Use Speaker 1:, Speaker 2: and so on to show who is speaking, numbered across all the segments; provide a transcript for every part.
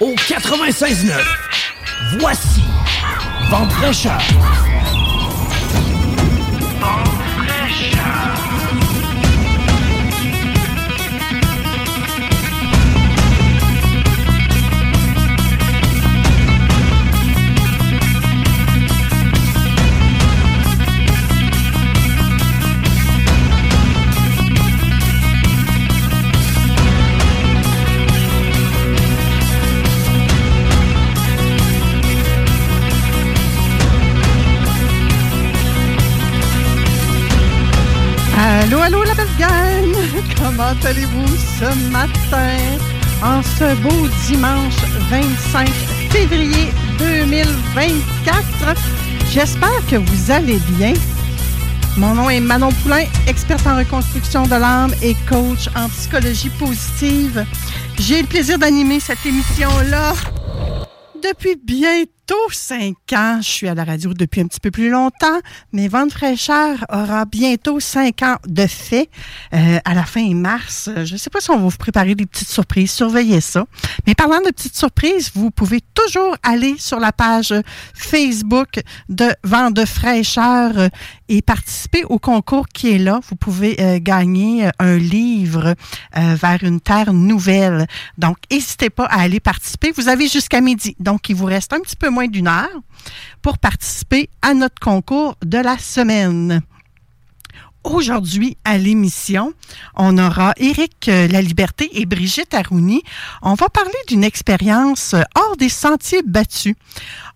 Speaker 1: Au 96.9, voici Vente fraîcheur.
Speaker 2: Comment allez-vous ce matin, en ce beau dimanche 25 février 2024? J'espère que vous allez bien. Mon nom est Manon Poulain, experte en reconstruction de l'âme et coach en psychologie positive. J'ai le plaisir d'animer cette émission-là depuis bientôt cinq ans. Je suis à la radio depuis un petit peu plus longtemps, mais Vente fraîcheur aura bientôt cinq ans de fait euh, à la fin mars. Je ne sais pas si on va vous préparer des petites surprises. Surveillez ça. Mais parlant de petites surprises, vous pouvez toujours aller sur la page Facebook de Vente de fraîcheur euh, et participer au concours qui est là. Vous pouvez euh, gagner un livre vers une terre nouvelle. Donc, n'hésitez pas à aller participer. Vous avez jusqu'à midi. Donc, il vous reste un petit peu moins d'une heure pour participer à notre concours de la semaine. Aujourd'hui, à l'émission, on aura Éric La Liberté et Brigitte Arouni. On va parler d'une expérience hors des sentiers battus.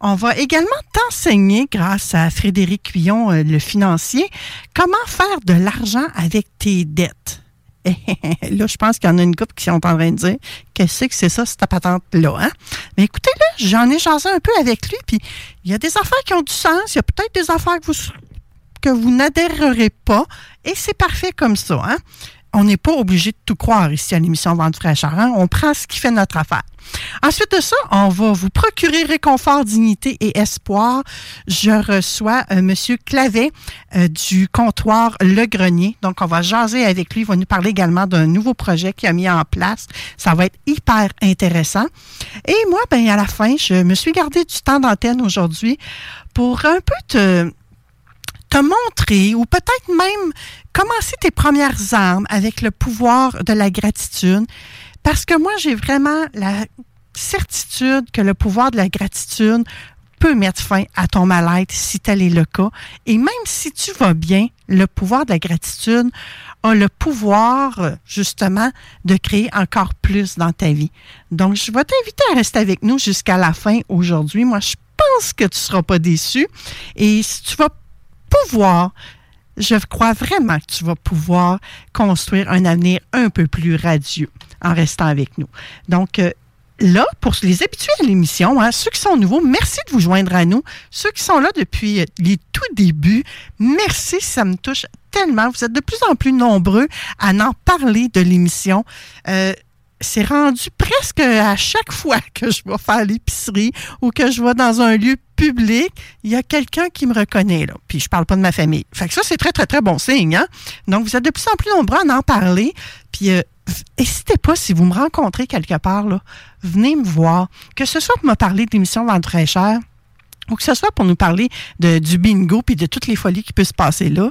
Speaker 2: On va également t'enseigner, grâce à Frédéric Cuillon, le financier, comment faire de l'argent avec tes dettes. là, je pense qu'il y en a une couple qui sont en train de dire qu'est-ce que c'est ça, cette patente-là. Hein? Mais écoutez, là, j'en ai jasé un peu avec lui, puis il y a des affaires qui ont du sens, il y a peut-être des affaires que vous, que vous n'adhérerez pas, et c'est parfait comme ça. Hein? On n'est pas obligé de tout croire ici à l'émission Vente fraîcheur. Hein? On prend ce qui fait notre affaire. Ensuite de ça, on va vous procurer réconfort, dignité et espoir. Je reçois euh, Monsieur Clavet euh, du comptoir Le Grenier. Donc, on va jaser avec lui. Il va nous parler également d'un nouveau projet qu'il a mis en place. Ça va être hyper intéressant. Et moi, ben à la fin, je me suis gardé du temps d'antenne aujourd'hui pour un peu te te montrer ou peut-être même commencer tes premières armes avec le pouvoir de la gratitude? Parce que moi, j'ai vraiment la certitude que le pouvoir de la gratitude peut mettre fin à ton mal-être si tel est le cas. Et même si tu vas bien, le pouvoir de la gratitude a le pouvoir, justement, de créer encore plus dans ta vie. Donc, je vais t'inviter à rester avec nous jusqu'à la fin aujourd'hui. Moi, je pense que tu ne seras pas déçu. Et si tu vas pouvoir je crois vraiment que tu vas pouvoir construire un avenir un peu plus radieux en restant avec nous. Donc, euh, là, pour les habitués à l'émission, hein, ceux qui sont nouveaux, merci de vous joindre à nous. Ceux qui sont là depuis euh, les tout débuts, merci, ça me touche tellement. Vous êtes de plus en plus nombreux à en parler de l'émission. Euh, c'est rendu presque à chaque fois que je vais faire l'épicerie ou que je vais dans un lieu public, il y a quelqu'un qui me reconnaît, là. Puis je parle pas de ma famille. Fait que ça, c'est très, très, très bon signe, hein? Donc, vous êtes de plus en plus nombreux à en parler. Puis, euh, n'hésitez pas, si vous me rencontrez quelque part, là, venez me voir. Que ce soit pour me parler de l'émission Vente très cher, ou que ce soit pour nous parler de, du bingo puis de toutes les folies qui peuvent se passer là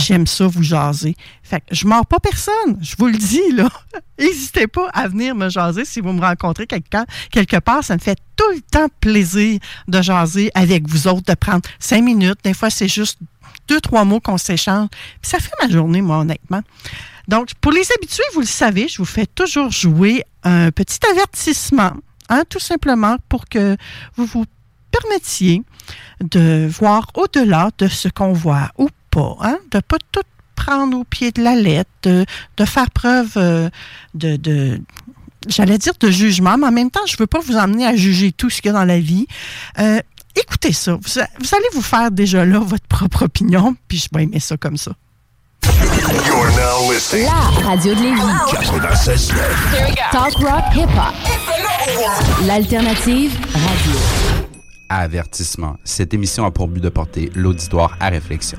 Speaker 2: j'aime ça vous jaser. Fait que je mords pas personne, je vous le dis, là. N'hésitez pas à venir me jaser si vous me rencontrez quelque, quelque part. Ça me fait tout le temps plaisir de jaser avec vous autres, de prendre cinq minutes. Des fois, c'est juste deux, trois mots qu'on s'échange. Ça fait ma journée, moi, honnêtement. Donc, pour les habitués, vous le savez, je vous fais toujours jouer un petit avertissement, hein, tout simplement pour que vous vous permettiez de voir au-delà de ce qu'on voit ou pas, hein, de pas tout prendre au pied de la lettre, de, de faire preuve euh, de, de j'allais dire de jugement, mais en même temps, je ne veux pas vous emmener à juger tout ce qu'il y a dans la vie. Euh, écoutez ça. Vous, vous, allez vous faire déjà là votre propre opinion, puis je vais aimer ça comme ça.
Speaker 3: La radio de Lévis. Talk rock hip-hop. L'alternative radio.
Speaker 4: Avertissement. Cette émission a pour but de porter l'auditoire à réflexion.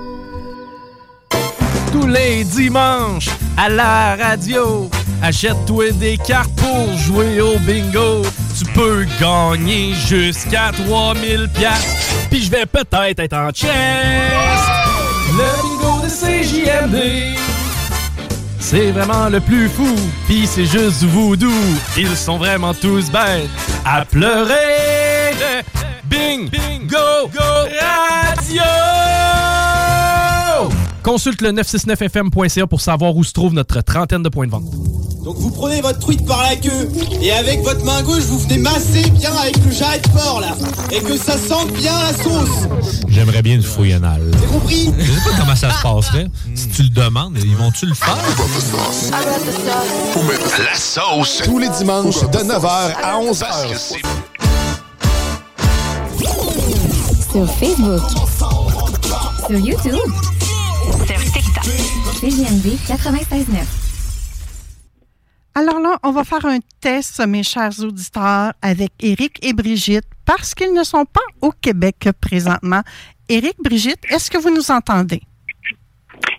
Speaker 5: Tous les dimanches à la radio Achète-toi des cartes pour jouer au bingo. Tu peux gagner jusqu'à 3000 pièces. Puis je vais peut-être être en chest. Le bingo de CJMD. C'est vraiment le plus fou. Puis c'est juste voodoo. Ils sont vraiment tous bêtes à pleurer. Bing, bingo, go, radio. Consulte le 969fm.ca pour savoir où se trouve notre trentaine de points de vente.
Speaker 6: Donc vous prenez votre truite par la queue et avec votre main gauche vous venez masser bien avec le jarret de porc là et que ça sente bien la sauce.
Speaker 7: J'aimerais bien une fouille anale.
Speaker 6: T'as compris?
Speaker 7: Je sais pas comment ça se passerait. Si tu le demandes, ils vont-tu le faire?
Speaker 8: La sauce.
Speaker 9: Tous les dimanches de 9h à 11h.
Speaker 3: Sur Facebook. Sur YouTube. Sur TikTok. CGMD 96.9.
Speaker 2: Alors là, on va faire un test, mes chers auditeurs, avec Éric et Brigitte, parce qu'ils ne sont pas au Québec présentement. Éric, Brigitte, est-ce que vous nous entendez?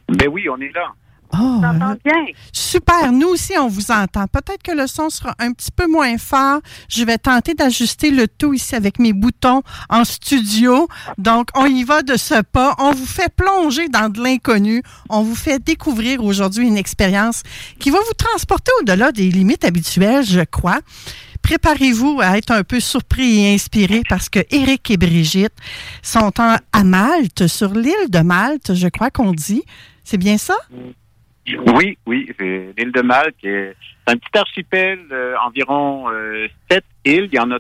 Speaker 10: Ben oui, on est là.
Speaker 2: Oh,
Speaker 11: bien?
Speaker 2: Super, nous aussi on vous entend. Peut-être que le son sera un petit peu moins fort. Je vais tenter d'ajuster le tout ici avec mes boutons en studio. Donc on y va de ce pas. On vous fait plonger dans de l'inconnu. On vous fait découvrir aujourd'hui une expérience qui va vous transporter au-delà des limites habituelles, je crois. Préparez-vous à être un peu surpris et inspiré parce que Eric et Brigitte sont en, à Malte, sur l'île de Malte, je crois qu'on dit. C'est bien ça?
Speaker 10: Oui, oui, l'île de Malte. C'est un petit archipel, euh, environ euh, sept îles. Il y en a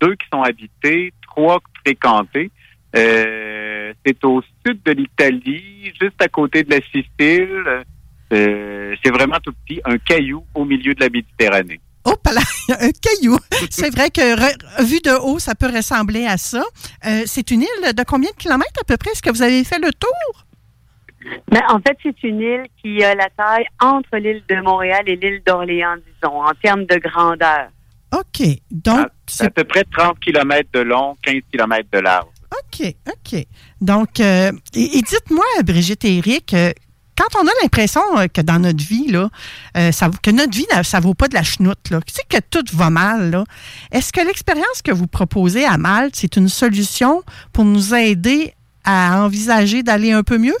Speaker 10: deux qui sont habitées, trois fréquentées. Euh, c'est au sud de l'Italie, juste à côté de la Sicile. C'est vraiment tout petit, un caillou au milieu de la Méditerranée.
Speaker 2: Oh, là, un caillou. C'est vrai que vu de haut, ça peut ressembler à ça. Euh, c'est une île de combien de kilomètres à peu près? Est-ce que vous avez fait le tour?
Speaker 11: Mais en fait, c'est une île qui a la taille entre l'île de Montréal et l'île d'Orléans, disons, en termes de grandeur.
Speaker 2: OK. Donc,
Speaker 10: C'est à peu près 30 km de long, 15 km de large.
Speaker 2: OK, OK. Donc, euh, et, et dites-moi, Brigitte et Eric, euh, quand on a l'impression euh, que dans notre vie, là, euh, ça, que notre vie, là, ça vaut pas de la chenoute, là, tu sais que tout va mal, là, est-ce que l'expérience que vous proposez à Malte, c'est une solution pour nous aider à envisager d'aller un peu mieux?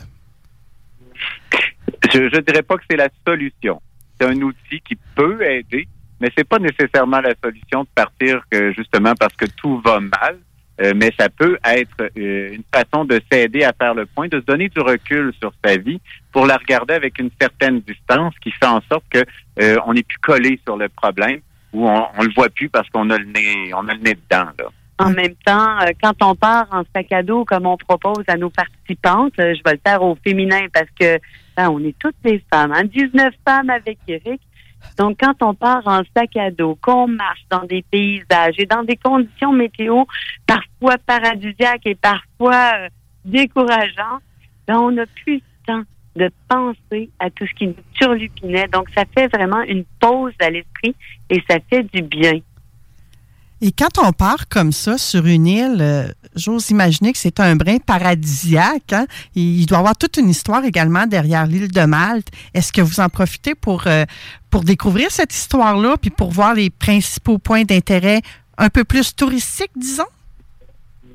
Speaker 10: Je ne dirais pas que c'est la solution. C'est un outil qui peut aider, mais c'est pas nécessairement la solution de partir justement parce que tout va mal. Euh, mais ça peut être euh, une façon de s'aider à faire le point, de se donner du recul sur sa vie pour la regarder avec une certaine distance qui fait en sorte que euh, on n'est plus collé sur le problème ou on, on le voit plus parce qu'on a le nez, on a le nez dedans. Là.
Speaker 11: En même temps, euh, quand on part en sac à dos, comme on propose à nos participantes, euh, je vais le faire au féminin parce que hein, on est toutes des femmes, hein, 19 femmes avec Eric. Donc, quand on part en sac à dos, qu'on marche dans des paysages et dans des conditions météo parfois paradisiaques et parfois euh, décourageantes, ben, on n'a plus le temps de penser à tout ce qui nous turlupinait. Donc, ça fait vraiment une pause à l'esprit et ça fait du bien.
Speaker 2: Et quand on part comme ça sur une île, euh, j'ose imaginer que c'est un brin paradisiaque. Hein? Il doit y avoir toute une histoire également derrière l'île de Malte. Est-ce que vous en profitez pour, euh, pour découvrir cette histoire-là, puis pour voir les principaux points d'intérêt un peu plus touristique, disons?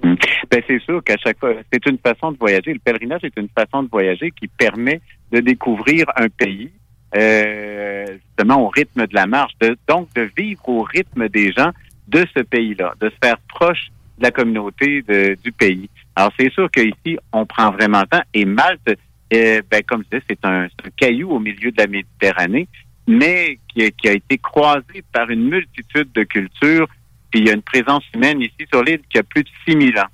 Speaker 10: Ben, c'est sûr qu'à chaque fois, c'est une façon de voyager. Le pèlerinage est une façon de voyager qui permet de découvrir un pays, euh, justement au rythme de la marche, de, donc de vivre au rythme des gens de ce pays-là, de se faire proche de la communauté du pays. Alors c'est sûr qu'ici, on prend vraiment le temps. Et Malte, euh, ben, comme je disais, c'est un, caillou au milieu de la Méditerranée, mais qui, a- été croisé par une multitude de cultures. Puis il y a une présence humaine ici sur l'île qui a plus de 6000 ans.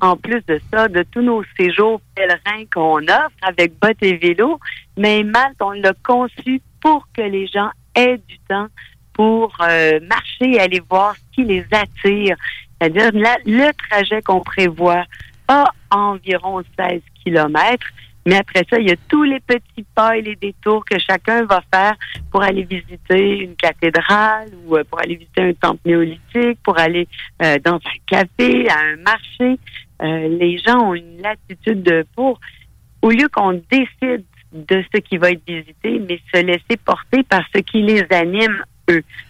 Speaker 11: En plus de ça, de tous nos séjours pèlerins qu'on offre avec bottes et vélo, mais Malte, on l'a conçu pour que les gens aient du temps pour euh, marcher et aller voir ce qui les attire. C'est-à-dire, le trajet qu'on prévoit a environ 16 kilomètres, mais après ça, il y a tous les petits pas et les détours que chacun va faire pour aller visiter une cathédrale ou euh, pour aller visiter un temple néolithique, pour aller euh, dans un café, à un marché. Les gens ont une latitude de pour, au lieu qu'on décide de ce qui va être visité, mais se laisser porter par ce qui les anime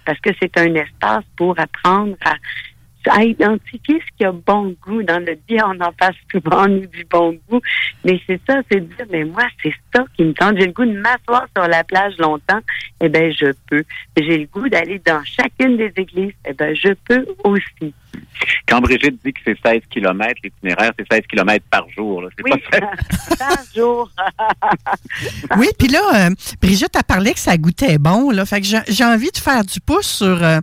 Speaker 11: parce que c'est un espace pour apprendre à, à identifier ce qui a bon goût dans le vie. On en passe souvent, nous, du bon goût. Mais c'est ça, c'est de dire, mais moi, c'est ça qui me tente. J'ai le goût de m'asseoir sur la plage longtemps. Eh ben, je peux. J'ai le goût d'aller dans chacune des églises. Eh ben, je peux aussi.
Speaker 10: Quand Brigitte dit que c'est 16 km, l'itinéraire, c'est 16 km par jour. là. C'est
Speaker 11: Oui,
Speaker 10: pas ça.
Speaker 11: par jour.
Speaker 2: Oui, puis là, euh, Brigitte a parlé que ça goûtait bon. Là, fait que j'ai j'ai envie de faire du pouce sur. euh,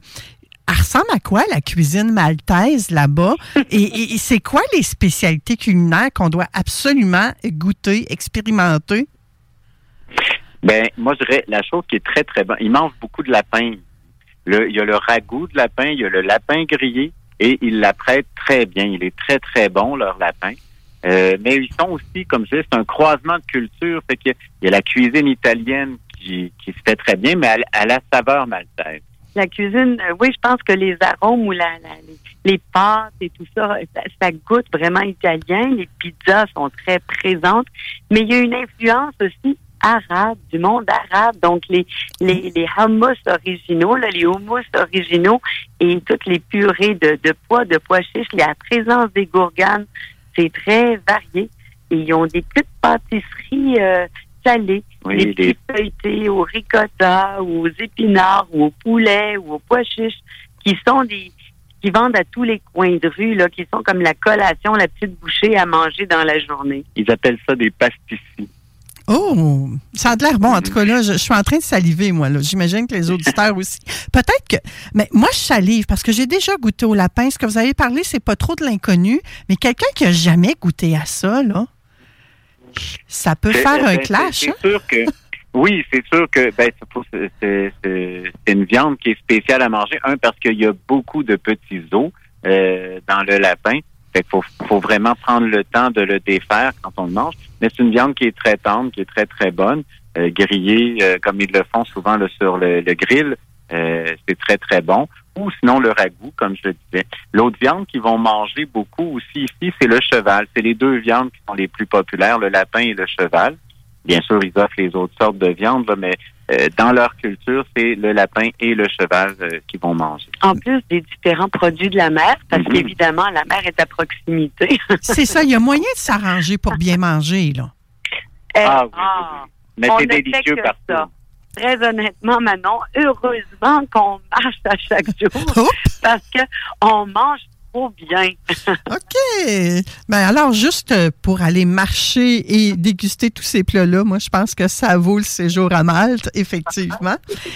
Speaker 2: elle ressemble à quoi la cuisine maltaise là-bas? Et, c'est quoi les spécialités culinaires qu'on doit absolument goûter, expérimenter?
Speaker 10: Ben, moi, je dirais la chose qui est très, très bonne. Ils mangent beaucoup de lapin. Il y a le ragoût de lapin, il y a le lapin grillé et ils l'apprêtent très bien. Il est très, très bon, leur lapin. Euh, mais ils sont aussi, comme je disais, c'est un croisement de culture. Fait qu'il y a- il y a la cuisine italienne qui, se fait très bien, mais à, à la saveur maltaise.
Speaker 11: La cuisine, euh, oui, je pense que les arômes ou la, la- les, les pâtes et tout ça, ça, ça goûte vraiment italien. Les pizzas sont très présentes, mais il y a une influence aussi arabe, du monde arabe. Donc, les, les, les hummus originaux, là, les hummus originaux et toutes les purées de, de pois, de pois chiches, la présence des gourganes, c'est très varié. Et ils ont des petites pâtisseries euh,
Speaker 10: Oui,
Speaker 11: des
Speaker 10: des-
Speaker 11: petits feuilletés au ricotta ou aux épinards ou au poulet ou aux pois chiches qui sont des qui vendent à tous les coins de rue, là, qui sont comme la collation, la petite bouchée à manger dans la journée.
Speaker 10: Ils appellent ça des pasticci.
Speaker 2: Oh, ça a l'air bon. En tout cas, là, je, je suis en train de saliver, moi. là. J'imagine que les auditeurs aussi. Peut-être que. Mais moi, je salive parce que j'ai déjà goûté au lapin. Ce que vous avez parlé, c'est pas trop de l'inconnu. Mais quelqu'un qui a jamais goûté à ça, là, ça peut faire un
Speaker 10: c'est-
Speaker 2: clash.
Speaker 10: C'est
Speaker 2: hein?
Speaker 10: sûr que oui, c'est sûr que ben, c'est une viande qui est spéciale à manger. Un parce qu'il y a beaucoup de petits os euh, dans le lapin. Fait faut, faut vraiment prendre le temps de le défaire quand on le mange. Mais c'est une viande qui est très tendre, qui est très très bonne, euh, grillée euh, comme ils le font souvent là, sur le, le grill. C'est très très bon. Ou sinon le ragoût, comme je le disais. L'autre viande qu'ils vont manger beaucoup aussi ici, c'est le cheval. C'est les deux viandes qui sont les plus populaires, le lapin et le cheval. Bien sûr, ils offrent les autres sortes de viande, là, mais euh, dans leur culture, c'est le lapin et le cheval euh, qui vont manger.
Speaker 11: En plus des différents produits de la mer, parce
Speaker 10: Mhm.
Speaker 11: qu'évidemment, la mer est à proximité.
Speaker 2: C'est ça. Il y a moyen de s'arranger pour bien manger, là.
Speaker 10: Ah oui,
Speaker 11: Ah,
Speaker 10: Mais
Speaker 11: on
Speaker 10: c'est délicieux partout.
Speaker 11: ça. Très honnêtement, Manon, heureusement qu'on marche à chaque jour parce que on mange trop bien.
Speaker 2: OK. Ben alors, juste euh, pour aller marcher et déguster tous ces plats-là, moi, je pense que ça vaut le séjour à Malte, effectivement.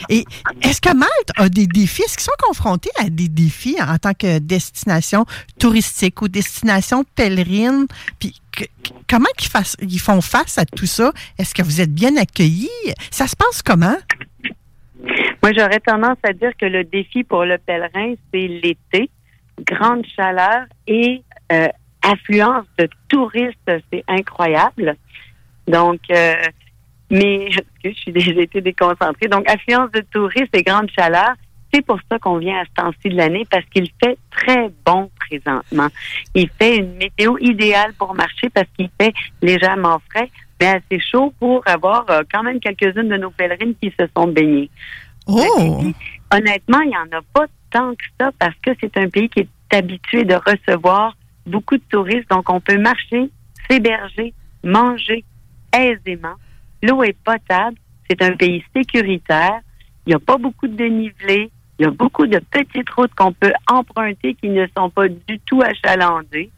Speaker 2: Et est-ce que Malte a des défis? Est-ce qu'ils sont confrontés à des défis en tant que destination touristique ou destination pèlerine? Puis comment ils, font face à tout ça? Est-ce que vous êtes bien accueillis? Ça se passe comment?
Speaker 11: Moi, j'aurais tendance à dire que le défi pour le pèlerin, c'est l'été, grande chaleur et euh, affluence de touristes, c'est incroyable. Donc, euh, mais je suis déjà été déconcentrée. Donc, affluence de touristes et grande chaleur, c'est pour ça qu'on vient à ce temps-ci de l'année parce qu'il fait très bon présentement. Il fait une météo idéale pour marcher parce qu'il fait légèrement frais, mais assez chaud pour avoir euh, quand même quelques-unes de nos pèlerines qui se sont baignées.
Speaker 2: Oh!
Speaker 11: Honnêtement, il n'y en a pas tant que ça parce que c'est un pays qui est habitué de recevoir beaucoup de touristes. Donc, on peut marcher, s'héberger, manger aisément. L'eau est potable. C'est un pays sécuritaire. Il n'y a pas beaucoup de dénivelé. Il y a beaucoup de petites routes qu'on peut emprunter qui ne sont pas du tout achalandées.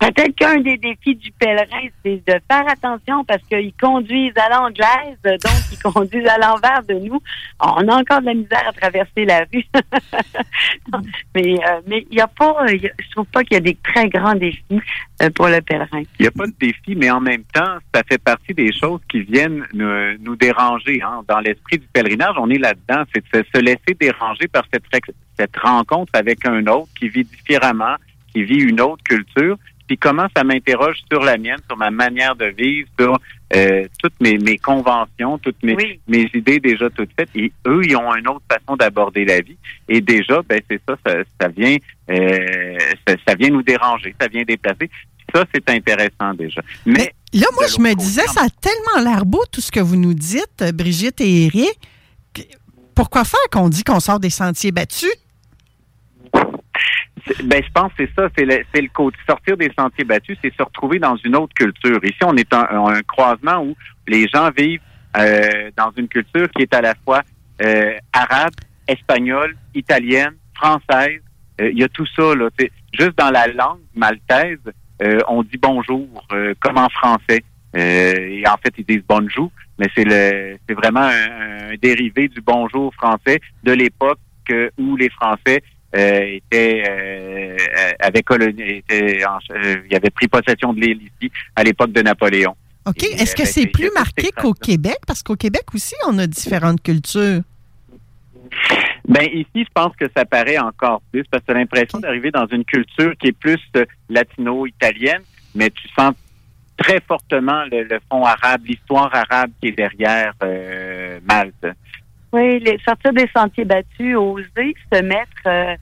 Speaker 11: Peut-être qu'un des défis du pèlerin, c'est de faire attention parce qu'ils conduisent à l'anglaise, donc ils conduisent à l'envers de nous. On a encore de la misère à traverser la rue. mais euh, mais il n'y a pas, je trouve pas qu'il y a des très grands défis euh, pour le pèlerin.
Speaker 10: Il n'y a pas de défi, mais en même temps, ça fait partie des choses qui viennent nous, nous déranger. Hein. Dans l'esprit du pèlerinage, on est là-dedans, c'est de se laisser déranger par cette, cette rencontre avec un autre qui vit différemment, qui vit une autre culture puis comment ça m'interroge sur la mienne, sur ma manière de vivre, sur euh, toutes mes, mes, conventions, toutes mes, mes idées déjà toutes faites. Et eux, ils ont une autre façon d'aborder la vie. Et déjà, ben c'est ça, ça, vient, euh, ça, vient nous déranger, ça vient déplacer. Ça, c'est intéressant déjà. Mais,
Speaker 2: là, moi, je me disais, ça a tellement l'air beau tout ce que vous nous dites, Brigitte et Eric. Pourquoi faire qu'on dit qu'on sort des sentiers battus?
Speaker 10: Ben, je pense que c'est ça, c'est le, c'est le côté sortir des sentiers battus, c'est se retrouver dans une autre culture. Ici, on est un, un croisement où les gens vivent euh, dans une culture qui est à la fois euh, arabe, espagnole, italienne, française. Euh, il y a tout ça là. juste dans la langue maltaise, on dit bonjour comme en français. et en fait, ils disent bonjour, mais c'est le, c'est vraiment un, un, dérivé du bonjour français de l'époque où les Français euh, était euh, avait colonie, était euh, il avait pris possession de l'île ici à l'époque de Napoléon.
Speaker 2: OK. Est-ce que c'est plus marqué qu'au Québec? Parce qu'au Québec aussi, on a différentes cultures.
Speaker 10: Ben ici, je pense que ça paraît encore plus parce que tu as l'impression d'arriver dans une culture qui est plus latino-italienne, mais tu sens très fortement le, fond arabe, l'histoire arabe qui est derrière Malte.
Speaker 11: Oui, les, sortir des sentiers battus, oser se mettre euh,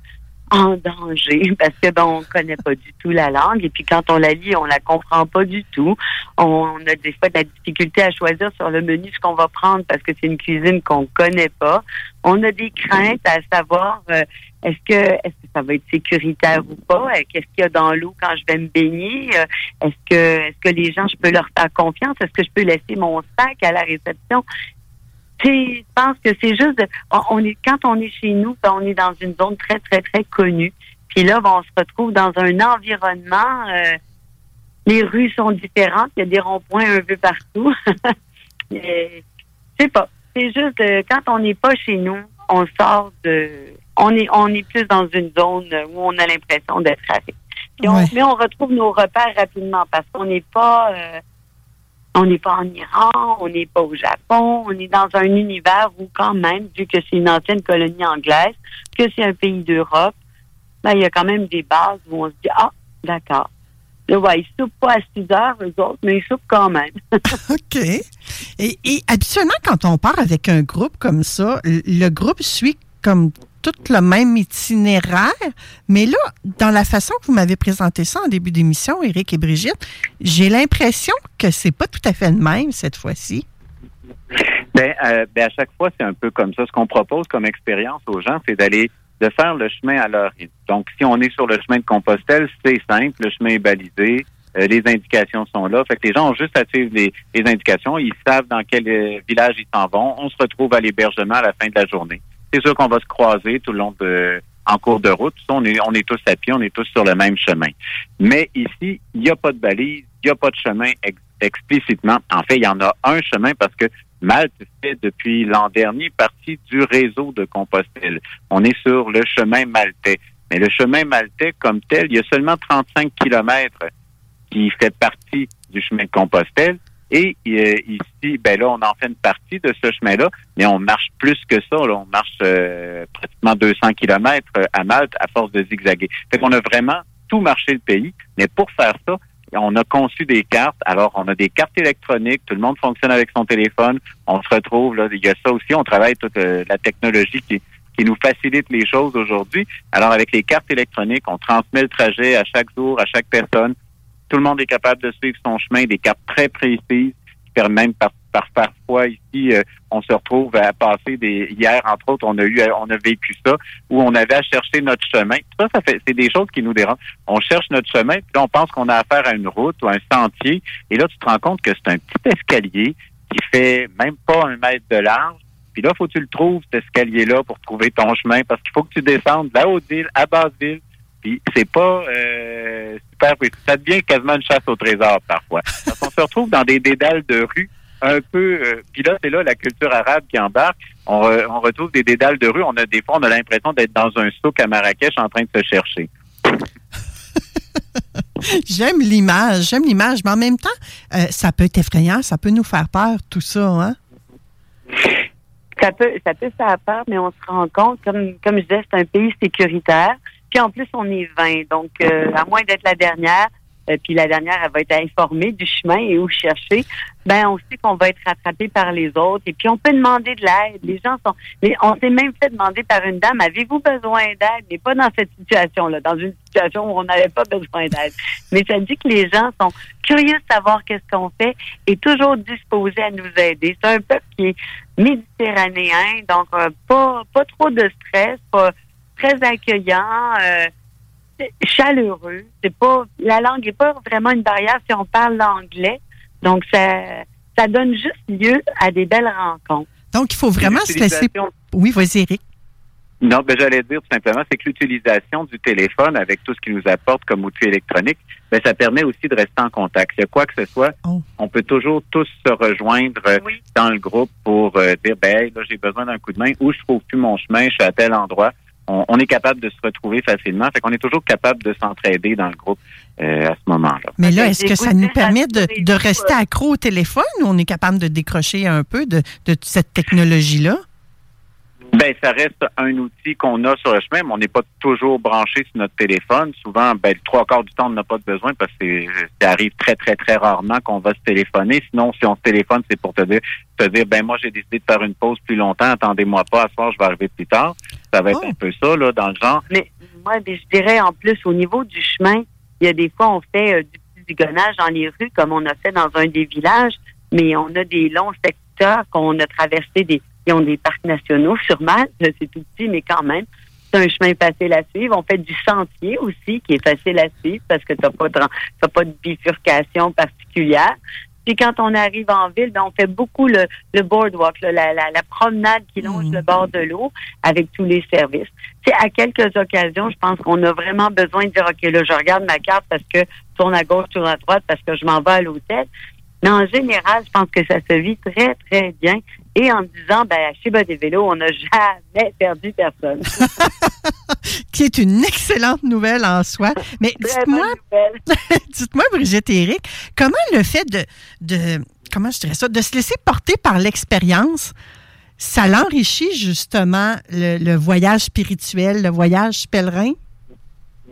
Speaker 11: en danger. Parce que bon, on connaît pas du tout la langue. Et puis quand on la lit, on la comprend pas du tout. On, a des fois de la difficulté à choisir sur le menu ce qu'on va prendre parce que c'est une cuisine qu'on connaît pas. On a des craintes à savoir euh, est-ce que est-ce que ça va être sécuritaire ou pas? Euh, Qu'est-ce qu'il y a dans l'eau quand je vais me baigner? Est-ce que est-ce que les gens je peux leur faire confiance? Est-ce que je peux laisser mon sac à la réception? Je pense que c'est juste, on est quand on est chez nous, ben, on est dans une zone très très très connue. Puis là, ben, on se retrouve dans un environnement. Euh, les rues sont différentes, il y a des ronds-points un peu partout. c'est pas. C'est juste euh, quand on n'est pas chez nous, on sort de. On est on est plus dans une zone où on a l'impression d'être avec. Mais on retrouve nos repères rapidement parce qu'on n'est pas. Euh, on n'est pas en Iran, on n'est pas au Japon, on est dans un univers où quand même, vu que c'est une ancienne colonie anglaise, que c'est un pays d'Europe, ben, il y a quand même des bases où on se dit, ah, d'accord. Là, ouais, ils soupent pas à 6 heures, eux autres, mais ils soupent quand même.
Speaker 2: OK. Et, et habituellement, quand on part avec un groupe comme ça, le groupe suit comme tout le même itinéraire. Mais là, dans la façon que vous m'avez présenté ça en début d'émission, Éric et Brigitte, j'ai l'impression que c'est pas tout à fait le même cette fois-ci.
Speaker 10: Ben, euh, ben, à chaque fois, c'est un peu comme ça. Ce qu'on propose comme expérience aux gens, c'est d'aller de faire le chemin à leur rythme. Donc, si on est sur le chemin de Compostelle, c'est simple, le chemin est balisé, euh, les indications sont là. Fait que les gens ont juste à suivre les, les indications, ils savent dans quel euh, village ils s'en vont. On se retrouve à l'hébergement à la fin de la journée c'est sûr qu'on va se croiser tout le long de en cours de route. On est, on est tous à pied, on est tous sur le même chemin. Mais ici, il n'y a pas de balise, il n'y a pas de chemin explicitement. En fait, il y en a un chemin parce que Malte fait depuis l'an dernier partie du réseau de Compostelle. On est sur le chemin maltais. Mais le chemin maltais comme tel, il y a seulement 35 kilomètres qui fait partie du chemin de Compostelle. Et euh, ici, ben là, on en fait une partie de ce chemin-là, mais on marche plus que ça. Là. On marche euh, pratiquement 200 kilomètres euh, à Malte à force de zigzaguer. Fait qu'on a vraiment tout marché le pays. Mais pour faire ça, on a conçu des cartes. Alors, on a des cartes électroniques. Tout le monde fonctionne avec son téléphone. On se retrouve là. Il y a ça aussi. On travaille toute la technologie qui, qui nous facilite les choses aujourd'hui. Alors, avec les cartes électroniques, on transmet le trajet à chaque jour, à chaque personne tout le monde est capable de suivre son chemin, des cartes très précises qui permet même par, par parfois ici, euh, on se retrouve à passer des hier entre autres, on a eu on a vécu ça où on avait à chercher notre chemin. Ça, ça fait c'est des choses qui nous dérangent. On cherche notre chemin, puis là, on pense qu'on a affaire à une route ou un sentier, et là tu te rends compte que c'est un petit escalier qui fait même pas un mètre de large. Puis là, faut que tu le trouves, cet escalier-là, pour trouver ton chemin, parce qu'il faut que tu descendes de la Haute-Ville à Basse-Ville. Puis c'est pas euh, super Ça devient quasiment une chasse au trésor parfois. Parce qu'on se retrouve dans des dédales de rue un peu. Euh, puis là, c'est là la culture arabe qui embarque. On, re- on retrouve des dédales de rue. On a des fois, on a l'impression d'être dans un souk à Marrakech en train de se chercher.
Speaker 2: J'aime l'image, j'aime l'image, mais en même temps, euh, ça peut être effrayant, ça peut nous faire peur, tout ça, hein?
Speaker 11: Ça peut, ça peut faire peur, mais on se rend compte, comme, comme je disais, c'est un pays sécuritaire. Puis en plus, on est 20. Donc, euh, à moins d'être la dernière, euh, puis la dernière, elle va être informée du chemin et où chercher, ben on sait qu'on va être rattrapé par les autres. Et puis, on peut demander de l'aide. Les gens sont... les- on s'est même fait demander par une dame, avez-vous besoin d'aide? Mais pas dans cette situation-là, dans une situation où on n'avait pas besoin d'aide. Mais ça dit que les gens sont curieux de savoir qu'est-ce qu'on fait et toujours disposés à nous aider. C'est un peuple qui est méditerranéen, donc euh, pas, pas trop de stress, pas très accueillant, euh, chaleureux. C'est pas la langue n'est pas vraiment une barrière si on parle l'anglais. Donc ça ça donne juste lieu à des belles rencontres.
Speaker 2: Donc, il faut vraiment se laisser. Oui, vas-y, Eric.
Speaker 10: Non, ben j'allais dire tout simplement, c'est que l'utilisation du téléphone avec tout ce qu'il nous apporte comme outil électronique, ben ça permet aussi de rester en contact. Il y a quoi que ce soit,
Speaker 2: Oh.
Speaker 10: on peut toujours tous se rejoindre euh, dans le groupe pour euh, dire, ben hey, là j'ai besoin d'un coup de main, ou je trouve plus mon chemin, je suis à tel endroit. On, on est capable de se retrouver facilement, fait qu'on est toujours capable de s'entraider dans le groupe euh, à ce moment-là.
Speaker 2: Mais là, est-ce que ça nous permet de, de rester accro au téléphone ou on est capable de décrocher un peu de, de cette technologie-là?
Speaker 10: Ben, ça reste un outil qu'on a sur le chemin, mais on n'est pas toujours branché sur notre téléphone. Souvent, ben, le trois quarts du temps, on n'a pas de besoin parce que c'est- ça arrive très, très, très rarement qu'on va se téléphoner. Sinon, si on se téléphone, c'est pour te dire, te dire, ben, moi, j'ai décidé de faire une pause plus longtemps. Attendez-moi pas, à ce soir, je vais arriver plus tard. Ça va être
Speaker 2: Oh.
Speaker 10: un peu ça, là, dans le genre.
Speaker 11: Mais moi, ben, je dirais en plus au niveau du chemin, il y a des fois on fait euh, du petit zigonnage dans les rues comme on a fait dans un des villages, mais on a des longs secteurs qu'on a traversés des ont des parcs nationaux sur Malte, c'est tout petit mais quand même. C'est un chemin facile à suivre. On fait du sentier aussi qui est facile à suivre parce que t'as pas de, pas de bifurcation particulière. Puis quand on arrive en ville, ben, on fait beaucoup le, le boardwalk, là, la, la, la promenade qui longe le bord de l'eau avec tous les services. C'est à quelques occasions, je pense qu'on a vraiment besoin de dire OK, là, je regarde ma carte parce que je tourne à gauche, tourne à droite parce que je m'en vais à l'hôtel. Mais en général, je pense que ça se vit très, très bien. Et en disant, ben, chez Bas des Vélos, on n'a jamais perdu personne.
Speaker 2: Qui est une excellente nouvelle en soi. Mais dites-moi, dites-moi, Brigitte et Eric, comment le fait de, de, comment je dirais ça, de se laisser porter par l'expérience, ça l'enrichit justement le, le voyage spirituel, le voyage pèlerin?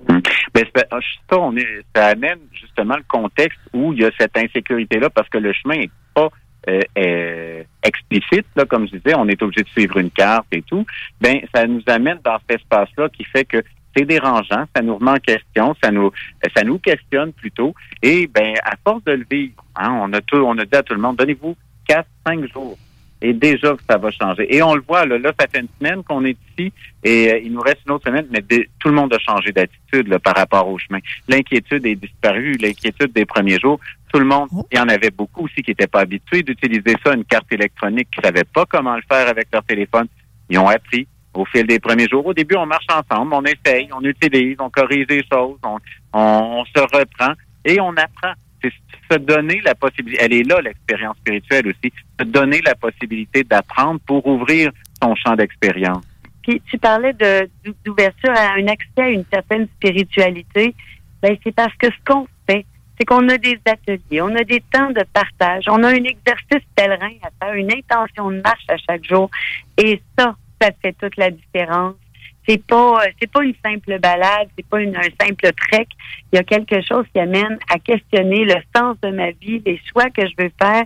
Speaker 10: Ben, c'est- ça, on est, ça amène justement le contexte où il y a cette insécurité-là parce que le chemin n'est pas euh, euh, explicite, là, comme je disais, on est obligé de suivre une carte et tout. Ben, ça nous amène dans cet espace-là qui fait que c'est dérangeant, ça nous remet en question, ça nous, ça nous questionne plutôt. Et ben, à force de le vivre, hein, on a tout, on a dit à tout le monde, donnez-vous quatre, cinq jours. Et déjà ça va changer. Et on le voit, là, là ça fait une semaine qu'on est ici et euh, il nous reste une autre semaine, mais tout le monde a changé d'attitude par rapport au chemin. L'inquiétude est disparue, l'inquiétude des premiers jours. Tout le monde, il y en avait beaucoup aussi qui n'étaient pas habitués d'utiliser ça, une carte électronique, qui ne savaient pas comment le faire avec leur téléphone. Ils ont appris au fil des premiers jours. Au début, on marche ensemble, on essaye, on utilise, on corrige des choses, on, on se reprend et on apprend. C'est se donner la possibilité, elle est là l'expérience spirituelle aussi, se donner la possibilité d'apprendre pour ouvrir son champ d'expérience.
Speaker 11: Puis tu parlais d'ouverture à un accès à une certaine spiritualité. Ben c'est parce que ce qu'on fait, c'est qu'on a des ateliers, on a des temps de partage, on a un exercice pèlerin à faire, une intention de marche à chaque jour, et ça, ça fait toute la différence. C'est pas euh, c'est pas une simple balade, c'est pas une, un simple trek. Il y a quelque chose qui amène à questionner le sens de ma vie, les choix que je veux faire,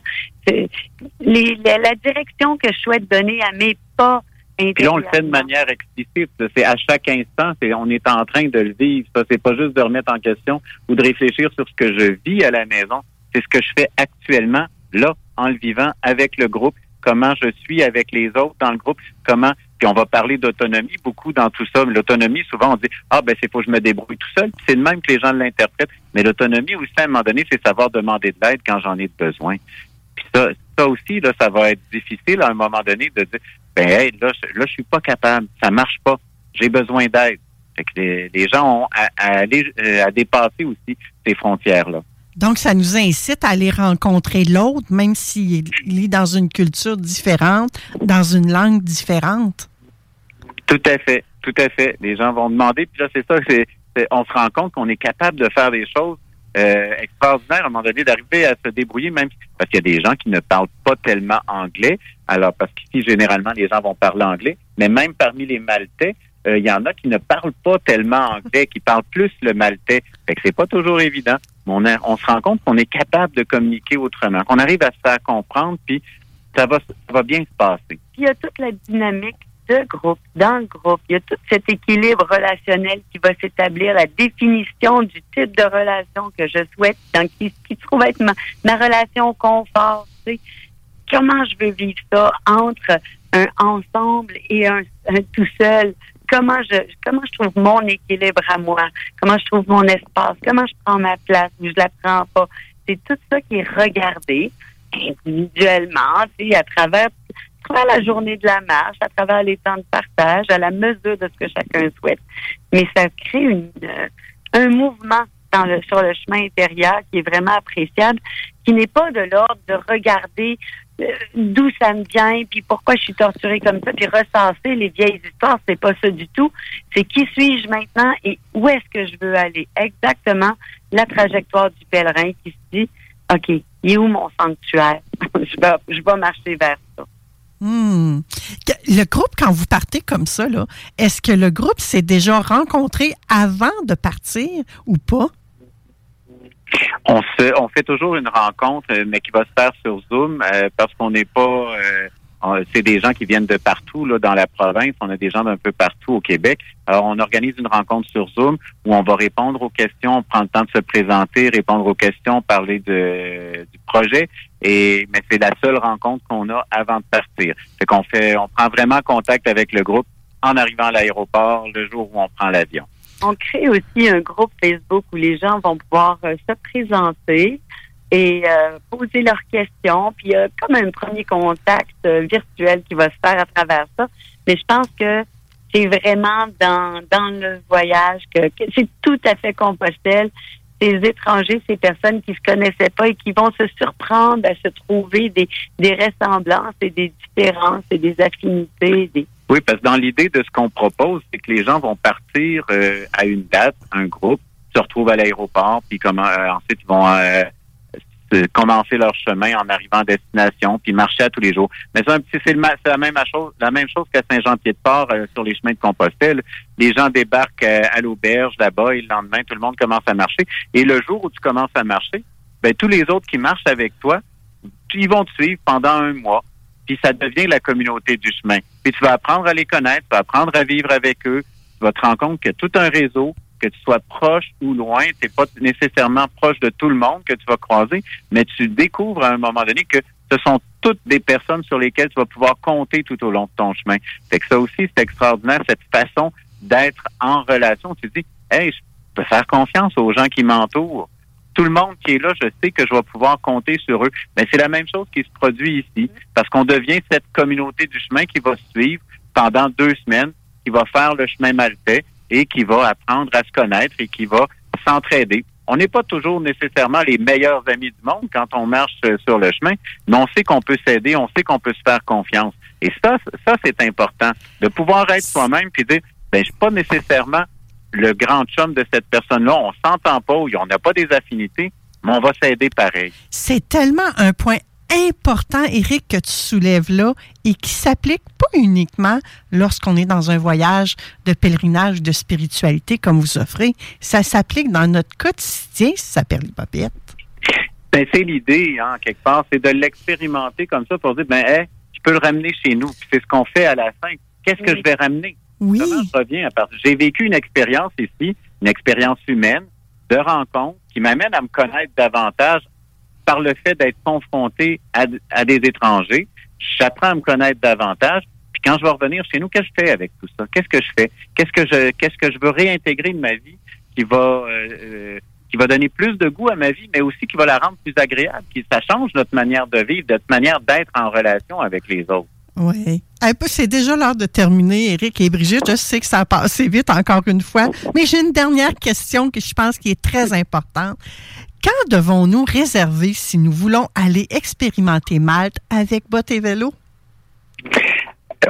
Speaker 11: les, la, direction que je souhaite donner à mes pas
Speaker 10: Puis là, on le fait de manière explicite. C'est à chaque instant, c'est, on est en train de le vivre. Ça, c'est pas juste de remettre en question ou de réfléchir sur ce que je vis à la maison. C'est ce que je fais actuellement, là, en le vivant avec le groupe, comment je suis avec les autres dans le groupe, comment puis on va parler d'autonomie beaucoup dans tout ça. Mais l'autonomie, souvent, on dit Ah ben c'est faut que je me débrouille tout seul. C'est de même que les gens l'interprètent. Mais l'autonomie aussi, à un moment donné, c'est savoir demander de l'aide quand j'en ai besoin. Puis ça, ça aussi, là, ça va être difficile à un moment donné de dire Ben hey, là, je, là, je suis pas capable, ça marche pas. J'ai besoin d'aide. Fait que les, gens ont à, à aller euh, à dépasser aussi ces frontières-là.
Speaker 2: Donc, ça nous incite à aller rencontrer l'autre, même s'il est dans une culture différente, dans une langue différente.
Speaker 10: Tout à fait, tout à fait. Les gens vont demander, puis là, c'est ça, c'est, on se rend compte qu'on est capable de faire des choses euh, extraordinaires à un moment donné, d'arriver à se débrouiller, même parce qu'il y a des gens qui ne parlent pas tellement anglais. Alors, parce qu'ici, généralement, les gens vont parler anglais, mais même parmi les Maltais, euh, il y en a qui ne parlent pas tellement anglais, qui parlent plus le maltais. Fait que c'est pas toujours évident. Mais on, on se rend compte qu'on est capable de communiquer autrement, qu'on arrive à se faire comprendre, puis ça va, ça va bien se passer.
Speaker 11: Puis il y a toute la dynamique groupe, dans le groupe. Il y a tout cet équilibre relationnel qui va s'établir, la définition du type de relation que je souhaite, dans qui, trouve être ma, ma relation confort. tu sais. Comment je veux vivre ça entre un ensemble et un, tout seul? Comment je comment je trouve mon équilibre à moi? Comment je trouve mon espace? Comment je prends ma place ou je la prends pas? C'est tout ça qui est regardé individuellement, tu sais, à travers travers la journée de la marche, à travers les temps de partage, à la mesure de ce que chacun souhaite. Mais ça crée une, euh, un mouvement sur le chemin intérieur qui est vraiment appréciable, qui n'est pas de l'ordre de regarder euh, d'où ça me vient, puis pourquoi je suis torturée comme ça, puis ressasser les vieilles histoires, c'est pas ça du tout. C'est qui suis-je maintenant et où est-ce que je veux aller? Exactement la trajectoire du pèlerin qui se dit, OK, il est où mon sanctuaire? je, je vais marcher vers ça.
Speaker 2: Hmm. Le groupe, quand vous partez comme ça, est-ce que le groupe s'est déjà rencontré avant de partir ou pas?
Speaker 10: On se, on fait toujours une rencontre, euh, mais qui va se faire sur Zoom euh, parce qu'on n'est pas. euh, c'est des gens qui viennent de partout là dans la province. On a des gens d'un peu partout au Québec. Alors, on organise une rencontre sur Zoom où on va répondre aux questions, on prend le temps de se présenter, répondre aux questions, parler de, du projet. Et mais c'est la seule rencontre qu'on a avant de partir. Fait qu'on fait, on prend vraiment contact avec le groupe en arrivant à l'aéroport le jour où on prend l'avion.
Speaker 11: On crée aussi un groupe Facebook où les gens vont pouvoir euh, se présenter et euh, poser leurs questions. Puis il y a comme un premier contact euh, virtuel qui va se faire à travers ça. Mais je pense que c'est vraiment dans, dans le voyage que, c'est tout à fait Compostelle. Ces étrangers, ces personnes qui se connaissaient pas et qui vont se surprendre à se trouver des, des ressemblances et des différences et des affinités,
Speaker 10: Oui, parce que dans l'idée de ce qu'on propose, c'est que les gens vont partir euh, à une date, un groupe, se retrouvent à l'aéroport, puis comment euh, ensuite ils vont commencer leur chemin en arrivant à destination, puis marcher à tous les jours. Mais c'est la même chose, qu'à Saint-Jean-Pied-de-Port euh, sur les chemins de Compostelle. Les gens débarquent euh, à l'auberge là-bas, et le lendemain, tout le monde commence à marcher. Et le jour où tu commences à marcher, ben tous les autres qui marchent avec toi, ils vont te suivre pendant un mois puis ça devient la communauté du chemin. Puis tu vas apprendre à les connaître, tu vas apprendre à vivre avec eux, tu vas te rendre compte a tout un réseau, que tu sois proche ou loin, tu n'es pas nécessairement proche de tout le monde que tu vas croiser, mais tu découvres à un moment donné que ce sont toutes des personnes sur lesquelles tu vas pouvoir compter tout au long de ton chemin. Fait que ça aussi, c'est extraordinaire, cette façon d'être en relation. Tu dis, hey, je peux faire confiance aux gens qui m'entourent tout le monde qui est là, je sais que je vais pouvoir compter sur eux. Mais c'est la même chose qui se produit ici, parce qu'on devient cette communauté du chemin qui va suivre pendant deux semaines, qui va faire le chemin maltais et qui va apprendre à se connaître et qui va s'entraider. On n'est pas toujours nécessairement les meilleurs amis du monde quand on marche euh, sur le chemin, mais on sait qu'on peut s'aider, on sait qu'on peut se faire confiance. Et ça, ça c'est important, de pouvoir être soi-même puis dire, ben je suis pas nécessairement le grand chum de cette personne-là, on s'entend pas ou on n'a pas des affinités, mais on va s'aider pareil.
Speaker 2: C'est tellement un point important, Eric, que tu soulèves là et qui s'applique pas uniquement lorsqu'on est dans un voyage de pèlerinage de spiritualité comme vous offrez. Ça s'applique dans notre quotidien, ça s'appelle les papettes.
Speaker 10: Ben, c'est l'idée, hein, quelque part, c'est de l'expérimenter comme ça pour dire, ben, hey, je peux le ramener chez nous. Puis c'est ce qu'on fait à la fin. Qu'est-ce que je vais ramener?
Speaker 2: Oui.
Speaker 10: Comment je reviens à partir? J'ai vécu une expérience ici, une expérience humaine de rencontre qui m'amène à me connaître davantage par le fait d'être confronté à, à des étrangers, j'apprends à me connaître davantage. Puis quand je vais revenir chez nous, qu'est-ce que je fais avec tout ça? Qu'est-ce que je fais? Qu'est-ce que je qu'est-ce que je veux réintégrer de ma vie qui va euh, euh, qui va donner plus de goût à ma vie, mais aussi qui va la rendre plus agréable, qui ça change notre manière de vivre, notre manière d'être en relation avec les autres.
Speaker 2: Oui. Un peu, c'est déjà l'heure de terminer, Eric et Brigitte. Je sais que ça a passé vite encore une fois, mais j'ai une dernière question que je pense qui est très importante. Quand devons-nous réserver si nous voulons aller expérimenter Malte avec bottes et vélo?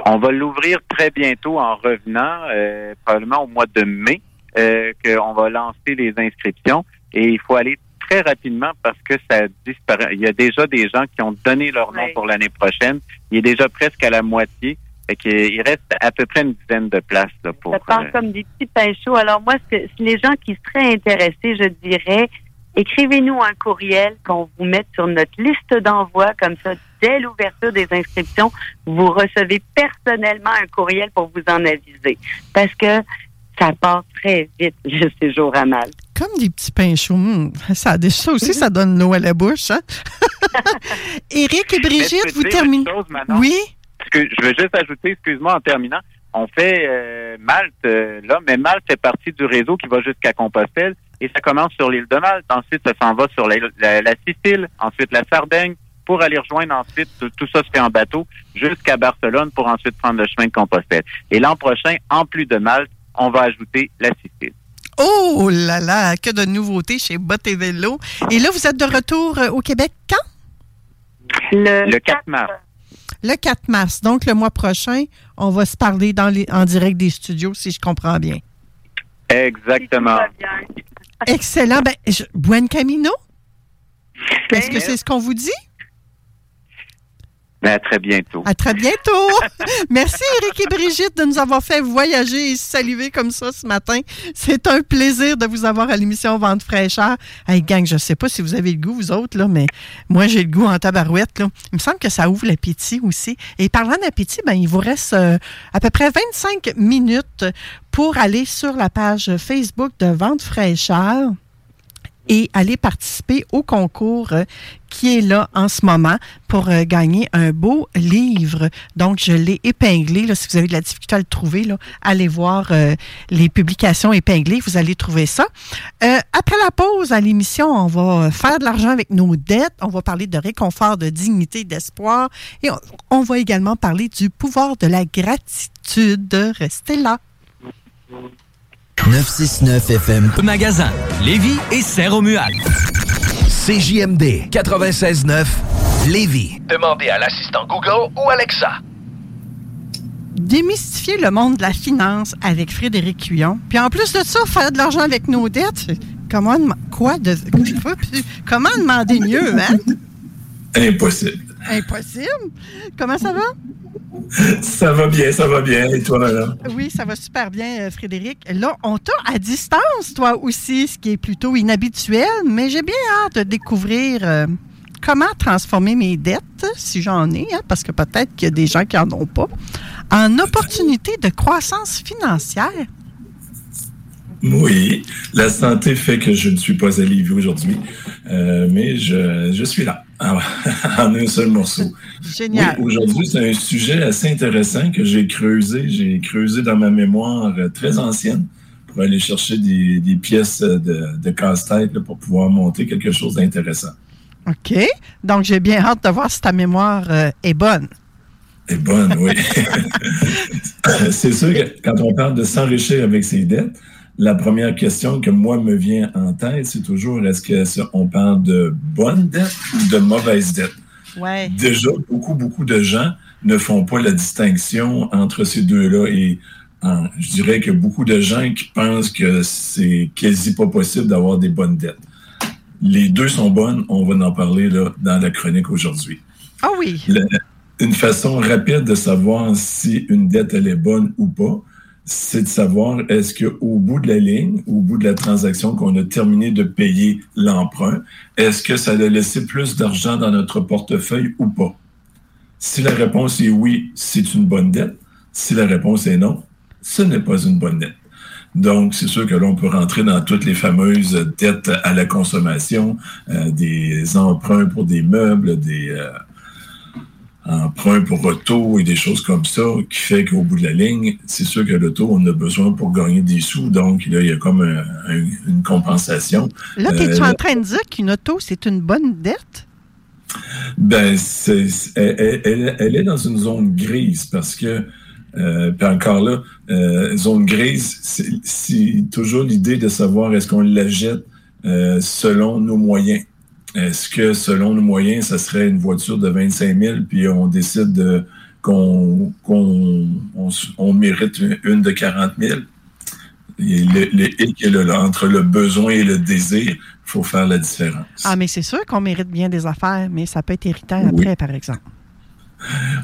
Speaker 10: On va l'ouvrir très bientôt en revenant, euh, probablement au mois de mai, euh, qu'on va lancer les inscriptions. Et il faut aller très rapidement parce que ça disparaît. Il y a déjà des gens qui ont donné leur nom pour l'année prochaine. Il est déjà presque à la moitié. Fait qu'il reste à peu près une dizaine de places là, pour.
Speaker 11: Ça part
Speaker 10: euh,
Speaker 11: comme des petits pains chauds. Alors moi, ce que- les gens qui seraient intéressés, je dirais, écrivez-nous un courriel qu'on vous mette sur notre liste d'envoi, comme ça, dès l'ouverture des inscriptions, vous recevez personnellement un courriel pour vous en aviser. Parce que ça part très vite, le séjour à mal.
Speaker 2: Comme des petits pains chauds. Hum, ça, ça aussi, ça donne l'eau à la bouche. Hein? Éric et Brigitte, vous terminez. Oui?
Speaker 10: Parce que je veux juste ajouter, excuse-moi en terminant, on fait euh, Malte euh, là, mais Malte fait partie du réseau qui va jusqu'à Compostelle et ça commence sur l'île de Malte. Ensuite, ça s'en va sur la, la- la Sicile, ensuite la Sardaigne, pour aller rejoindre ensuite, tout, tout ça se fait en bateau, jusqu'à Barcelone pour ensuite prendre le chemin de Compostelle. Et l'an prochain, en plus de Malte, on va ajouter la Sicile.
Speaker 2: Oh là là, que de nouveautés chez Bottes et Vélo. Et là, vous êtes de retour euh, au Québec quand?
Speaker 10: Le 4 mars.
Speaker 2: Le 4 mars. Donc, le mois prochain, on va se parler dans les, en direct des studios, si je comprends bien.
Speaker 10: Exactement.
Speaker 2: Excellent. Ben, je- Buen Camino? Est-ce que c'est ce qu'on vous dit?
Speaker 10: À très bientôt.
Speaker 2: À très bientôt. Merci, Eric et Brigitte, de nous avoir fait voyager et saluer comme ça ce matin. C'est un plaisir de vous avoir à l'émission Vente fraîcheur. Hey, gang, je sais pas si vous avez le goût, vous autres, là, mais moi, j'ai le goût en tabarouette. Il me semble que ça ouvre l'appétit aussi. Et parlant d'appétit, ben, il vous reste euh, à peu près 25 minutes pour aller sur la page Facebook de Vente fraîcheur et aller participer au concours euh, qui est là en ce moment pour euh, gagner un beau livre. Donc, je l'ai épinglé. Si vous avez de la difficulté à le trouver, allez voir euh, les publications épinglées. Vous allez trouver ça. Après la pause à l'émission, on va faire de l'argent avec nos dettes. On va parler de réconfort, de dignité, d'espoir. Et on, on va également parler du pouvoir de la gratitude. Restez là.
Speaker 1: 969 FM. Magasin, Lévis et Saint-Romuald. CJMD 96.9, Lévis.
Speaker 8: Demandez à l'assistant Google ou Alexa.
Speaker 2: démystifier le monde de la finance avec Frédéric Cuillon. Puis en plus de ça, faire de l'argent avec nos dettes. Comment quoi de comment demander mieux, hein?
Speaker 12: Impossible.
Speaker 2: Impossible? Comment ça va?
Speaker 12: Ça va bien, ça va bien. Et toi, madame?
Speaker 2: Oui, ça va super bien, euh, Frédéric. Là, on t'a à distance, toi aussi, ce qui est plutôt inhabituel, mais j'ai bien hâte de découvrir euh, comment transformer mes dettes, si j'en ai, hein, parce que peut-être qu'il y a des gens qui n'en ont pas, en opportunité de croissance financière.
Speaker 12: Oui, la santé fait que je ne suis pas à aujourd'hui, euh, mais je, je suis là, en, en un seul morceau.
Speaker 2: Génial.
Speaker 12: Oui, aujourd'hui, c'est un sujet assez intéressant que j'ai creusé. J'ai creusé dans ma mémoire euh, très ancienne pour aller chercher des, des pièces de, de casse-tête pour pouvoir monter quelque chose d'intéressant.
Speaker 2: OK. Donc, j'ai bien hâte de voir si ta mémoire euh, est bonne.
Speaker 12: est bonne, oui. c'est sûr que quand on parle de s'enrichir avec ses dettes, la première question que moi me vient en tête, c'est toujours est-ce que ça- on parle de bonnes dettes ou de mauvaises dettes?
Speaker 2: Ouais.
Speaker 12: Déjà, beaucoup, beaucoup de gens ne font pas la distinction entre ces deux-là et je dirais que beaucoup de gens qui pensent que c'est quasi pas possible d'avoir des bonnes dettes. Les deux sont bonnes, on va en parler là, dans la chronique aujourd'hui.
Speaker 2: Ah oui.
Speaker 12: Une façon rapide de savoir si une dette elle est bonne ou pas, c'est de savoir est-ce qu'au bout de la ligne, au bout de la transaction qu'on a terminé de payer l'emprunt, est-ce que ça a laissé plus d'argent dans notre portefeuille ou pas? Si la réponse est oui, c'est une bonne dette. Si la réponse est non, ce n'est pas une bonne dette. Donc, c'est sûr que là, on peut rentrer dans toutes les fameuses dettes à la consommation, euh, des emprunts pour des meubles, des euh, emprunts pour auto et des choses comme ça, qui fait qu'au bout de la ligne, c'est sûr que l'auto, on a besoin pour gagner des sous. Donc, là, il y a comme une compensation.
Speaker 2: Là, es-tu en train de dire qu'une auto, c'est une bonne dette?
Speaker 12: Ben, elle, est dans une zone grise parce que, euh, puis encore là, euh, zone grise, c'est toujours l'idée de savoir est-ce qu'on la jette euh, selon nos moyens. Est-ce que selon nos moyens, ça serait une voiture de 25 000, puis on décide qu'on on, mérite une de 40 000? Et le, le là, entre le besoin et le désir, il faut faire la différence.
Speaker 2: Ah, mais c'est sûr qu'on mérite bien des affaires, mais ça peut être irritant après, par exemple.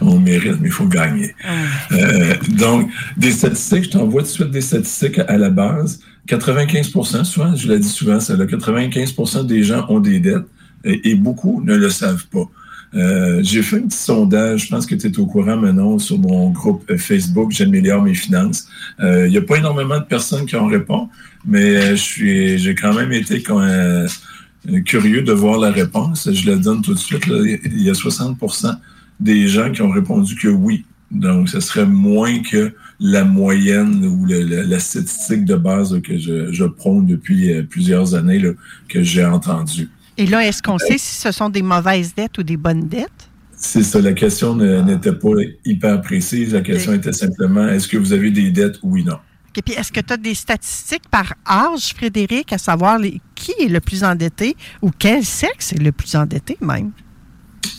Speaker 12: On mérite, mais il faut gagner. Ah. Euh, donc, des statistiques, je t'envoie tout de suite des statistiques à la base. 95% souvent, je l'ai dit souvent, c'est là, 95% des gens ont des dettes et, beaucoup ne le savent pas. Euh, j'ai fait un petit sondage, je pense que tu es au courant maintenant, sur mon groupe euh, Facebook, J'améliore mes finances. Il n'y a pas énormément de personnes qui en répondent, mais euh, je suis, j'ai quand même été euh, curieux de voir la réponse. Je la donne tout de suite. Il y a 60% des gens qui ont répondu que oui. Donc, ce serait moins que la moyenne ou la, statistique de base que je, prône depuis euh, plusieurs années que j'ai entendu.
Speaker 2: Et là, est-ce qu'on sait si ce sont des mauvaises dettes ou des bonnes dettes?
Speaker 12: C'est ça. La question n'était pas hyper précise. La question était simplement est-ce que vous avez des dettes, oui ou non?
Speaker 2: Et puis, est-ce que tu as des statistiques par âge, Frédéric, à savoir qui est le plus endetté ou quel sexe est le plus endetté même?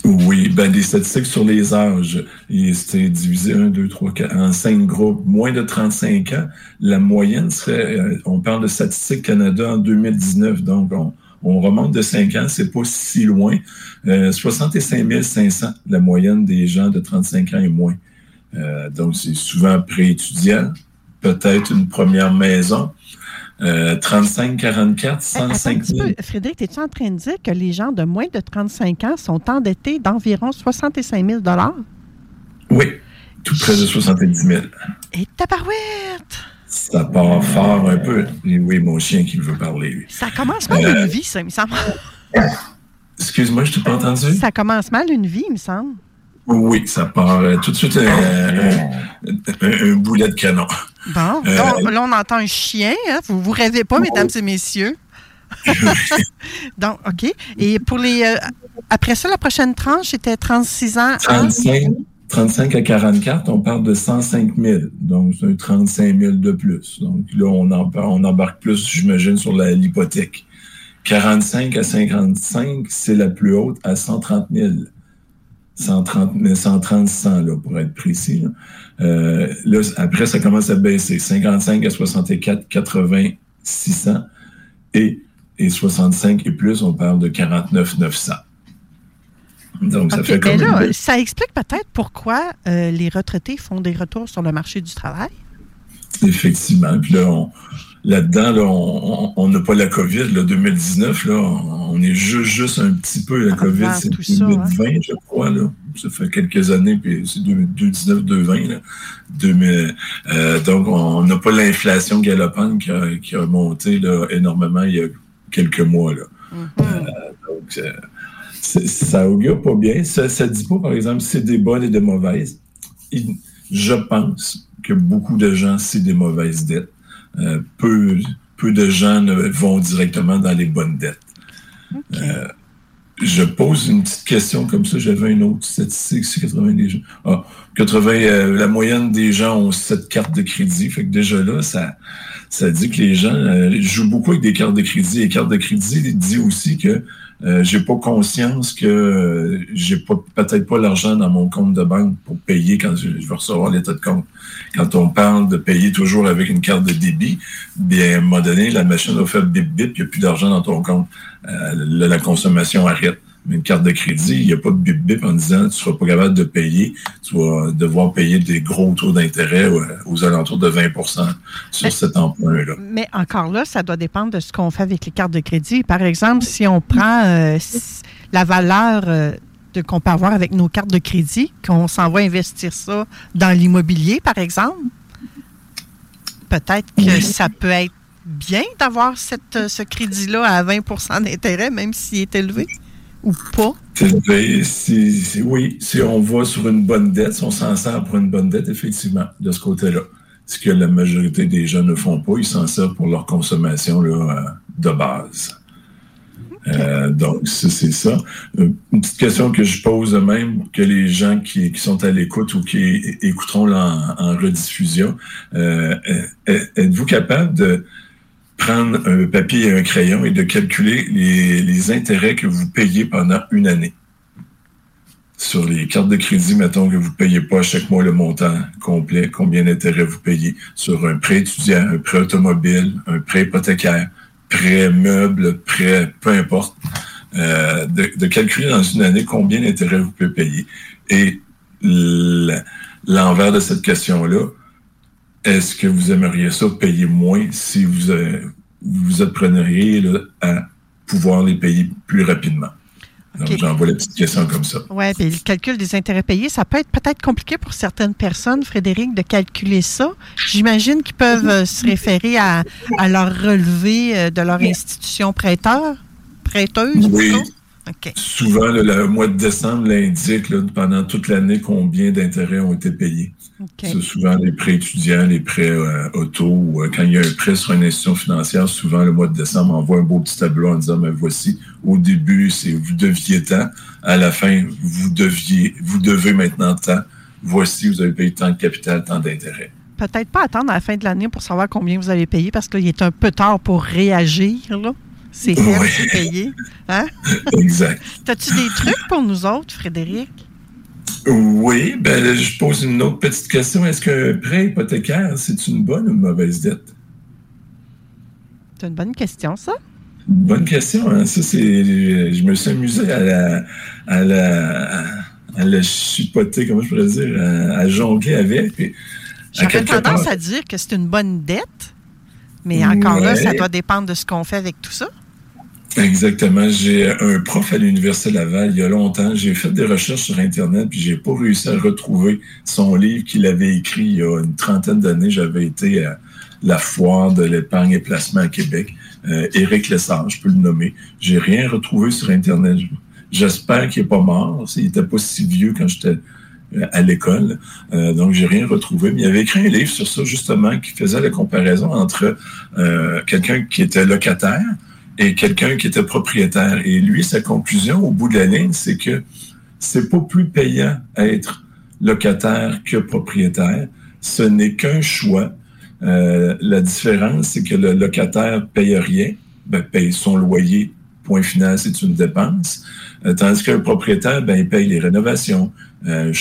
Speaker 12: Oui, ben des statistiques sur les âges. C'est divisé 1, 2, 3, 4, en cinq groupes. Moins de 35 ans, la moyenne serait, euh, on parle de Statistique Canada en 2019, donc on, remonte de 5 ans, c'est pas si loin. 65 euh, 500, la moyenne des gens de 35 ans et moins. Euh, donc, c'est souvent pré-étudiant peut-être une première maison. 35-44, 105 000.
Speaker 2: Frédéric, es-tu en train de dire que les gens de moins de 35 ans sont endettés d'environ 65 000
Speaker 12: Oui, tout près de 70 000.
Speaker 2: Et tabarouette!
Speaker 12: Ça part fort un peu. oui, mon chien qui veut parler, lui.
Speaker 2: Ça commence mal une euh, vie, ça, il me semble.
Speaker 12: Excuse-moi, je t'ai pas entendu.
Speaker 2: Ça commence mal une vie, il me semble.
Speaker 12: Oui, ça part euh, tout de suite euh, un, boulet de canon.
Speaker 2: Bon, là, on entend un chien. Hein? Vous ne rêvez pas, mesdames et messieurs. Donc, OK. Et pour les. après ça, la prochaine tranche était 36 ans.
Speaker 12: 35, 35 à 44, on parle de 105 000. Donc, c'est 35 000 de plus. Donc, là, on, embarque plus, j'imagine, sur l'hypothèque. 45 à 55, c'est la plus haute à 130 000. 130, 130 100 là, pour être précis. Euh, là. après, ça commence à baisser. 55 à 64, 80, 600. Et, et 65 et plus, on parle de 49, 900.
Speaker 2: Donc, ça fait comme là, Ça explique peut-être pourquoi euh, les retraités font des retours sur le marché du travail.
Speaker 12: Effectivement. Puis là, on, là-dedans, on n'a pas la COVID, là, 2019, là, on est juste, juste un petit peu la COVID, c'est 2020, hein. je crois, là. Ça fait quelques années, puis c'est 2019, 2020, là. donc, on n'a pas l'inflation galopante qui a, qui a monté là, énormément il y a quelques mois, là. Mm-hmm. Euh, donc, euh, ça augure pas bien. Ça ne dit pas, par exemple, c'est des bonnes et des mauvaises. Je pense que beaucoup de gens, c'est des mauvaises dettes. Euh, peu, peu de gens vont directement dans les bonnes dettes. Euh, je pose une petite question comme ça. J'avais une autre statistique, c'est 80 des gens. Ah, 80, euh, la moyenne des gens ont cette carte de crédit. Fait que déjà là, ça, ça dit que les gens jouent beaucoup avec des cartes de crédit. Et cartes de crédit dit aussi que euh, j'ai pas conscience que euh, j'ai pas peut-être pas l'argent dans mon compte de banque pour payer quand je, vais recevoir l'état de compte. Quand on parle de payer toujours avec une carte de débit, bien à un moment donné, la machine va faire bip bip, il n'y a plus d'argent dans ton compte. Euh, la consommation arrête une carte de crédit, il n'y a pas de bip-bip en disant tu ne seras pas capable de payer, tu vas devoir payer des gros taux d'intérêt aux alentours de 20% sur cet emprunt-là.
Speaker 2: Mais encore là, ça doit dépendre de ce qu'on fait avec les cartes de crédit. Par exemple, si on prend euh, la valeur euh, qu'on peut avoir avec nos cartes de crédit, qu'on s'en va investir ça dans l'immobilier, par exemple, peut-être que ça peut être bien d'avoir cette, ce crédit-là à 20% d'intérêt, même s'il est élevé ou pas?
Speaker 12: oui, si on va sur une bonne dette, si on s'en sert pour une bonne dette, effectivement, de ce côté-là. Ce que la majorité des gens ne font pas, ils s'en servent pour leur consommation là, euh, de base. Euh, donc, c'est ça. Euh, une petite question que je pose même, que les gens qui, sont à l'écoute ou qui écouteront en, en, rediffusion, êtes-vous capable de prendre un papier et un crayon et de calculer les, intérêts que vous payez pendant une année. Sur les cartes de crédit, mettons que vous ne payez pas chaque mois le montant complet, combien d'intérêts vous payez sur un prêt étudiant, un prêt automobile, un prêt hypothécaire, prêt meuble, prêt, peu importe, euh, de, calculer dans une année combien d'intérêts vous pouvez payer. Et l'envers de cette question-là, est-ce que vous aimeriez ça payer moins si vous, euh, vous appreniez à pouvoir les payer plus rapidement? Donc, j'envoie la petite question comme ça.
Speaker 2: Oui, puis le calcul des intérêts payés, ça peut être peut-être compliqué pour certaines personnes, Frédéric, de calculer ça. J'imagine qu'ils peuvent euh, se référer à, leur relevé euh, de leur institution prêteur, prêteuse.
Speaker 12: Oui. Souvent, le, mois de décembre l'indique pendant toute l'année combien d'intérêts ont été payés. C'est souvent les prêts étudiants, les prêts euh, auto, ou euh, quand il y a un prêt sur une institution financière, souvent le mois de décembre, on envoie un beau petit tableau en disant, mais voici, au début, c'est vous deviez tant, à la fin, vous deviez, vous devez maintenant tant, voici, vous avez payé tant de capital, tant d'intérêts.
Speaker 2: Peut-être pas attendre à la fin de l'année pour savoir combien vous allez payer, parce qu'il est un peu tard pour réagir, là. C'est fait, payé. Hein?
Speaker 12: exact.
Speaker 2: As-tu des trucs pour nous autres, Frédéric?
Speaker 12: Oui, ben je pose une autre petite question. Est-ce qu'un prêt hypothécaire, c'est une bonne ou une mauvaise dette?
Speaker 2: C'est une bonne question, ça.
Speaker 12: Bonne question. Hein? Ça, c'est. Je me suis amusé à la, à la, à la chipoter, comment je pourrais dire, à, jongler avec.
Speaker 2: J'aurais tendance à dire que c'est une bonne dette, mais encore là, ça doit dépendre de ce qu'on fait avec tout ça.
Speaker 12: Exactement. J'ai un prof à l'Université Laval il y a longtemps. J'ai fait des recherches sur Internet, puis j'ai pas réussi à retrouver son livre qu'il avait écrit il y a une trentaine d'années. J'avais été à la foire de l'épargne et placement à Québec. Euh, Éric Lessard, je peux le nommer. J'ai rien retrouvé sur Internet. J'espère qu'il est pas mort. Il était pas si vieux quand j'étais euh, à l'école. Euh, donc, j'ai rien retrouvé. Mais il avait écrit un livre sur ça, justement, qui faisait la comparaison entre euh, quelqu'un qui était locataire et quelqu'un qui était propriétaire. Et lui, sa conclusion au bout de la ligne, c'est que c'est pas plus payant être locataire que propriétaire. Ce n'est qu'un choix. Euh, la différence, c'est que le locataire paye rien, ben, paye son loyer, point final, c'est une dépense. Euh, tandis qu'un propriétaire, ben, il paye les rénovations. Euh,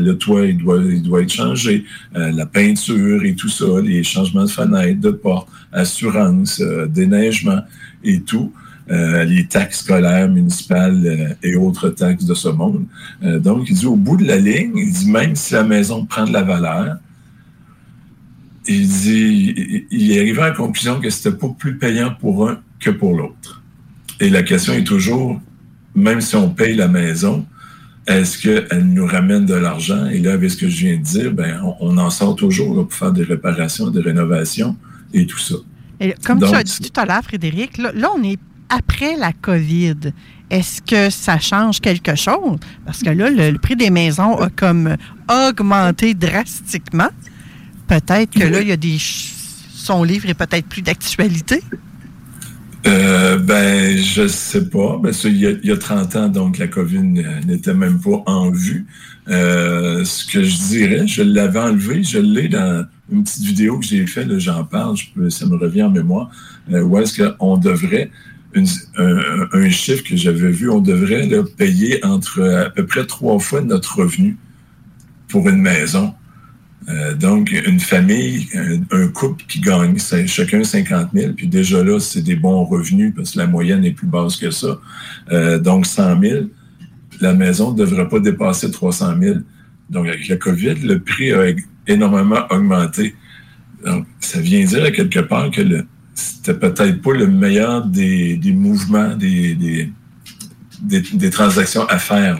Speaker 12: le toit, il doit, il doit être changé. Euh, la peinture et tout ça, les changements de fenêtres, de portes, assurance, déneigement et tout. Euh, les taxes scolaires, municipales euh, et autres taxes de ce monde. Euh, donc, il dit au bout de la ligne, il dit même si la maison prend de la valeur, il dit, il est arrivé à la conclusion que c'était pas plus payant pour un que pour l'autre. Et la question est toujours, même si on paye la maison, est-ce qu'elle nous ramène de l'argent? Et là, avec ce que je viens de dire, ben, on, en sort toujours pour faire des réparations, des rénovations et tout ça
Speaker 2: comme tu as dit tout à l'heure, Frédéric, là, on est après la COVID. Est-ce que ça change quelque chose? Parce que là, le, prix des maisons a comme augmenté drastiquement. Peut-être que là, il y a des. Son livre est peut-être plus d'actualité.
Speaker 12: Euh, ben, je sais pas. Ben, il, y a, 30 ans, donc la COVID n'était même pas en vue. Euh, ce que je dirais, je l'avais enlevé, je l'ai dans une petite vidéo que j'ai faite, j'en parle, ça me revient en mémoire, euh, où est-ce qu'on devrait, un, chiffre que j'avais vu, on devrait payer entre à peu près trois fois notre revenu pour une maison. Euh, donc, une famille, un, couple qui gagne chacun 50 000, puis déjà là, c'est des bons revenus parce que la moyenne est plus basse que ça. Euh, donc, 100 000, la maison ne devrait pas dépasser 300 000. Donc, avec la COVID, le prix a énormément augmenté. Donc, ça vient dire à quelque part que c'était peut-être pas le meilleur des, mouvements, des, des, transactions à faire,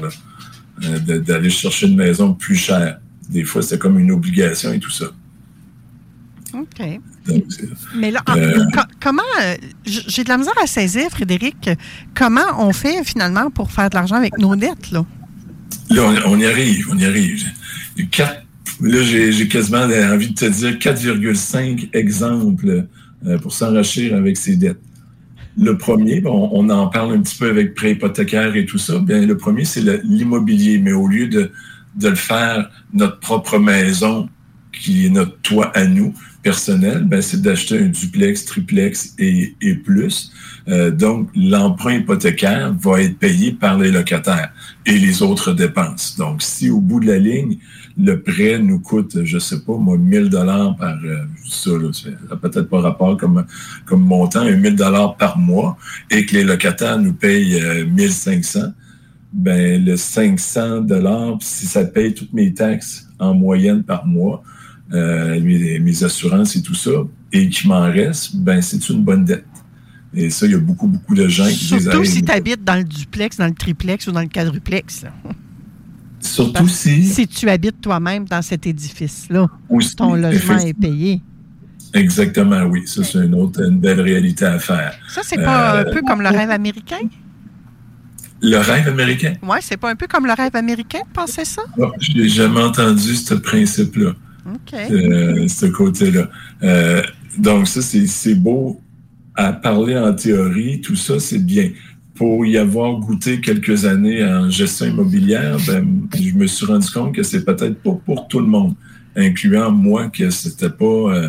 Speaker 12: euh, d'aller chercher une maison plus chère. Des fois, c'était comme une obligation et tout ça.
Speaker 2: OK.
Speaker 12: Donc,
Speaker 2: Mais là,
Speaker 12: Euh,
Speaker 2: co- comment. euh, J'ai de la misère à saisir, Frédéric, comment on fait finalement pour faire de l'argent avec nos dettes, là?
Speaker 12: Là, on, on y arrive, on y arrive. Quatre- là, j'ai quasiment envie de te dire 4,5 exemples euh, pour s'enrichir avec ses dettes. Le premier, bon, on en parle un petit peu avec prêt hypothécaire et tout ça. Bien, le premier, c'est l'immobilier, mais au lieu de, de le faire notre propre maison, qui est notre toit à nous, personnel, ben, c'est d'acheter un duplex, triplex et, et plus. Euh, donc, l'emprunt hypothécaire va être payé par les locataires et les autres dépenses. Donc, si au bout de la ligne, le prêt nous coûte, je sais pas, moi, 1000 dollars par, euh, ça, n'a peut-être pas rapport comme, comme montant, un 1000 dollars par mois, et que les locataires nous payent euh, 1500, ben, le 500 dollars, si ça paye toutes mes taxes en moyenne par mois, euh, mes, mes assurances et tout ça, et qu'il m'en reste, ben, c'est une bonne dette. Et ça, il y a beaucoup, beaucoup de gens qui disent,
Speaker 2: Surtout si tu habites dans le duplex, dans le triplex ou dans le quadruplex.
Speaker 12: surtout si,
Speaker 2: Si tu habites toi-même dans cet édifice-là,
Speaker 12: Aussi,
Speaker 2: ton logement est payé.
Speaker 12: exactement, oui, ça, c'est une autre, une belle réalité à faire.
Speaker 2: Ça, c'est pas
Speaker 12: Euh,
Speaker 2: un peu comme le rêve américain?
Speaker 12: Le rêve américain?
Speaker 2: Oui, c'est pas un peu comme le rêve américain de penser ça?
Speaker 12: Non, je n'ai jamais entendu ce principe-là.
Speaker 2: OK.
Speaker 12: euh, ce côté-là. Euh, donc, ça, c'est beau à parler en théorie, tout ça, c'est bien. Pour y avoir goûté quelques années en gestion immobilière, ben, je me suis rendu compte que c'est peut-être pas pour tout le monde, incluant moi, que c'était pas. euh,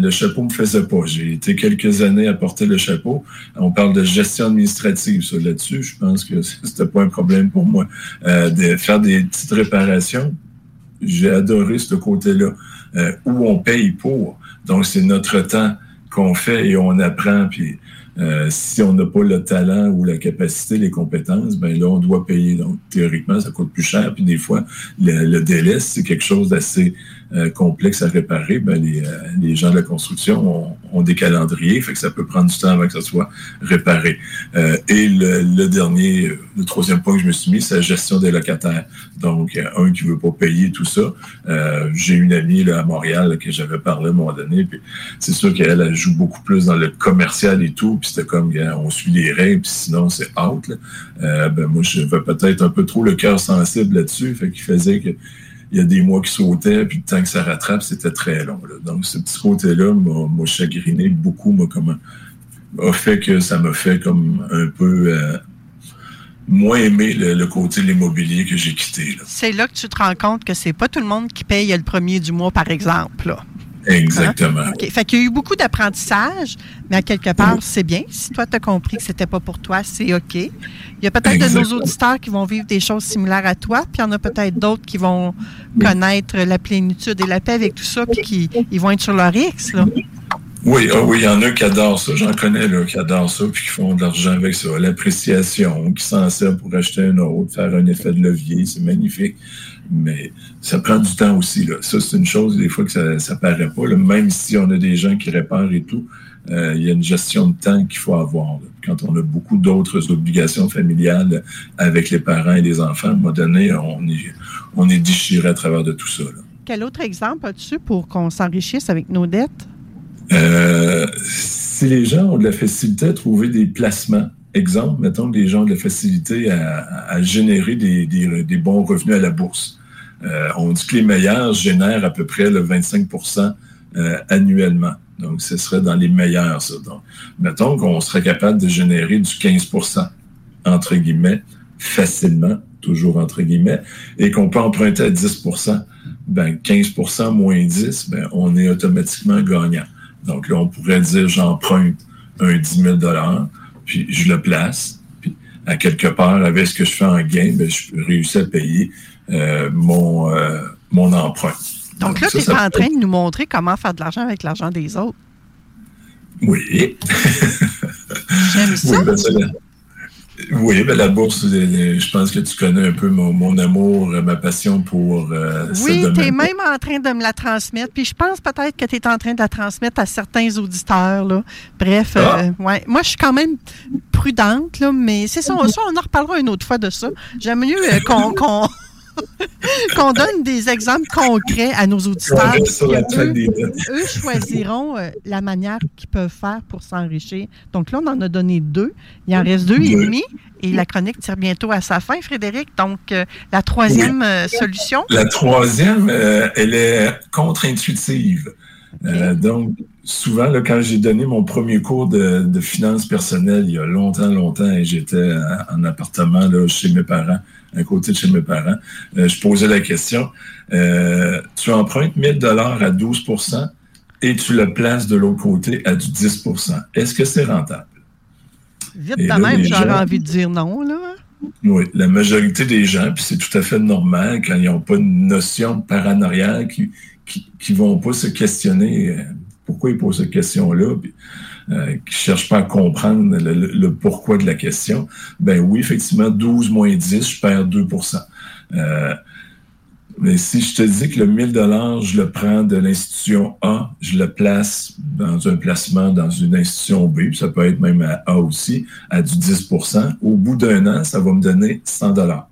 Speaker 12: le chapeau me faisait pas. J'ai été quelques années à porter le chapeau. On parle de gestion administrative, là-dessus. Je pense que c'était pas un problème pour moi. De faire des petites réparations, j'ai adoré ce côté-là, euh, où on paye pour. Donc, c'est notre temps qu'on fait et on apprend. Puis, euh, si on n'a pas le talent ou la capacité, les compétences, ben là, on doit payer. Donc, théoriquement, ça coûte plus cher. Puis, des fois, le, le délai, c'est quelque chose d'assez euh, complexe à réparer. Ben, les, euh, les gens de la construction ont, des calendriers, fait que ça peut prendre du temps avant que ça soit réparé. Euh, et le, dernier, le troisième point que je me suis mis, c'est la gestion des locataires. Donc, euh, un qui veut pas payer tout ça. J'ai une amie là, à Montréal que j'avais parlé à un moment donné, puis c'est sûr qu'elle elle joue beaucoup plus dans le commercial et tout, puis c'était comme, gars, on suit les règles, puis sinon c'est out. Là. Ben, moi, peut-être un peu trop le cœur sensible là-dessus, fait qu'il faisait que il y a des mois qui sautaient, puis le temps que ça rattrape, c'était très long. Donc, ce petit côté-là m'a chagriné beaucoup, m'a comme a fait que ça m'a fait comme un peu euh, moins aimer le, le côté de l'immobilier que j'ai quitté.
Speaker 2: C'est là que tu te rends compte que c'est pas tout le monde qui paye le premier du mois, par exemple. là.
Speaker 12: Exactement.
Speaker 2: Hein? Fait qu'il y a eu beaucoup d'apprentissage, mais à quelque part, c'est bien. Si toi, tu as compris que c'était pas pour toi, c'est OK. Il y a peut-être de nos auditeurs qui vont vivre des choses similaires à toi, puis il y en a peut-être d'autres qui vont connaître la plénitude et la paix avec tout ça, puis qui ils vont être sur leur X. Là.
Speaker 12: Oui, ah oui, il y en a qui adorent ça. J'en connais là, qui adorent ça puis qui font de l'argent avec ça. L'appréciation, qui s'en sert pour acheter un autre, faire un effet de levier, c'est magnifique. Mais ça prend du temps aussi. Là. Ça, c'est une chose, des fois, que ça ne paraît pas. là. Même si on a des gens qui réparent et tout, euh, il y a une gestion de temps qu'il faut avoir. là. Quand on a beaucoup d'autres obligations familiales avec les parents et les enfants, à un moment donné, on est, on est déchiré à travers de tout ça. là.
Speaker 2: Quel autre exemple as-tu pour qu'on s'enrichisse avec nos dettes?
Speaker 12: Euh, si les gens ont de la facilité à trouver des placements, exemple, mettons que les gens ont de la facilité à, à générer des, des- des bons revenus à la bourse. Euh, on dit que les meilleurs génèrent à peu près le 25% euh, annuellement. Donc, ce serait dans les meilleurs, ça. Donc, mettons qu'on serait capable de générer du 15% entre guillemets, facilement, toujours entre guillemets, et qu'on peut emprunter à 10% ben 15% moins 10, ben, on est automatiquement gagnant. Donc là, on pourrait dire j'emprunte un 10 000 puis je le place, puis à quelque part, avec ce que je fais en gain, ben, je peux réussir à payer euh, mon, euh, mon emprunt.
Speaker 2: Donc là, tu es en train de nous montrer comment faire de l'argent avec l'argent des autres.
Speaker 12: Oui.
Speaker 2: J'aime ça.
Speaker 12: Oui, ben. Oui, ben, la bourse, euh, je pense que tu connais un peu mon, mon amour, ma passion pour euh,
Speaker 2: Oui, tu es même en train de me la transmettre. Puis je pense peut-être que tu es en train de la transmettre à certains auditeurs. Là. Bref, euh,
Speaker 12: Ah.
Speaker 2: ouais. moi, je suis quand même prudente, là, mais c'est ça, ça, on en reparlera une autre fois de ça. J'aime mieux euh, qu'on qu'on qu'on donne des exemples concrets à nos auditeurs. Eux, choisiront euh, la manière qu'ils peuvent faire pour s'enrichir. Donc là, on en a donné deux. Il en reste deux et demi. Et la chronique tire bientôt à sa fin, Frédéric. Donc, euh, la troisième euh, solution?
Speaker 12: La troisième, euh, elle est contre-intuitive. Donc, souvent, là, quand j'ai donné mon premier cours de, de finances personnelles il y a longtemps, longtemps, et j'étais en en appartement là, chez mes parents, à côté de chez mes parents, euh, je posais la question, euh, tu empruntes 1000 dollars à 12% et tu le places de l'autre côté à du 10% Est-ce que c'est rentable?
Speaker 2: Vite
Speaker 12: Et là,
Speaker 2: même, j'aurais
Speaker 12: gens-
Speaker 2: envie de dire non, là.
Speaker 12: Oui, la majorité des gens, puis c'est tout à fait normal quand ils n'ont pas une notion de paranoïa, qui qui, qui vont pas se questionner euh, pourquoi ils posent cette question-là, puis euh, qui cherchent pas à comprendre le, le- pourquoi de la question. Ben oui, effectivement, 12 moins 10, je perds 2% Euh, mais si je te dis que le 1000 dollars, je le prends de l'institution A, je le place dans un placement dans une institution B, ça peut être même à A aussi, à du 10% Au bout d'un an, ça va me donner 100 dollars.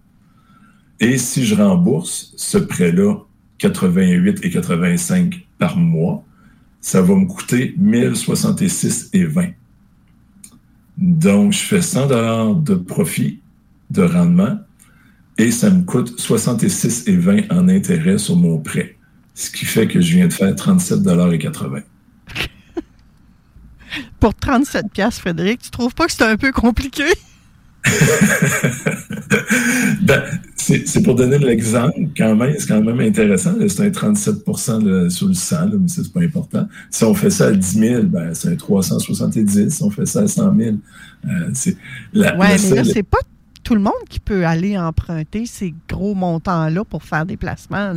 Speaker 12: Et si je rembourse ce prêt-là, 88 et 85 par mois, ça va me coûter 1066 et 20. Donc, je fais 100 dollars de profit, de rendement, et ça me coûte 66 et 20 en intérêt sur mon prêt. Ce qui fait que je viens de faire 37 dollars et 80.
Speaker 2: Pour 37 pièces, Frédéric, tu trouves pas que c'est un peu compliqué?
Speaker 12: Ben, c'est pour donner l'exemple, quand même, c'est quand même intéressant. C'est un 37 là, sur le 100, là, mais ça, c'est pas important. Si on fait ça à 10 000, ben, c'est un 370. Si on fait ça à 100 000, euh, c'est la,
Speaker 2: Oui,
Speaker 12: la
Speaker 2: mais là, c'est pas tout le monde qui peut aller emprunter ces gros montants-là pour faire des placements.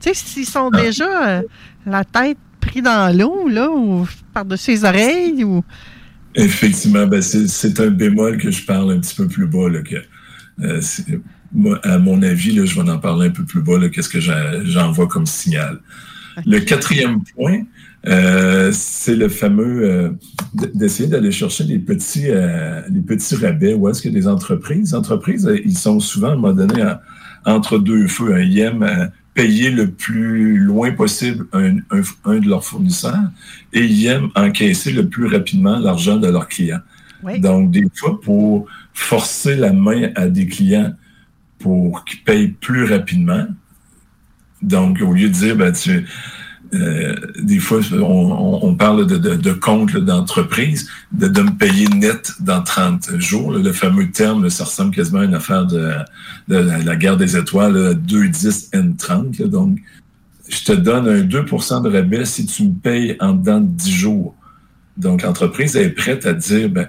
Speaker 2: Tu sais, s'ils sont déjà euh, la tête pris dans l'eau, là, ou par-dessus les oreilles, ou.
Speaker 12: Effectivement, ben c'est un bémol que je parle un petit peu plus bas. Là, que, euh, moi, à mon avis, là, je vais en parler un peu plus bas, qu'est-ce que j'en- j'envoie comme signal. Le quatrième point, euh, c'est le fameux euh, d'essayer d'aller chercher les petits, euh, les petits rabais. Où est-ce que les entreprises, les entreprises, euh, ils sont souvent à un moment donné en- entre deux feux. Ils aiment euh, payer le plus loin possible un, un- un de leurs fournisseurs et ils aiment encaisser le plus rapidement l'argent de leurs clients. Donc, des fois, pour forcer la main à des clients pour qu'ils payent plus rapidement, donc, au lieu de dire, ben, tu, euh, des fois, on, parle de, compte d'entreprise, de, me payer net dans 30 jours. le fameux terme, ça ressemble quasiment à une affaire de, la, guerre des étoiles, là, 210 N30. là. donc, je te donne un 2% de rabais si tu me payes en dedans de 10 jours. Donc, l'entreprise est prête à dire, ben,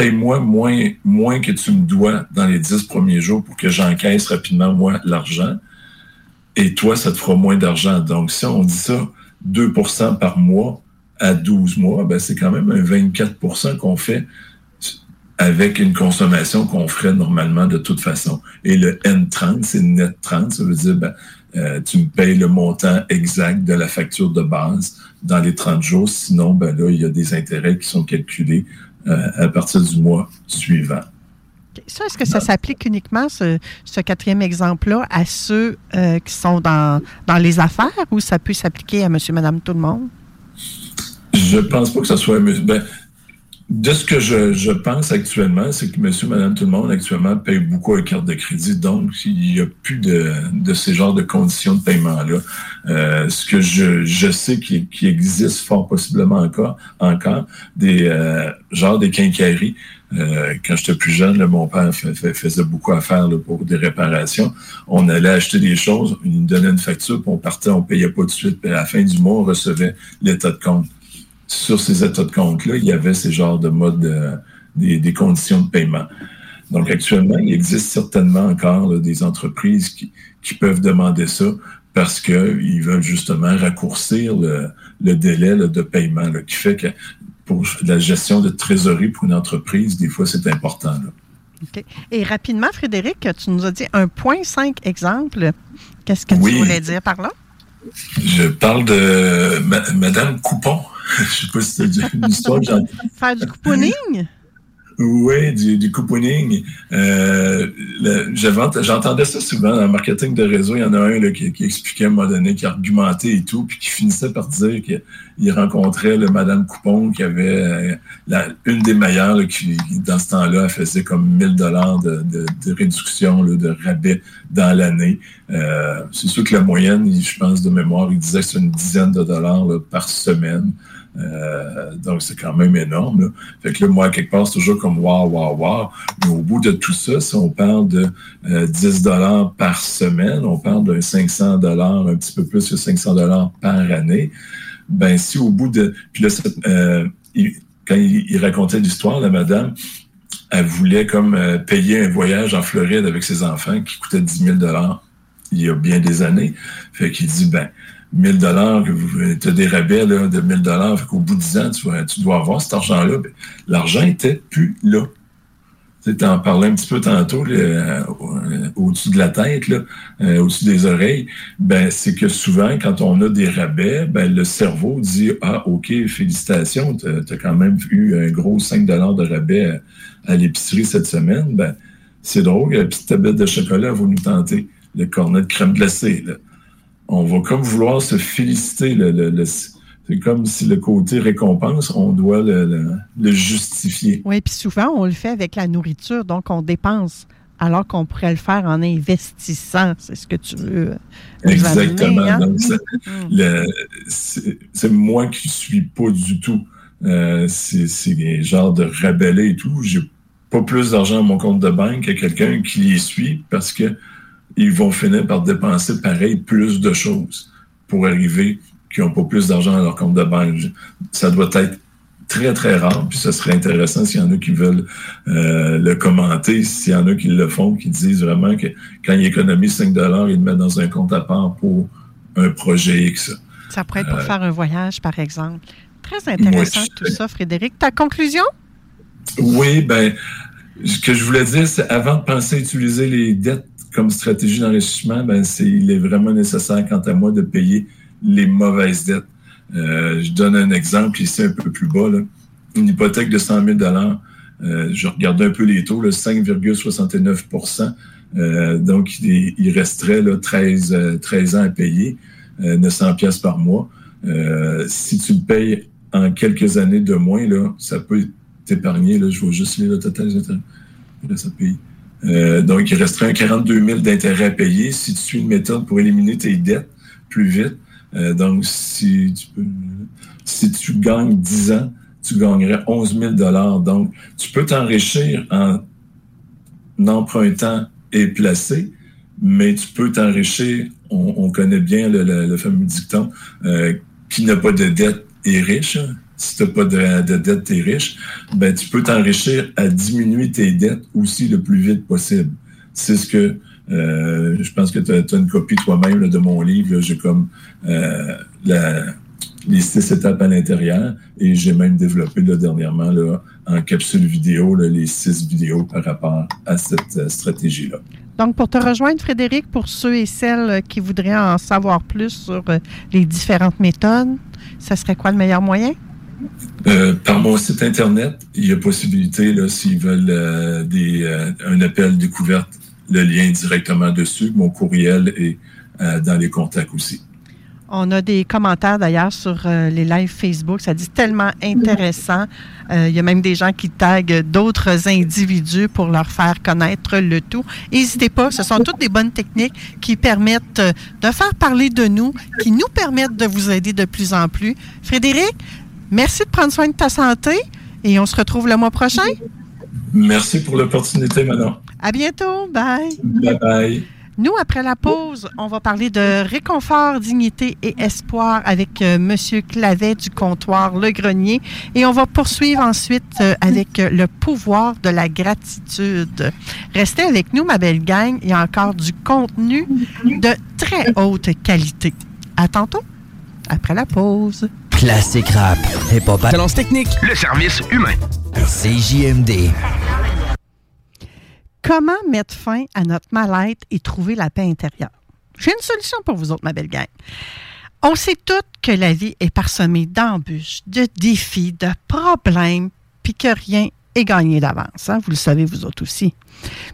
Speaker 12: Paye-moi moins, moins que tu me dois dans les 10 premiers jours pour que j'encaisse rapidement, moi, l'argent. Et toi, ça te fera moins d'argent. Donc, si on dit ça, 2% par mois à 12 mois, ben, c'est quand même un 24% qu'on fait avec une consommation qu'on ferait normalement de toute façon. Et le N30, c'est net 30, ça veut dire ben, euh, tu me payes le montant exact de la facture de base dans les 30 jours. Sinon, ben là, il y a des intérêts qui sont calculés à partir du mois suivant.
Speaker 2: Ça, est-ce que ça s'applique uniquement, ce, ce quatrième exemple-là, à ceux euh, qui sont dans, dans les affaires ou ça peut s'appliquer à monsieur, madame, tout le monde?
Speaker 12: Je pense pas que ce soit... Ben, de ce que je, pense actuellement, c'est que monsieur, madame, tout le monde actuellement paye beaucoup à carte de crédit. Donc, il n'y a plus de, ces genres de conditions de paiement-là. Euh, ce que je, sais qu'il existe fort possiblement encore, encore des euh, genres des quincailleries. Euh, quand j'étais plus jeune, mon père faisait beaucoup à faire pour des réparations. On allait acheter des choses, il nous donnait une facture, puis on partait, on payait pas tout de suite. Puis à la fin du mois, on recevait l'état de compte sur ces états de compte-là, il y avait ces genres de modes, euh, des, conditions de paiement. Donc, actuellement, il existe certainement encore des entreprises qui, peuvent demander ça parce qu'ils veulent justement raccourcir le, délai de paiement, qui fait que pour la gestion de trésorerie pour une entreprise, des fois, c'est important.
Speaker 2: Et rapidement, Frédéric, tu nous as dit un point cinq exemple. Qu'est-ce que tu voulais dire par là?
Speaker 12: Je parle de Madame Coupon. Je sais pas si c'est une histoire que
Speaker 2: Faire du couponing?
Speaker 12: Oui, du, du couponing. Euh, J'entendais ça souvent dans le marketing de réseau. Il y en a un qui, expliquait à un moment donné, qui argumentait et tout, puis qui finissait par dire qu'il rencontrait le Madame Coupon qui avait euh, une des meilleures qui, dans ce temps-là, faisait comme 1000 dollars de, réduction, de rabais dans l'année. Euh, c'est sûr que la moyenne, je pense de mémoire, il disait que c'est une dizaine de dollars par semaine. Euh, donc, c'est quand même énorme. Fait que là, moi, quelque part, c'est toujours comme wow, wow, wow. Mais au bout de tout ça, si on parle de 10 euh, dollars par semaine, on parle de 500 dollars, un petit peu plus que 500 dollars par année. Ben, si au bout de... Puis là, euh, quand il, racontait l'histoire, la madame, elle voulait comme payer un voyage en Floride avec ses enfants qui coûtait 10 000 dollars il y a bien des années. Fait qu'il dit, ben, 1000 dollars, tu as des rabais de 1000 dollars, qu'au bout de 10 ans, tu, tu dois avoir cet argent-là. Ben, l'argent était plus là. Tu en parlais un petit peu tantôt, euh, au-dessus de la tête, euh, au-dessus des oreilles. Ben, c'est que souvent, quand on a des rabais, ben, le cerveau dit Ah, OK, félicitations, tu as, quand même eu un gros 5 de rabais à, l'épicerie cette semaine. Ben, c'est drôle, la petite tablette de chocolat va nous tenter. Le cornet de crème glacée. On va comme vouloir se féliciter. c'est comme si le côté récompense, on doit le, justifier.
Speaker 2: Oui, puis souvent, on le fait avec la nourriture, donc on dépense alors qu'on pourrait le faire en investissant. C'est ce que tu veux.
Speaker 12: Exactement.
Speaker 2: Hein?
Speaker 12: Hmm. c'est moi qui ne suis pas du tout euh, c'est genre de rabeller et tout. J'ai pas plus d'argent à mon compte de banque que quelqu'un qui y suit parce que ils vont finir par dépenser pareil plus de choses pour arriver qui n'ont pas plus d'argent à leur compte de banque. Ça doit être très, très rare, puis ce serait intéressant s'il y en a qui veulent euh, le commenter, s'il y en a qui le font, qui disent vraiment que quand ils économisent 5 ils le mettent dans un compte à part pour un projet X.
Speaker 2: Ça pourrait être pour euh, faire un voyage, par exemple. Très intéressant tout ça, Frédéric. Ta conclusion?
Speaker 12: Oui, ben, ce que je voulais dire, c'est avant de penser à utiliser les dettes comme stratégie d'enrichissement, ben, c'est, il est vraiment nécessaire, quant à moi, de payer les mauvaises dettes. Euh, je donne un exemple ici un peu plus bas. Une hypothèque de 100 000 euh, je regardais un peu les taux, 5,69% euh, Donc, il, resterait là, 13, 13 ans à payer, 900 pièces par mois. si tu le payes en quelques années de moins, là, ça peut t'épargner. Là, je vois juste le total. Là, ça paye euh, donc, il resterait un 42 000 d'intérêts à payer si tu suis une méthode pour éliminer tes dettes plus vite. Euh, donc, si tu, peux, si tu gagnes 10 ans, tu gagnerais 11 000 Donc, tu peux t'enrichir en empruntant et placé, mais tu peux t'enrichir, on, connaît bien le, fameux dicton, euh, qui n'a pas de dette est riche si tu n'as pas de, de dette, tu es riche, ben, tu peux t'enrichir à diminuer tes dettes aussi le plus vite possible. C'est ce que euh, je pense que tu as, une copie toi-même de mon livre. J'ai comme euh, les six étapes à l'intérieur et j'ai même développé là, dernièrement là, en capsule vidéo les six vidéos par rapport à cette euh, stratégie-là.
Speaker 2: Donc, pour te rejoindre, Frédéric, pour ceux et celles qui voudraient en savoir plus sur les différentes méthodes, ça serait quoi le meilleur moyen?
Speaker 12: Euh, par mon site Internet, il y a possibilité, s'ils veulent euh, euh, un appel découverte, le lien directement dessus. Mon courriel est dans les contacts aussi.
Speaker 2: On a des commentaires d'ailleurs sur les lives Facebook. Ça dit tellement intéressant. Il y a même des gens qui taguent d'autres individus pour leur faire connaître le tout. N'hésitez pas, ce sont toutes des bonnes techniques qui permettent de faire parler de nous, qui nous permettent de vous aider de plus en plus. Frédéric, merci de prendre soin de ta santé et on se retrouve le mois prochain.
Speaker 12: Merci pour l'opportunité, madame.
Speaker 2: À bientôt. Bye.
Speaker 12: Bye bye.
Speaker 2: Nous, après la pause, on va parler de réconfort, dignité et espoir avec euh, Monsieur Clavet du comptoir Le Grenier. Et on va poursuivre ensuite euh, avec euh, le pouvoir de la gratitude. Restez avec nous, ma belle gang. Il y a encore du contenu de très haute qualité. À tantôt, après la pause.
Speaker 1: Classique rap, hip-hop,
Speaker 8: Talence technique, le service humain.
Speaker 1: CJMD.
Speaker 2: Comment mettre fin à notre mal-être et trouver la paix intérieure? J'ai une solution pour vous autres, ma belle gang. On sait toutes que la vie est parsemée d'embûches, de défis, de problèmes, puis que rien est gagné d'avance. hein. Vous le savez, vous autres aussi.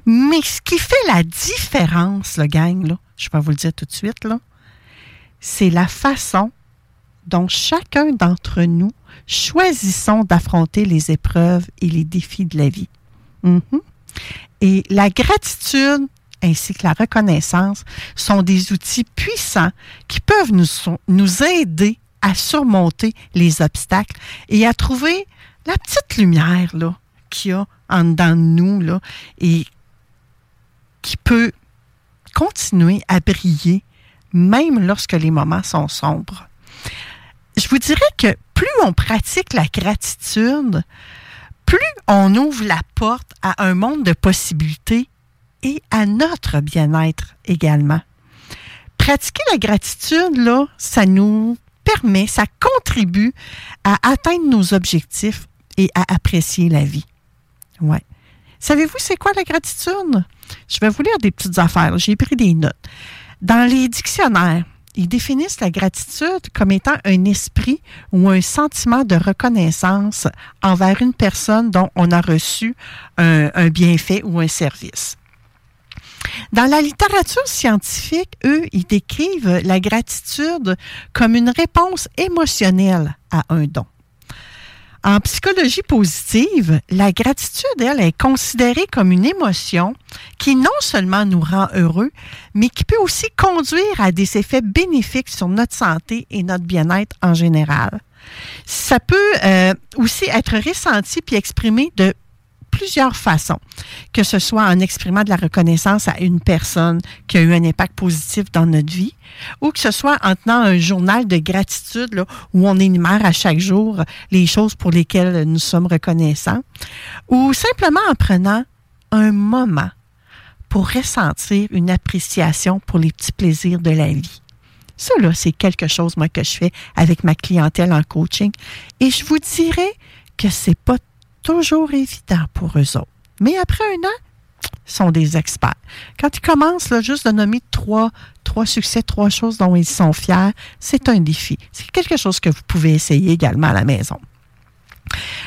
Speaker 2: Mais ce qui fait la différence, le gang, là, je vais vous le dire tout de suite, là, c'est la façon dont chacun d'entre nous choisissons d'affronter les épreuves et les défis de la vie. Mhm. Et la gratitude ainsi que la reconnaissance sont des outils puissants qui peuvent nous, aider à surmonter les obstacles et à trouver la petite lumière qu'il y a en dedans de nous et qui peut continuer à briller même lorsque les moments sont sombres. Je vous dirais que plus on pratique la gratitude, plus on ouvre la porte à un monde de possibilités et à notre bien-être également. Pratiquer la gratitude, là, ça nous permet, ça contribue à atteindre nos objectifs et à apprécier la vie. Ouais. Savez-vous c'est quoi la gratitude? Je vais vous lire des petites affaires. J'ai pris des notes. Dans les dictionnaires, ils définissent la gratitude comme étant un esprit ou un sentiment de reconnaissance envers une personne dont on a reçu un, bienfait ou un service. Dans la littérature scientifique, eux, ils décrivent la gratitude comme une réponse émotionnelle à un don. En psychologie positive, la gratitude, elle, est considérée comme une émotion qui non seulement nous rend heureux, mais qui peut aussi conduire à des effets bénéfiques sur notre santé et notre bien-être en général. Ça peut euh, aussi être ressenti puis exprimé de plusieurs façons, que ce soit en exprimant de la reconnaissance à une personne qui a eu un impact positif dans notre vie, ou que ce soit en tenant un journal de gratitude là, où on énumère à chaque jour les choses pour lesquelles nous sommes reconnaissants, ou simplement en prenant un moment pour ressentir une appréciation pour les petits plaisirs de la vie. Ça, c'est quelque chose, moi, que je fais avec ma clientèle en coaching. Et je vous dirais que c'est pas toujours évident pour eux autres. Mais après un an, ils sont des experts. Quand ils commencent là, juste de nommer trois, trois succès, trois choses dont ils sont fiers, c'est un défi. C'est quelque chose que vous pouvez essayer également à la maison.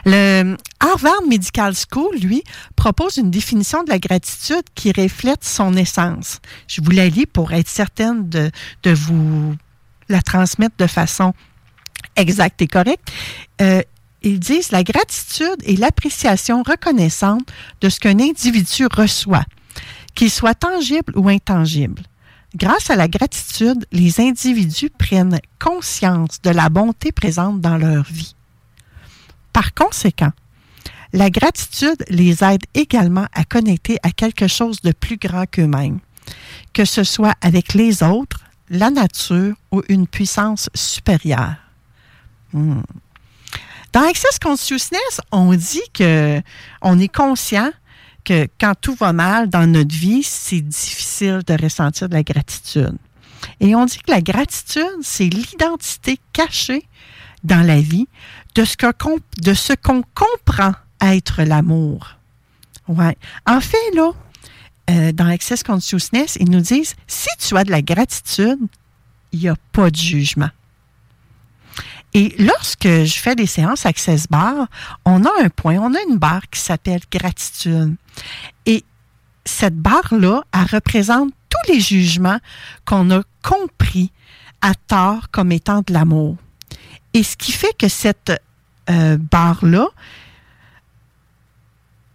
Speaker 2: Le Harvard Medical School, lui, propose une définition de la gratitude qui reflète son essence. Je vous la lis pour être certaine de, vous la transmettre de façon exacte et correcte. Euh, ils disent la gratitude et l'appréciation reconnaissante de ce qu'un individu reçoit, qu'il soit tangible ou intangible. Grâce à la gratitude, les individus prennent conscience de la bonté présente dans leur vie. Par conséquent, la gratitude les aide également à connecter à quelque chose de plus grand qu'eux-mêmes, que ce soit avec les autres, la nature ou une puissance supérieure. Hmm. Dans Access Consciousness, on dit que on est conscient que quand tout va mal dans notre vie, c'est difficile de ressentir de la gratitude. Et on dit que la gratitude, c'est l'identité cachée dans la vie de ce qu'on comprend être l'amour. Ouais. En fait, là, euh, dans Access Consciousness, ils nous disent si tu as de la gratitude, il n'y a pas de jugement. Et lorsque je fais des séances Access Bar, on a un point, on a une barre qui s'appelle gratitude. Et cette barre-là, elle représente tous les jugements qu'on a compris à tort comme étant de l'amour. Et ce qui fait que cette euh, barre-là,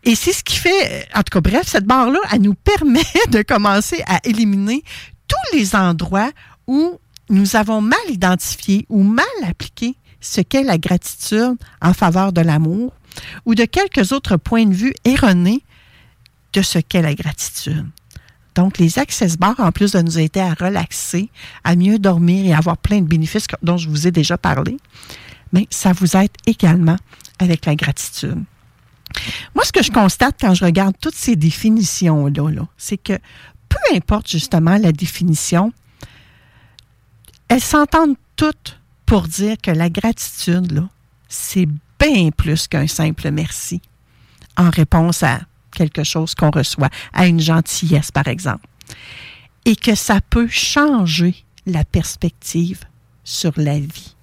Speaker 2: et c'est ce qui fait, en tout cas, bref, cette barre-là, elle nous permet de commencer à éliminer tous les endroits où nous avons mal identifié ou mal appliqué ce qu'est la gratitude en faveur de l'amour ou de quelques autres points de vue erronés de ce qu'est la gratitude. Donc, les access bars, en plus de nous aider à relaxer, à mieux dormir et avoir plein de bénéfices dont je vous ai déjà parlé, mais ça vous aide également avec la gratitude. Moi, ce que je constate quand je regarde toutes ces définitions-là, -là, c'est que peu importe justement la définition, elles s'entendent toutes pour dire que la gratitude, là, c'est bien plus qu'un simple merci en réponse à quelque chose qu'on reçoit, à une gentillesse, par exemple. Et que ça peut changer la perspective sur la vie.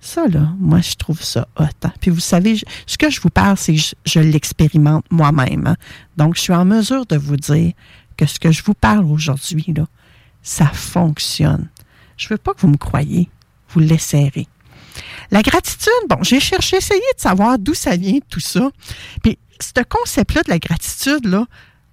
Speaker 2: Ça, là, moi, je trouve ça hot. Hein. Puis vous savez, ce que je vous parle, c'est que je, l'expérimente moi-même. Hein. Donc, je suis en mesure de vous dire que ce que je vous parle aujourd'hui, là, ça fonctionne. Je ne veux pas que vous me croyez. Vous l'essayerez. La gratitude, bon, j'ai cherché, essayé de savoir d'où ça vient, tout ça. Puis, ce concept-là de la gratitude, là,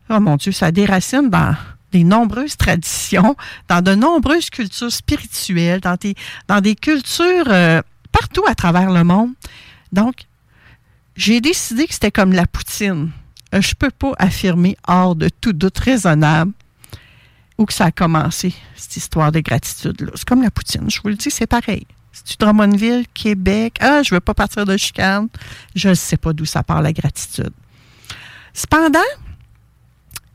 Speaker 2: oh mon Dieu, ça déracine dans des nombreuses traditions, dans de nombreuses cultures spirituelles, dans des, cultures euh, partout à travers le monde. Donc, j'ai décidé que c'était comme la poutine. Euh, je ne peux pas affirmer hors de tout doute raisonnable où que ça a commencé, cette histoire de gratitude-là. C'est comme la poutine. Je vous le dis, c'est pareil. C'est-tu Drummondville, Québec? Ah, je veux pas partir de chicane. Je ne sais pas d'où ça part, la gratitude. Cependant,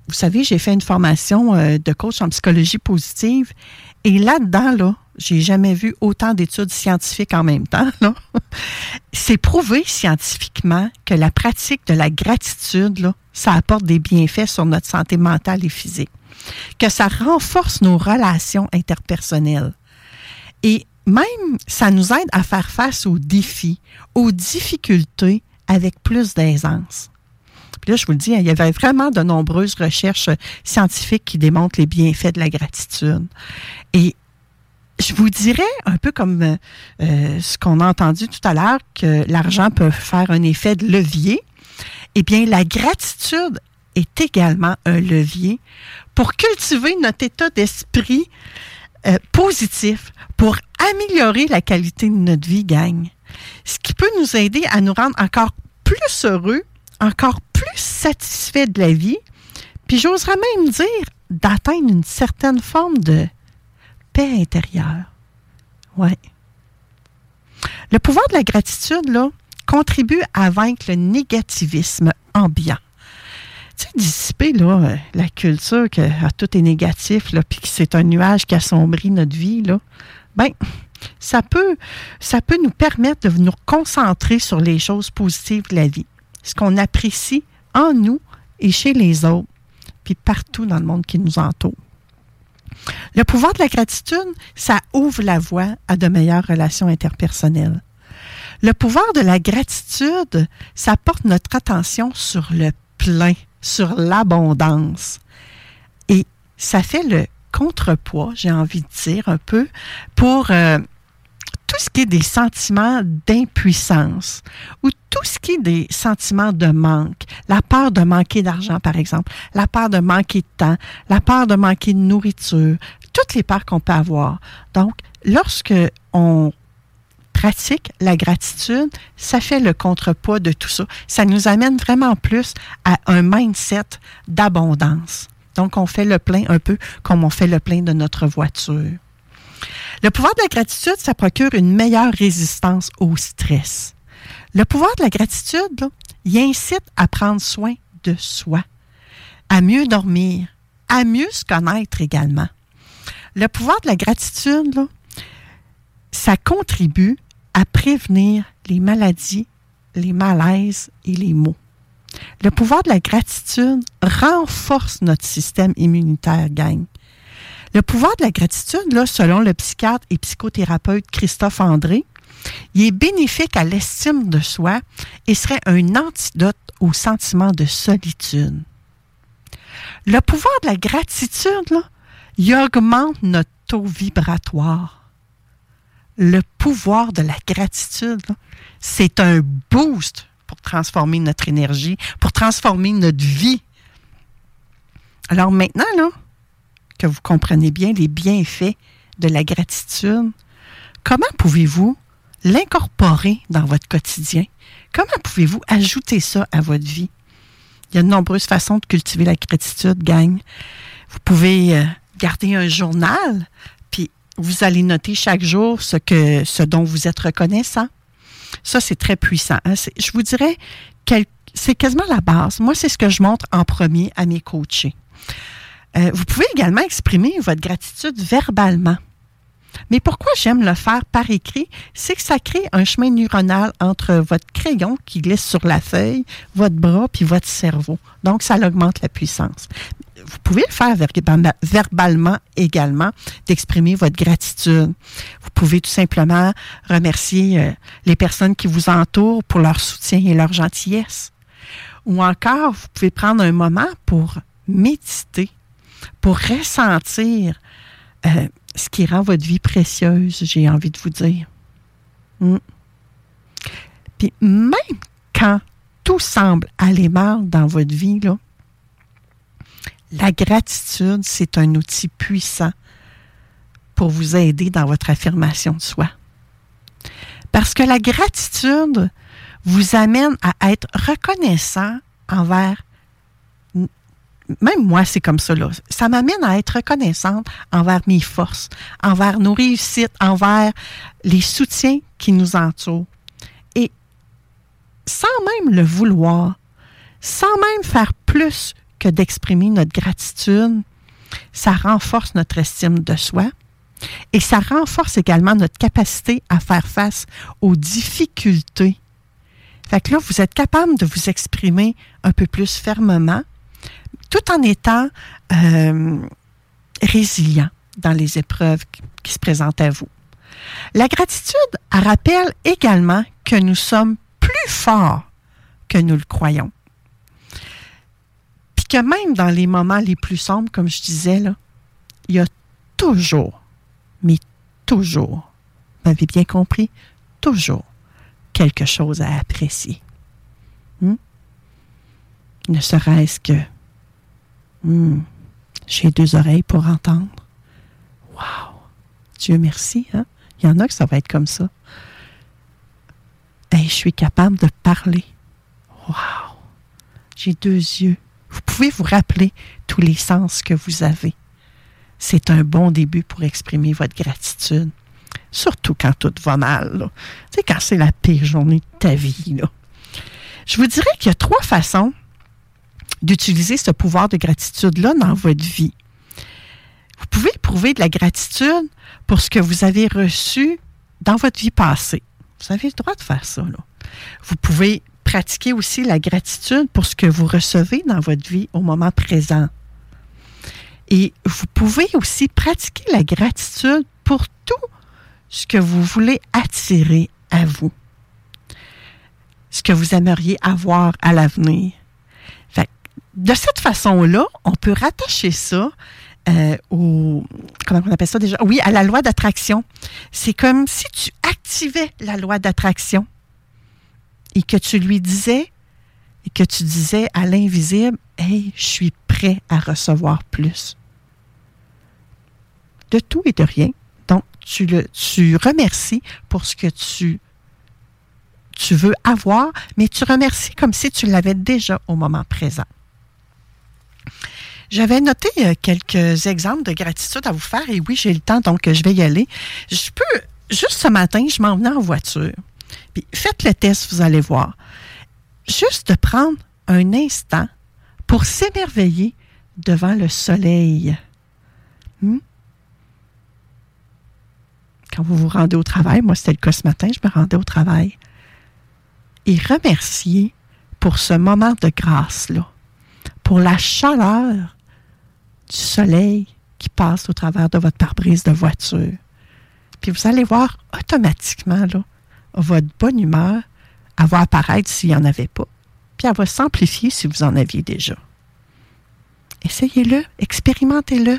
Speaker 2: vous savez, j'ai fait une formation euh, de coach en psychologie positive et là-dedans, là, j'ai jamais vu autant d'études scientifiques en même temps. C'est prouvé scientifiquement que la pratique de la gratitude, là, ça apporte des bienfaits sur notre santé mentale et physique, que ça renforce nos relations interpersonnelles. Et même, ça nous aide à faire face aux défis, aux difficultés avec plus d'aisance. Puis là, je vous le dis, il y avait vraiment de nombreuses recherches scientifiques qui démontrent les bienfaits de la gratitude. Et je vous dirais, un peu comme euh, ce qu'on a entendu tout à l'heure, que l'argent peut faire un effet de levier. Eh bien, la gratitude est également un levier pour cultiver notre état d'esprit euh, positif pour améliorer la qualité de notre vie, gagne. Ce qui peut nous aider à nous rendre encore plus heureux, encore plus satisfaits de la vie, puis j'oserais même dire d'atteindre une certaine forme de paix intérieure. Ouais. Le pouvoir de la gratitude, là, contribue à vaincre le négativisme ambiant tu sais, dissiper euh, la culture que ah, tout est négatif, puis que c'est un nuage qui assombrit notre vie, là, ben, ça peut, ça peut nous permettre de nous concentrer sur les choses positives de la vie, ce qu'on apprécie en nous et chez les autres, puis partout dans le monde qui nous entoure. Le pouvoir de la gratitude, ça ouvre la voie à de meilleures relations interpersonnelles. Le pouvoir de la gratitude, ça porte notre attention sur le plein, sur l'abondance. Et ça fait le contrepoids, j'ai envie de dire un peu, pour euh, tout ce qui est des sentiments d'impuissance ou tout ce qui est des sentiments de manque, la peur de manquer d'argent par exemple, la peur de manquer de temps, la peur de manquer de nourriture, toutes les peurs qu'on peut avoir. Donc, lorsque on pratique la gratitude, ça fait le contrepoids de tout ça. Ça nous amène vraiment plus à un mindset d'abondance. Donc, on fait le plein un peu comme on fait le plein de notre voiture. Le pouvoir de la gratitude, ça procure une meilleure résistance au stress. Le pouvoir de la gratitude, il incite à prendre soin de soi, à mieux dormir, à mieux se connaître également. Le pouvoir de la gratitude, ça contribue à prévenir les maladies, les malaises et les maux. Le pouvoir de la gratitude renforce notre système immunitaire, gang. Le pouvoir de la gratitude, selon le psychiatre et psychothérapeute Christophe André, il est bénéfique à l'estime de soi et serait un antidote au sentiment de solitude. Le pouvoir de la gratitude, là, il augmente notre taux vibratoire. Le pouvoir de la gratitude, c'est un boost pour transformer notre énergie, pour transformer notre vie. Alors maintenant, que vous comprenez bien les bienfaits de la gratitude, comment pouvez-vous l'incorporer dans votre quotidien? Comment pouvez-vous ajouter ça à votre vie? Il y a de nombreuses façons de cultiver la gratitude, gang. Vous pouvez euh, garder un journal, puis vous allez noter chaque jour ce, que, ce dont vous êtes reconnaissant. Ça, c'est très puissant. Hein. Je vous dirais c'est quasiment la base. Moi, c'est ce que je montre en premier à mes coachés. Euh, vous pouvez également exprimer votre gratitude verbalement. Mais pourquoi j'aime le faire par écrit? C'est que ça crée un chemin neuronal entre votre crayon qui glisse sur la feuille, votre bras, puis votre cerveau. Donc, ça augmente la puissance. Vous pouvez le faire verbalement également, d'exprimer votre gratitude. Vous pouvez tout simplement remercier euh, les personnes qui vous entourent pour leur soutien et leur gentillesse. Ou encore, vous pouvez prendre un moment pour méditer, pour ressentir euh, ce qui rend votre vie précieuse, j'ai envie de vous dire. Hmm. Puis même quand tout semble aller mal dans votre vie, là, la gratitude, c'est un outil puissant pour vous aider dans votre affirmation de soi. Parce que la gratitude vous amène à être reconnaissant envers même moi, c'est comme ça. Ça m'amène à être reconnaissante envers mes forces, envers nos réussites, envers les soutiens qui nous entourent. Et sans même le vouloir, sans même faire plus que d'exprimer notre gratitude, ça renforce notre estime de soi et ça renforce également notre capacité à faire face aux difficultés. Fait que là, vous êtes capable de vous exprimer un peu plus fermement, tout en étant euh, résilient dans les épreuves qui se présentent à vous. La gratitude rappelle également que nous sommes plus forts que nous le croyons. Que même dans les moments les plus sombres, comme je disais, là, il y a toujours, mais toujours, vous m'avez bien compris, toujours quelque chose à apprécier. Hmm? Ne serait-ce que Hmm. J'ai deux oreilles pour entendre. Wow! Dieu merci. Hein? Il y en a que ça va être comme ça. je suis capable de parler. Wow! J'ai deux yeux. Vous pouvez vous rappeler tous les sens que vous avez. C'est un bon début pour exprimer votre gratitude. Surtout quand tout va mal. Tu sais, quand c'est la pire journée de ta vie. Je vous dirais qu'il y a trois façons d'utiliser ce pouvoir de gratitude-là dans votre vie. Vous pouvez éprouver de la gratitude pour ce que vous avez reçu dans votre vie passée. Vous avez le droit de faire ça. Là. Vous pouvez pratiquer aussi la gratitude pour ce que vous recevez dans votre vie au moment présent. Et vous pouvez aussi pratiquer la gratitude pour tout ce que vous voulez attirer à vous, ce que vous aimeriez avoir à l'avenir de cette façon-là, on peut rattacher ça euh, au. Comment on appelle ça déjà? Oui, à la loi d'attraction. C'est comme si tu activais la loi d'attraction et que tu lui disais et que tu disais à l'invisible Hey, je suis prêt à recevoir plus. De tout et de rien. Donc, tu, le, tu remercies pour ce que tu, tu veux avoir, mais tu remercies comme si tu l'avais déjà au moment présent. J'avais noté euh, quelques exemples de gratitude à vous faire et oui, j'ai le temps, donc je vais y aller. Je peux, juste ce matin, je m'en venais en voiture. Faites le test, vous allez voir. Juste prendre un instant pour s'émerveiller devant le soleil. Hmm? Quand vous vous rendez au travail, moi c'était le cas ce matin, je me rendais au travail. Et remercier pour ce moment de grâce-là, pour la chaleur du soleil qui passe au travers de votre pare-brise de voiture. Puis vous allez voir automatiquement là, votre bonne humeur, elle va apparaître s'il n'y en avait pas. Puis elle va s'amplifier si vous en aviez déjà. Essayez-le, expérimentez-le.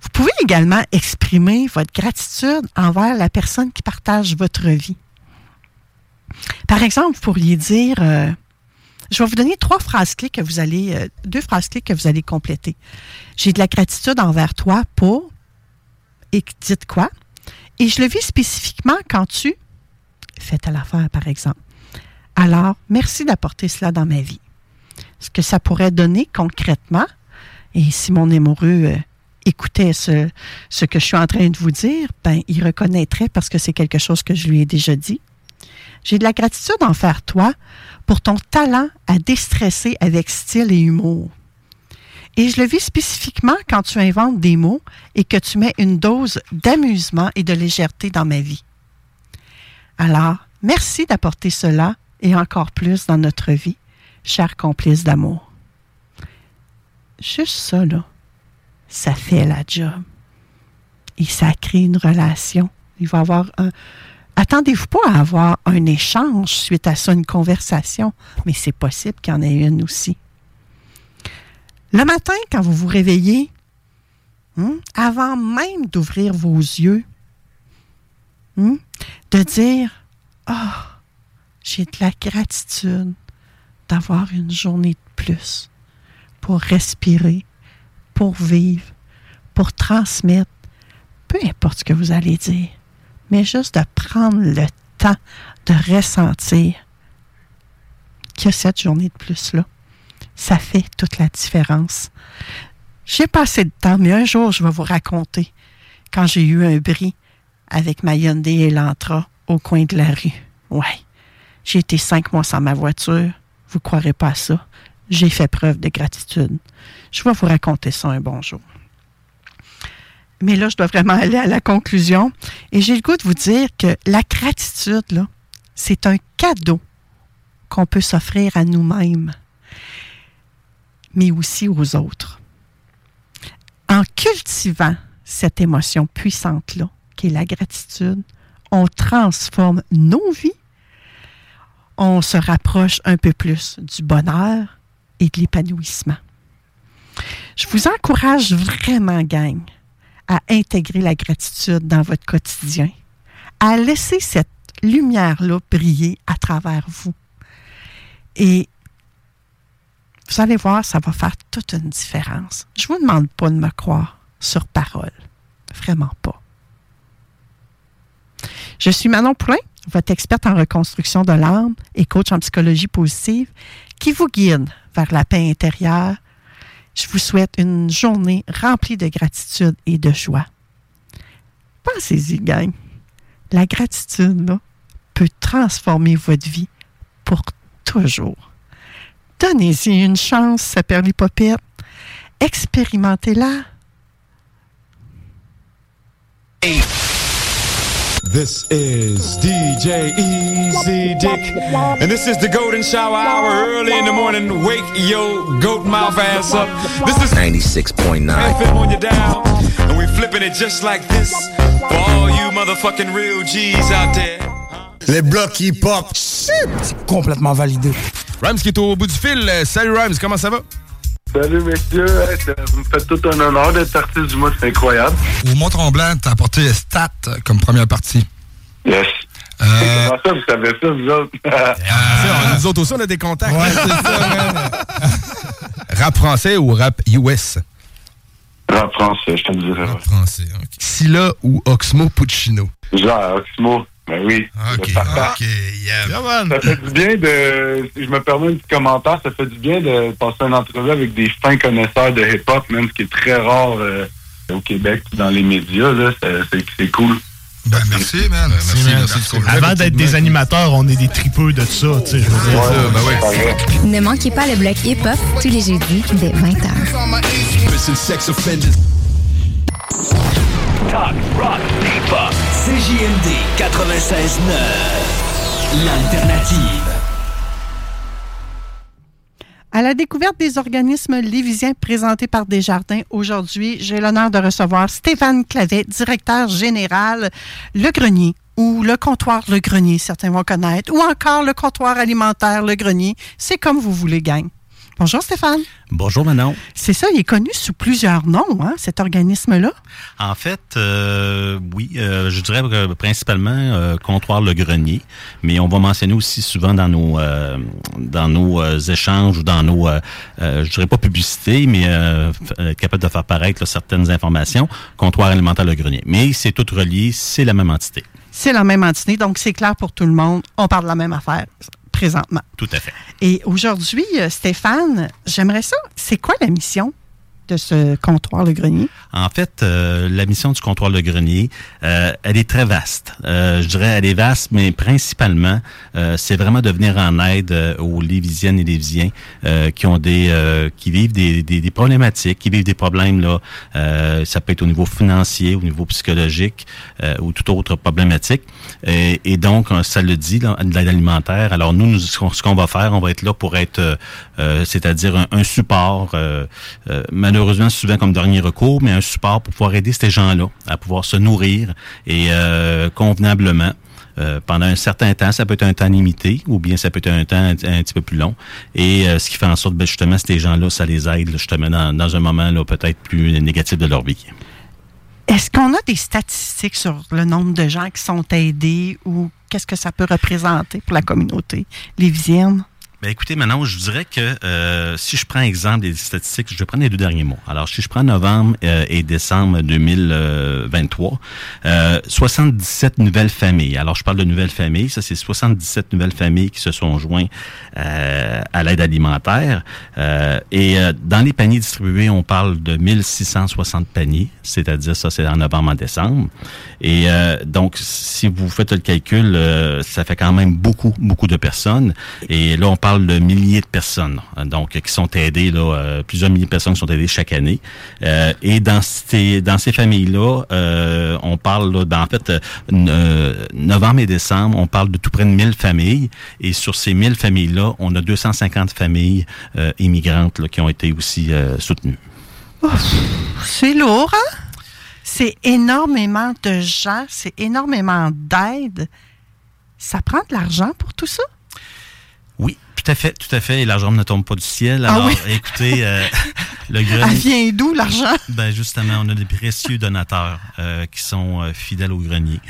Speaker 2: Vous pouvez également exprimer votre gratitude envers la personne qui partage votre vie. Par exemple, vous pourriez dire, euh, je vais vous donner trois phrases clés que vous allez, euh, deux phrases clés que vous allez compléter. J'ai de la gratitude envers toi pour, et dites quoi? Et je le vis spécifiquement quand tu fais à l'affaire, par exemple. Alors, merci d'apporter cela dans ma vie. Ce que ça pourrait donner concrètement, et si mon amoureux euh, écoutait ce, que je suis en train de vous dire, ben, il reconnaîtrait parce que c'est quelque chose que je lui ai déjà dit. J'ai de la gratitude envers toi pour ton talent à déstresser avec style et humour. Et je le vis spécifiquement quand tu inventes des mots et que tu mets une dose d'amusement et de légèreté dans ma vie. Alors, merci d'apporter cela et encore plus dans notre vie, cher complice d'amour. Juste ça, ça fait la job. Et ça crée une relation. Il va y avoir un, Attendez-vous pas à avoir un échange suite à ça, une conversation, mais c'est possible qu'il y en ait une aussi. Le matin, quand vous vous réveillez, hein, avant même d'ouvrir vos yeux, hein, de dire Ah, oh, j'ai de la gratitude d'avoir une journée de plus pour respirer, pour vivre, pour transmettre, peu importe ce que vous allez dire mais juste de prendre le temps de ressentir que cette journée de plus-là, ça fait toute la différence. J'ai passé de temps, mais un jour, je vais vous raconter quand j'ai eu un bris avec ma Hyundai et l'Antra au coin de la rue. Ouais. J'ai été cinq mois sans ma voiture. Vous croirez pas à ça. J'ai fait preuve de gratitude. Je vais vous raconter ça un bon jour. Mais là, je dois vraiment aller à la conclusion. Et j'ai le goût de vous dire que la gratitude, là, c'est un cadeau qu'on peut s'offrir à nous-mêmes, mais aussi aux autres. En cultivant cette émotion puissante-là, qui est la gratitude, on transforme nos vies, on se rapproche un peu plus du bonheur et de l'épanouissement. Je vous encourage vraiment, gang, à intégrer la gratitude dans votre quotidien, à laisser cette lumière-là briller à travers vous. Et vous allez voir, ça va faire toute une différence. Je ne vous demande pas de me croire sur parole. Vraiment pas. Je suis Manon Poulain, votre experte en reconstruction de l'âme et coach en psychologie positive, qui vous guide vers la paix intérieure je vous souhaite une journée remplie de gratitude et de joie. Pensez-y, gang. La gratitude, peut transformer votre vie pour toujours. Donnez-y une chance, sa perlipopette. Expérimentez-la.
Speaker 13: This is DJ Easy Dick, and this is the Golden Shower Hour early in the morning. Wake your goat mouth ass up. This is 96.9 FM on your dial, and we flipping it just like this for all you motherfucking real G's out there.
Speaker 14: Les blocs hip-hop, c'est complètement validé.
Speaker 5: Rhymes qui est au bout du fil. Salut Rhymes, comment ça va?
Speaker 15: Salut messieurs, vous me faites tout un honneur d'être artiste du mois, c'est incroyable.
Speaker 14: Au Mont-Tremblant, t'as apporté Stat comme première partie.
Speaker 15: Yes.
Speaker 14: Euh...
Speaker 15: Comment ça, vous savez ça, vous autres?
Speaker 5: Ah, nous autres aussi, on a des contacts.
Speaker 14: Ouais, c'est ça,
Speaker 5: Rap français ou rap US?
Speaker 15: Rap français, je te dirais.
Speaker 14: Rap français, ok.
Speaker 5: Scylla ou Oxmo Puccino?
Speaker 15: Genre, Oxmo. Ben oui.
Speaker 14: OK, OK, yeah.
Speaker 15: Ça fait du bien de... Si je me permets un petit commentaire, ça fait du bien de passer une entrevue avec des fins connaisseurs de hip-hop, même ce qui est très rare euh, au Québec, dans les médias, là. C'est cool.
Speaker 14: Ben merci, man. Merci,
Speaker 5: man.
Speaker 14: merci,
Speaker 5: Cool. Avant d'être des animateurs, on est des tripeux de ça, tu sais, je veux dire.
Speaker 15: Ouais,
Speaker 5: ben ouais.
Speaker 16: Ne manquez pas le bloc hip-hop tous les jeudis dès 20h.
Speaker 17: Rock, hip-hop. CJMD 96.9. L'alternative.
Speaker 2: À la découverte des organismes lévisiens présentés par Desjardins, aujourd'hui, j'ai l'honneur de recevoir Stéphane Clavet, directeur général Le Grenier ou le comptoir Le Grenier, certains vont connaître, ou encore le comptoir alimentaire Le Grenier. C'est comme vous voulez, gang. Bonjour Stéphane.
Speaker 18: Bonjour Manon.
Speaker 2: C'est ça, il est connu sous plusieurs noms, hein, cet organisme-là?
Speaker 18: En fait, euh, oui, euh, je dirais que principalement euh, comptoir le grenier, mais on va mentionner aussi souvent dans nos dans nos échanges ou dans nos, je dirais pas publicité, mais capable de faire paraître là, certaines informations, comptoir alimentaire le grenier. Mais c'est tout relié, c'est la même entité.
Speaker 2: C'est la même entité, donc c'est clair pour tout le monde. On parle de la même affaire présentement.
Speaker 18: Tout à fait.
Speaker 2: Et aujourd'hui, euh, Stéphane, j'aimerais ça. C'est quoi la mission de ce comptoir Le Grenier?
Speaker 18: En fait, euh, la mission du comptoir Le Grenier, euh, elle est très vaste. Euh, je dirais, elle est vaste, mais principalement, euh, c'est vraiment de venir en aide euh, aux Lévisiennes et Lévisiens euh, qui ont des, qui vivent des, des, des problématiques, qui vivent des problèmes là. ça peut être au niveau financier, au niveau psychologique ou toute autre problématique. Et, et donc, ça le dit, l'aide alimentaire. Alors nous, nous ce qu'on va faire, on va être là pour être, c'est-à-dire un, support, euh, malheureusement souvent comme dernier recours, mais un support pour pouvoir aider ces gens-là à pouvoir se nourrir et euh, convenablement. euh, pendant un certain temps, ça peut être un temps limité ou bien ça peut être un temps un, petit peu plus long. Et euh, ce qui fait en sorte, ben, justement, ces gens-là, ça les aide justement dans, dans un moment là, peut-être plus négatif de leur vie.
Speaker 2: Est-ce qu'on a des statistiques sur le nombre de gens qui sont aidés ou qu'est-ce que ça peut représenter pour la communauté lévisienne?
Speaker 18: Ben écoutez, maintenant, je dirais que euh, si je prends exemple des statistiques, je vais prendre les deux derniers mois. Alors, si je prends novembre euh, et décembre 2023, euh, 77 nouvelles familles. Alors, je parle de nouvelles familles. Ça, c'est 77 nouvelles familles qui se sont joints euh, à l'aide alimentaire. Euh, et euh, dans les paniers distribués, on parle de 1660 paniers, c'est-à-dire ça, c'est en novembre en décembre. Et euh, donc, si vous faites le calcul, euh, ça fait quand même beaucoup, beaucoup de personnes. Et là, on parle de milliers de personnes, hein, donc qui sont aidées, euh, plusieurs milliers de personnes qui sont aidées chaque année. Euh, et dans ces, dans ces familles-là, euh, on parle, ben, en fait, euh, euh, novembre et décembre, on parle de tout près de 1000 familles. Et sur ces 1000 familles-là, on a 250 familles euh, immigrantes qui ont été aussi euh, soutenues.
Speaker 2: C'est lourd, hein? C'est énormément de gens, c'est énormément d'aide. Ça prend de l'argent pour tout ça?
Speaker 18: À fait, tout à fait. Et l'argent ne tombe pas du ciel.
Speaker 2: Ah
Speaker 18: Alors,
Speaker 2: oui?
Speaker 18: écoutez, euh, le
Speaker 2: Elle
Speaker 18: grenier...
Speaker 2: vient d'où, l'argent?
Speaker 18: Ben justement, on a des précieux donateurs euh, qui sont euh, fidèles au grenier.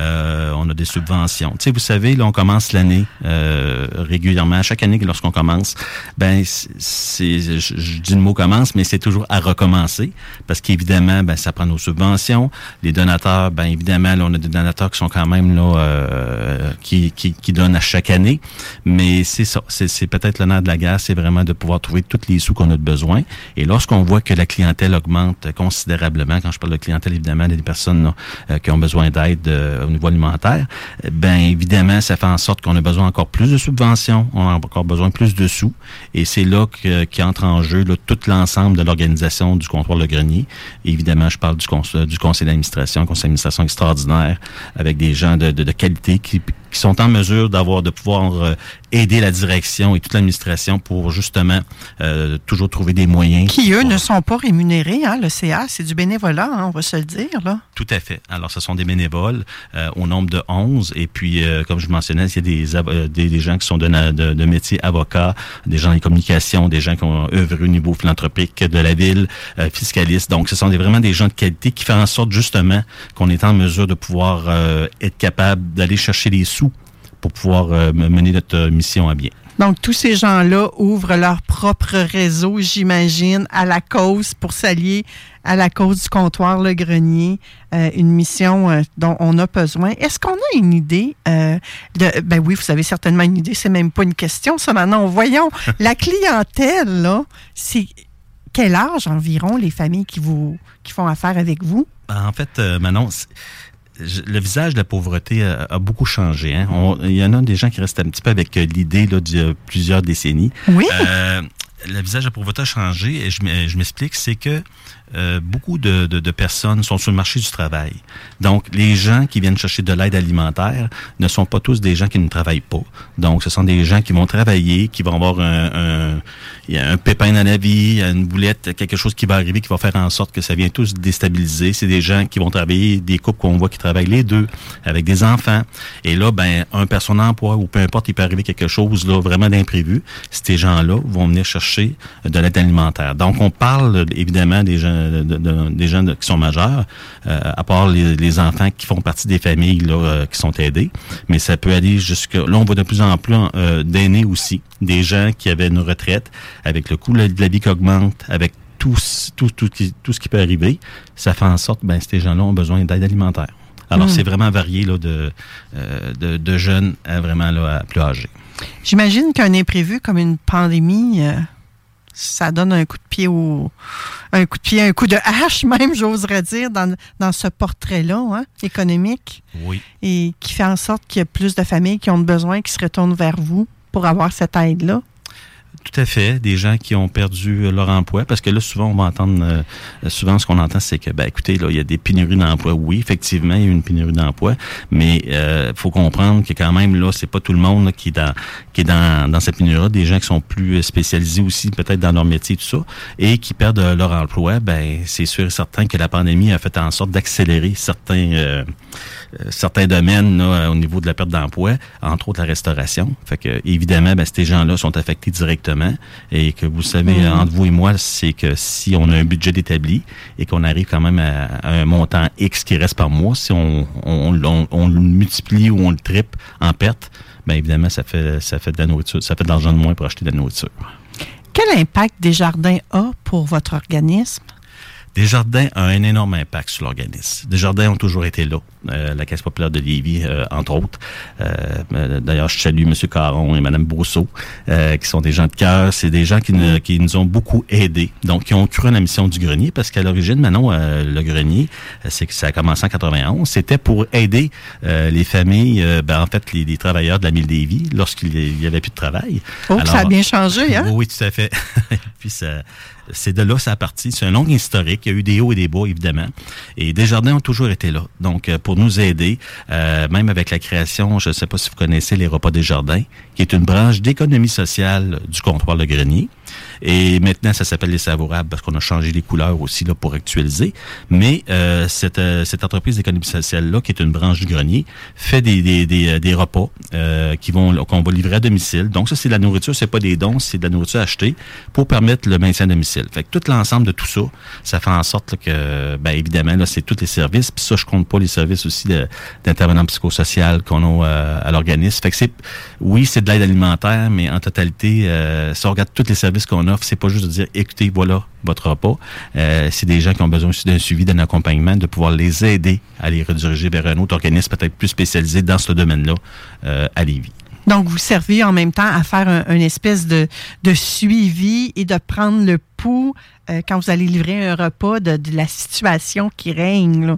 Speaker 18: Euh, on a des subventions. Tu vous savez, là, on commence l'année euh, régulièrement. Chaque année, lorsqu'on commence, ben c'est, je, dis le mot commence, mais c'est toujours à recommencer parce qu'évidemment, ben ça prend nos subventions. Les donateurs, ben évidemment, là, on a des donateurs qui sont quand même là, euh, qui, qui, qui donnent à chaque année. Mais c'est ça, c'est, c'est peut-être nerf de la guerre, c'est vraiment de pouvoir trouver tous les sous qu'on a de besoin. Et lorsqu'on voit que la clientèle augmente considérablement, quand je parle de clientèle, évidemment, des personnes là, euh, qui ont besoin d'aide euh, au niveau alimentaire, euh, ben évidemment, ça fait en sorte qu'on a besoin encore plus de subventions, on a encore besoin plus de sous. Et c'est là que, qu'entre en jeu là, tout l'ensemble de l'organisation du comptoir Le Grenier. Évidemment, je parle du conseil d'administration, conseil d'administration extraordinaire, avec des gens de, de, de qualité qui, qui sont en mesure d'avoir de pouvoir euh, aider la direction et toute l'administration pour justement euh, toujours trouver des moyens.
Speaker 2: Qui, eux, ne sont pas rémunérés, hein? Le CA, c'est du bénévolat, hein, on va se le dire, là.
Speaker 18: Tout à fait. Alors, ce sont des bénévoles euh, au nombre de 11. Et puis, euh, comme je mentionnais, il y a des, euh, des, des gens qui sont de, de, de métier avocat, des gens en communication, des gens qui ont œuvré au niveau philanthropique de la ville, euh, fiscalistes. Donc, ce sont des, vraiment des gens de qualité qui font en sorte justement qu'on est en mesure de pouvoir euh, être capable d'aller chercher les sous pour pouvoir euh, mener notre euh, mission à bien.
Speaker 2: Donc, tous ces gens-là ouvrent leur propre réseau, j'imagine, à la cause pour s'allier à la cause du comptoir Le Grenier, euh, une mission euh, dont on a besoin. Est-ce qu'on a une idée euh, de... Ben oui, vous avez certainement une idée, c'est même pas une question, ça maintenant. Voyons, la clientèle, là, c'est quel âge environ les familles qui vous qui font affaire avec vous?
Speaker 18: En fait, Manon, le visage de la pauvreté a, a beaucoup changé. hein. On- Il y en a des gens qui restent un petit peu avec euh, l'idée là, d'il y a plusieurs décennies.
Speaker 2: Oui.
Speaker 18: Euh, le visage de la pauvreté a changé et je je m'explique, c'est que euh, beaucoup de, personnes sont sur le marché du travail. Donc, les gens qui viennent chercher de l'aide alimentaire ne sont pas tous des gens qui ne travaillent pas. Donc, ce sont des gens qui vont travailler, qui vont avoir un, un, un pépin dans la vie, une boulette, quelque chose qui va arriver qui va faire en sorte que ça vient tous déstabiliser. C'est des gens qui vont travailler, des couples qu'on voit qui travaillent les deux, avec des enfants. Et là, ben, un personne emploi ou peu importe, il peut arriver quelque chose là vraiment d'imprévu. Ces gens-là vont venir chercher de l'aide alimentaire. Donc, on parle évidemment des gens, de, de- des gens qui sont majeurs, euh, à part les, les enfants qui font partie des familles là, euh, qui sont aidés, mais ça peut aller jusque... Là, on voit de plus en plus euh, d'aînés aussi, des gens qui avaient une retraite, avec le coût de la vie qui augmente, avec tout, ce- tout, tout, qui- tout ce qui peut arriver, ça fait en sorte ben ces gens-là ont besoin d'aide alimentaire. Alors,
Speaker 2: Mm.
Speaker 18: c'est vraiment varié là, de, euh, de, de jeunes à vraiment là, à plus âgés.
Speaker 2: J'imagine qu'un imprévu comme une pandémie, euh, ça donne un coup de pied au. Un coup de pied, un coup de hache, même, j'oserais dire, dans, dans ce portrait-là, hein, économique.
Speaker 18: Oui.
Speaker 2: Et qui fait en sorte qu'il y a plus de familles qui ont besoin, qui se retournent vers vous pour avoir cette aide-là.
Speaker 18: Tout à fait. Des gens qui ont perdu euh, leur emploi. Parce que là, souvent, on va entendre, euh, souvent, ce qu'on entend, c'est que, ben, écoutez, là, il y a des pénuries d'emploi. Oui, effectivement, il y a une pénurie d'emploi. Mais, euh, faut comprendre que quand même, là, c'est pas tout le monde qui est dans, qui est dans, dans cette pénurie-là. Des gens qui sont plus spécialisés aussi, peut-être dans leur métier, tout ça, et qui perdent leur emploi. Ben, c'est sûr et certain que la pandémie a fait en sorte d'accélérer certains, certains domaines là, euh, au niveau de la perte d'emploi, entre autres la restauration. Fait que évidemment, ben, ces gens-là sont affectés directement. Et que vous savez,
Speaker 2: Mhm.
Speaker 18: entre vous et moi, c'est que si on a un budget établi et qu'on arrive quand même à, à un montant X qui reste par mois, si on, on, on- on le multiplie ou on le triple en perte, ben évidemment, ça fait ça fait de la nourriture, ça fait de l'argent de moins pour acheter de la nourriture.
Speaker 2: Quel impact Desjardins a pour votre organisme?
Speaker 18: Desjardins a un énorme impact sur l'organisme. Desjardins ont toujours été là. Euh, la Caisse populaire de Lévis, euh, entre autres. Euh, D'ailleurs, je salue M. Caron et Mme Brousseau, euh, qui sont des gens de cœur. C'est des gens qui, ne- qui nous ont beaucoup aidés. Donc, qui ont cru en la mission du grenier, parce qu'à l'origine, Manon, euh, le grenier, c'est que ça a commencé en 91. C'était pour aider euh, les familles, ben, en fait, les, les travailleurs de la mille Lévis, lorsqu'il y avait plus de travail.
Speaker 2: Oh, ça a bien changé, hein?
Speaker 18: Oui, oui, tout à fait. Puis ça, c'est de là ça a parti. C'est un long historique. Il y a eu des hauts et des bas, évidemment. Et Desjardins ont toujours été là. Donc, euh, pour nous aider, euh, même avec la création, je ne sais pas si vous connaissez les repas Desjardins, qui est une branche d'économie sociale du comptoir Le Grenier. Et maintenant, ça s'appelle les savourables parce qu'on a changé les couleurs aussi là pour actualiser. Mais euh, cette, euh, cette entreprise d'économie sociale-là, qui est une branche du grenier, fait des, des, des, euh, des repas euh, qui vont qu'on va livrer à domicile. Donc ça, c'est de la nourriture, c'est pas des dons, c'est de la nourriture achetée pour permettre le maintien à domicile. Fait que tout l'ensemble de tout ça, ça fait en sorte là, que, ben évidemment, là, c'est tous les services. Puis ça, je compte pas les services aussi d'intervenants psychosocial qu'on a euh, à l'organisme. Fait que c'est, oui, c'est de l'aide alimentaire, mais en totalité, euh, on regarde tous les services qu'on offre, c'est pas juste de dire, écoutez, voilà votre repas. Euh, c'est des gens qui ont besoin aussi d'un suivi, d'un accompagnement, de pouvoir les aider à les rediriger vers un autre organisme peut-être plus spécialisé dans ce domaine-là euh, à Lévis.
Speaker 2: Donc, vous servez en même temps à faire un, une espèce de, suivi et de prendre le pouls euh, quand vous allez livrer un repas de, la situation qui règne.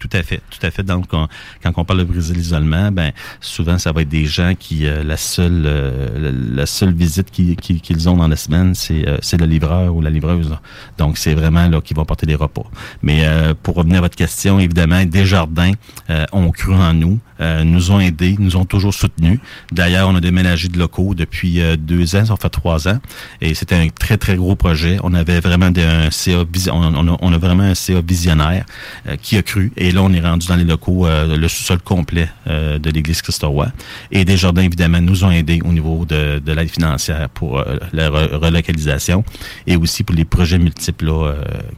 Speaker 18: Tout à fait, tout à fait. Donc, on- quand on parle de briser l'isolement, ben souvent ça va être des gens qui euh, la seule euh, la, seule visite qu'ils qui, qu'ils ont dans la semaine, c'est euh, c'est le livreur ou la livreuse. Donc, c'est vraiment là qui vont porter des repas. Mais pour revenir à votre question, évidemment, Desjardins euh, ont cru en nous, euh, nous ont aidés, nous ont toujours soutenus. D'ailleurs, on a déménagé de locaux depuis euh, deux ans, ça fait trois ans, et c'était un très très gros projet. On avait vraiment des- un CA, on, a, on a vraiment un CA visionnaire euh, qui a cru. Et là, on est rendu dans les locaux, euh, le sous-sol complet euh, de l'église Christ-Roi. Et Desjardins, évidemment, nous ont aidés au niveau de, de l'aide financière pour la re- relocalisation et aussi pour les projets multiples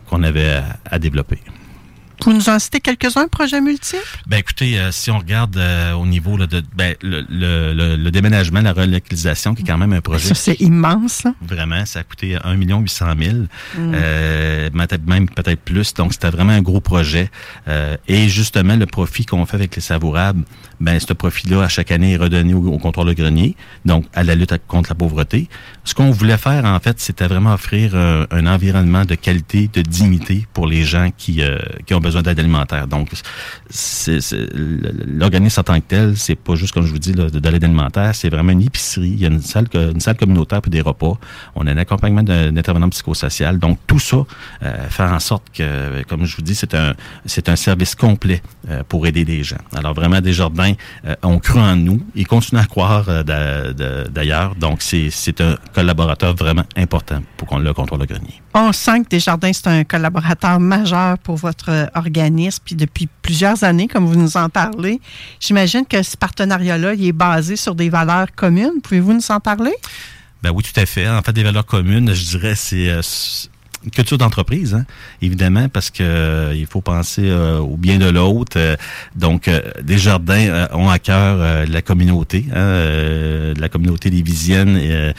Speaker 18: qu'on avait à développer.
Speaker 2: Vous nous en citez quelques-uns, projets multiples?
Speaker 18: Ben écoutez, euh, si on regarde euh, au niveau là, de ben, le, le, le, le déménagement, la relocalisation, qui est quand même un projet.
Speaker 2: Ça, c'est immense. là.
Speaker 18: Vraiment, ça a coûté 1 800 000,
Speaker 2: Mm.
Speaker 18: euh, même peut-être plus. Donc, c'était vraiment un gros projet. Euh, et justement, le profit qu'on fait avec les savourables, ben ce profit-là, à chaque année, est redonné au, au comptoir Grenier, donc à la lutte contre la pauvreté. Ce qu'on voulait faire, en fait, c'était vraiment offrir euh, un environnement de qualité, de dignité pour les gens qui, euh, qui ont besoin d'aide alimentaire. Donc, l'organisme en tant que tel, c'est pas juste, comme je vous dis, là, de, de l'aide alimentaire, c'est vraiment une épicerie. Il y a une salle, une salle communautaire pour des repas. On a un accompagnement d'un intervenant psychosocial. Donc, tout ça euh, fait en sorte que, comme je vous dis, c'est un, c'est un service complet euh, pour aider les gens. Alors, vraiment, Desjardins euh, ont cru en nous. Ils continuent à croire euh, d'ailleurs. Donc, c'est un collaborateur vraiment important pour qu'on le contrôle le grenier.
Speaker 2: On sent que Desjardins, c'est un collaborateur majeur pour votre euh, organisme, puis depuis plusieurs années, comme vous nous en parlez. J'imagine que ce partenariat-là, il est basé sur des valeurs communes. Pouvez-vous nous en parler?
Speaker 18: Ben oui, tout à fait. En fait, des valeurs communes, je dirais, c'est euh, culture d'entreprise, hein, évidemment, parce que euh, il faut penser euh, au bien de l'autre. Euh, donc, Desjardins ont à cœur la communauté, hein, la communauté lévisienne,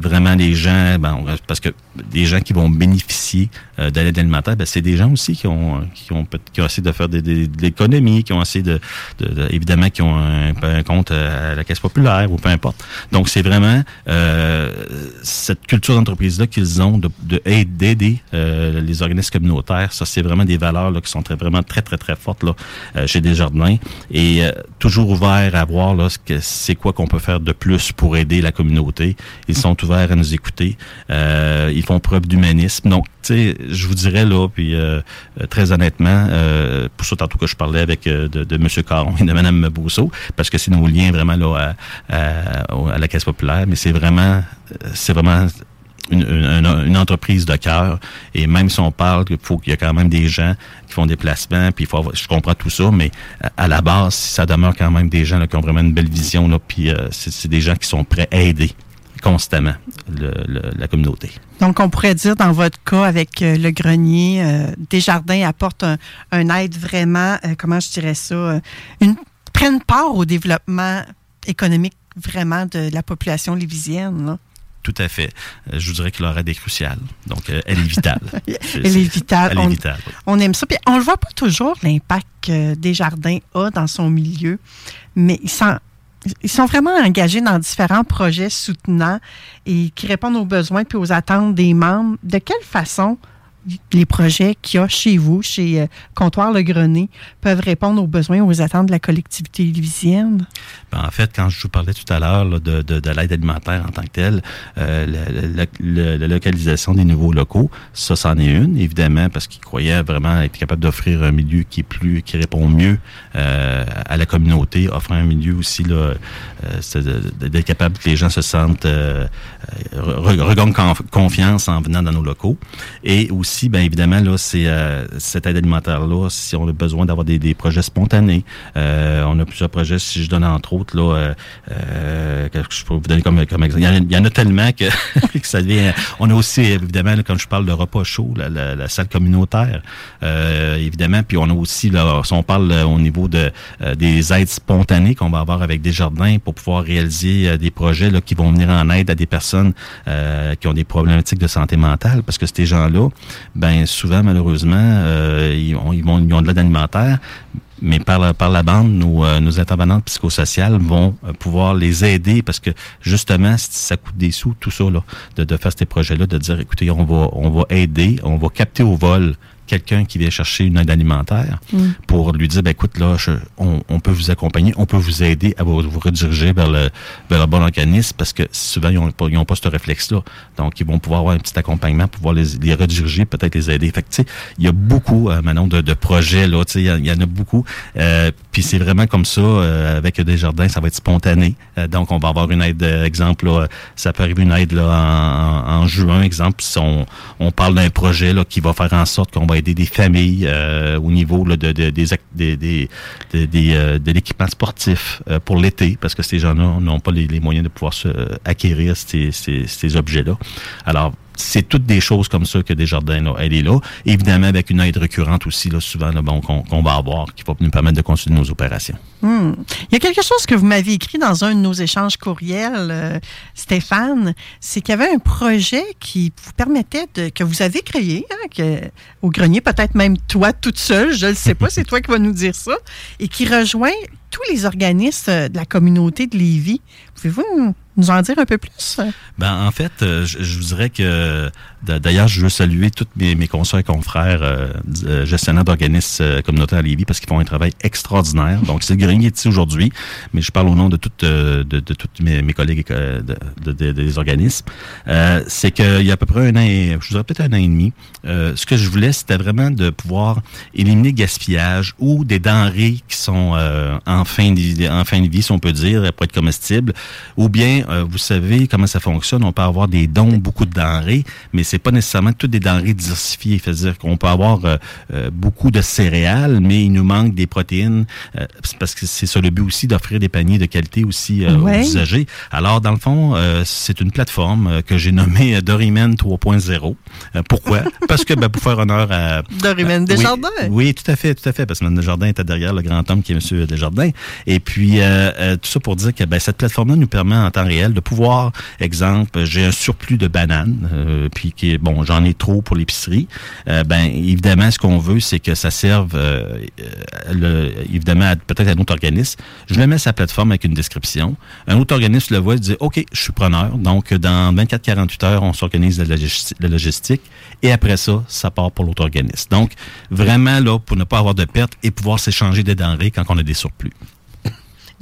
Speaker 18: vraiment les gens, ben, parce que des gens qui vont bénéficier de l'aide alimentaire, ben, c'est des gens aussi qui ont qui ont qui ont essayé de faire des, de l'économie, qui ont essayé de, de, évidemment qui ont un, un, compte à la caisse populaire ou peu importe. Donc, c'est vraiment cette culture d'entreprise là qu'ils ont de, de aider aider euh, les organismes communautaires. Ça, c'est vraiment des valeurs là, qui sont très, vraiment très, très, très fortes là, euh, chez Desjardins. Et euh, toujours ouverts à voir là, c'est quoi qu'on peut faire de plus pour aider la communauté. Ils sont ouverts à nous écouter. Font preuve d'humanisme. Donc, tu sais, je vous dirais là, puis très honnêtement, pour ça tantôt que je parlais avec de, de M. Caron et de Mme Bousseau, parce que c'est nos liens vraiment là à, à, la Caisse populaire, mais c'est vraiment, c'est vraiment une, entreprise de cœur. Et même si on parle qu'il faut qu'il y a quand même des gens qui font des placements, puis il faut je comprends tout ça, mais à la base, ça demeure quand même des gens qui ont vraiment une belle vision, là, puis euh, c'est des gens qui sont prêts à aider constamment la communauté.
Speaker 2: Donc, on pourrait dire, dans votre cas, avec euh, le grenier, euh, Desjardins apporte un, aide vraiment, comment je dirais ça, une, prennent part au développement économique vraiment de la population lévisienne. Là.
Speaker 18: Tout à fait. Euh, je vous dirais que leur aide est cruciale. Donc, euh, elle est vitale.
Speaker 2: elle est vitale. Elle on, est vitale. On aime ça. Puis, on ne voit pas toujours l'impact que Desjardins a dans son milieu, mais ils sont, ils sont vraiment engagés dans différents projets soutenants et qui répondent aux besoins puis aux attentes des membres. De quelle façon les projets qu'il y a chez vous, chez euh, Comptoir Le Grenet, peuvent répondre aux besoins, aux attentes de la collectivité lévisienne?
Speaker 18: En fait, quand je vous parlais tout à l'heure de, de, de l'aide alimentaire en tant que telle, euh, la, localisation des nouveaux locaux, ça, c'en est une, évidemment, parce qu'ils croyaient vraiment être capable d'offrir un milieu qui est plus, qui répond mieux euh, à la communauté, offrir un milieu aussi, là, d'être capable que les gens se sentent, euh, regagnent confiance en venant dans nos locaux. Et aussi, bien évidemment, là, c'est euh, cette aide alimentaire-là, si on a besoin d'avoir des, des, projets spontanés. Euh, on a plusieurs projets, si je donne entre autres, là, euh, euh je peux vous donner comme, comme exemple? Il y, en a, tellement que, que, ça devient. On a aussi, évidemment, là, je parle de repas chaud, la, la, salle communautaire, euh, évidemment, puis on a aussi, là, si on parle au niveau de des aides spontanées qu'on va avoir avec des jardins pour pouvoir réaliser des projets là, qui vont venir en aide à des personnes qui ont des problématiques de santé mentale, parce que ces gens-là, ben souvent, malheureusement, euh, ils, ont, ils, ont, de l'aide alimentaire, mais par la, par la bande, nos, euh, nos intervenantes psychosociales vont euh, pouvoir les aider parce que justement, ça coûte des sous, tout ça, là, de, de faire ces projets-là, de dire, écoutez, on va, on va aider, on va capter au vol quelqu'un qui vient chercher une aide alimentaire mm. pour lui dire, ben, écoute, là, on, peut vous accompagner, on peut vous aider à vous, rediriger vers le, vers le bon organisme parce que souvent, ils n'ont pas, ils ont pas ce réflexe-là. Donc, ils vont pouvoir avoir un petit accompagnement, pouvoir les, les rediriger, peut-être les aider. Fait que, tu sais, il y a beaucoup, euh, maintenant, de, de projets, là, tu sais, il y, en a beaucoup. Euh, puis c'est vraiment comme ça, euh, avec des jardins, ça va être spontané. Euh, donc, on va avoir une aide, exemple, là, ça peut arriver une aide là, en, en, juin, exemple, si on, on parle d'un projet là, qui va faire en sorte qu'on va des familles euh, au niveau de, de, des, des, des, euh, de l'équipement sportif euh, pour l'été, parce que ces gens-là n'ont pas les, moyens de pouvoir se, acquérir ces, ces, ces objets-là. Alors, c'est toutes des choses comme ça que Desjardins, là, elle est là. Évidemment, avec une aide récurrente aussi, là, souvent, là, qu'on va avoir, qui va nous permettre de continuer nos opérations.
Speaker 2: Hmm. Il y a quelque chose que vous m'avez écrit dans un de nos échanges courriels, euh, Stéphane, c'est qu'il y avait un projet qui vous permettait que vous avez créé, hein, au grenier, peut-être même toi toute seule, je ne sais pas, c'est toi qui vas nous dire ça, et qui rejoint tous les organismes de la communauté de Lévis. Pouvez-vous nous en dire un peu plus?
Speaker 18: Ben, en fait, euh, je, vous dirais que, d'ailleurs, je veux saluer tous mes, consoeurs et confrères euh, gestionnaires d'organismes euh, communautaires à Lévis parce qu'ils font un travail extraordinaire. Donc, c'est Grenier ici aujourd'hui, mais je parle au nom de toutes mes, collègues de, des organismes. c'est qu'il y a à peu près un an, et, je dirais peut-être un an et demi, ce que je voulais, c'était vraiment de pouvoir éliminer le gaspillage ou des denrées qui sont en, fin de, en fin de vie, si on peut dire, pour être comestibles, ou bien euh, vous savez comment ça fonctionne. On peut avoir des dons, beaucoup de denrées, mais c'est pas nécessairement toutes des denrées diversifiées. C'est-à-dire qu'on peut avoir euh, euh, beaucoup de céréales, mais il nous manque des protéines, euh, parce que c'est ça le but aussi d'offrir des paniers de qualité aussi euh,
Speaker 2: Ouais.
Speaker 18: aux usagers. Alors, dans le fond, euh, c'est une plateforme euh, que j'ai nommée Dorimen 3.0. Euh, pourquoi? parce que, ben, pour faire honneur à...
Speaker 2: Dorimen
Speaker 18: Oui,
Speaker 2: Desjardins.
Speaker 18: Oui, tout à fait, tout à fait, parce que Mme Desjardins était derrière le grand homme qui est M. Desjardins. Et puis, euh, euh, tout ça pour dire que ben, cette plateforme-là nous permet en temps réel de pouvoir, exemple, j'ai un surplus de bananes, euh, puis qui bon, j'en ai trop pour l'épicerie. Euh, ben, évidemment, ce qu'on veut, c'est que ça serve, euh, le, évidemment, peut-être à un autre organisme. Je le mets sur la plateforme avec une description. Un autre organisme le voit et dit, OK, je suis preneur. Donc, dans 24-48 heures, on s'organise la logistique. Et après ça, ça part pour l'autre organisme. Donc, vraiment, là, pour ne pas avoir de pertes et pouvoir s'échanger des denrées quand on a des surplus.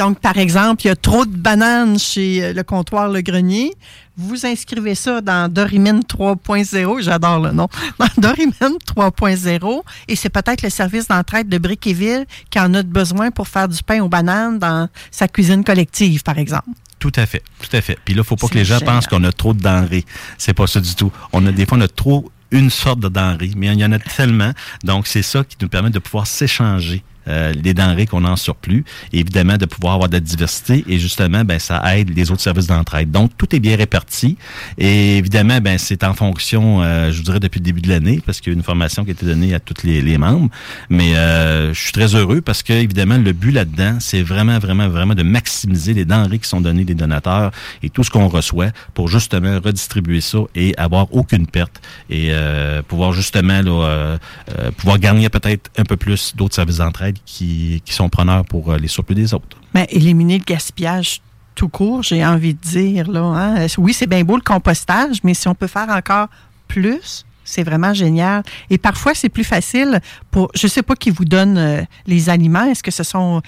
Speaker 2: Donc, par exemple, il y a trop de bananes chez euh, le comptoir Le Grenier. Vous inscrivez ça dans Dorimen 3.0. J'adore le nom. Dans Dorimen 3.0. Et c'est peut-être le service d'entraide de Briqueville qui en a besoin pour faire du pain aux bananes dans sa cuisine collective, par exemple.
Speaker 18: Tout à fait, tout à fait. Puis là, faut pas que les gens
Speaker 2: génial.
Speaker 18: pensent qu'on a trop de denrées. C'est pas ça du tout. On a des fois on a trop une sorte de denrées, mais il y en a tellement. Donc c'est ça qui nous permet de pouvoir s'échanger. Euh, les denrées qu'on a en surplus, et évidemment de pouvoir avoir de la diversité. Et justement ben ça aide les autres services d'entraide. Donc tout est bien réparti. Et évidemment ben c'est en fonction euh, je vous dirais depuis le début de l'année parce qu'il y a une formation qui a été donnée à tous les, membres, mais euh, je suis très heureux parce que évidemment le but là-dedans c'est vraiment vraiment vraiment de maximiser les denrées qui sont données des donateurs et tout ce qu'on reçoit pour justement redistribuer ça et avoir aucune perte et euh, pouvoir justement là, euh, euh, pouvoir garnir peut-être un peu plus d'autres services d'entraide qui, qui sont preneurs pour euh, les surplus des autres.
Speaker 2: Mais éliminer le gaspillage tout court, j'ai envie de dire. Là, hein. Oui, c'est bien beau le compostage, mais si on peut faire encore plus, c'est vraiment génial. Et parfois, c'est plus facile pour. Je ne sais pas qui vous donne euh, les aliments. Est-ce que ce sont.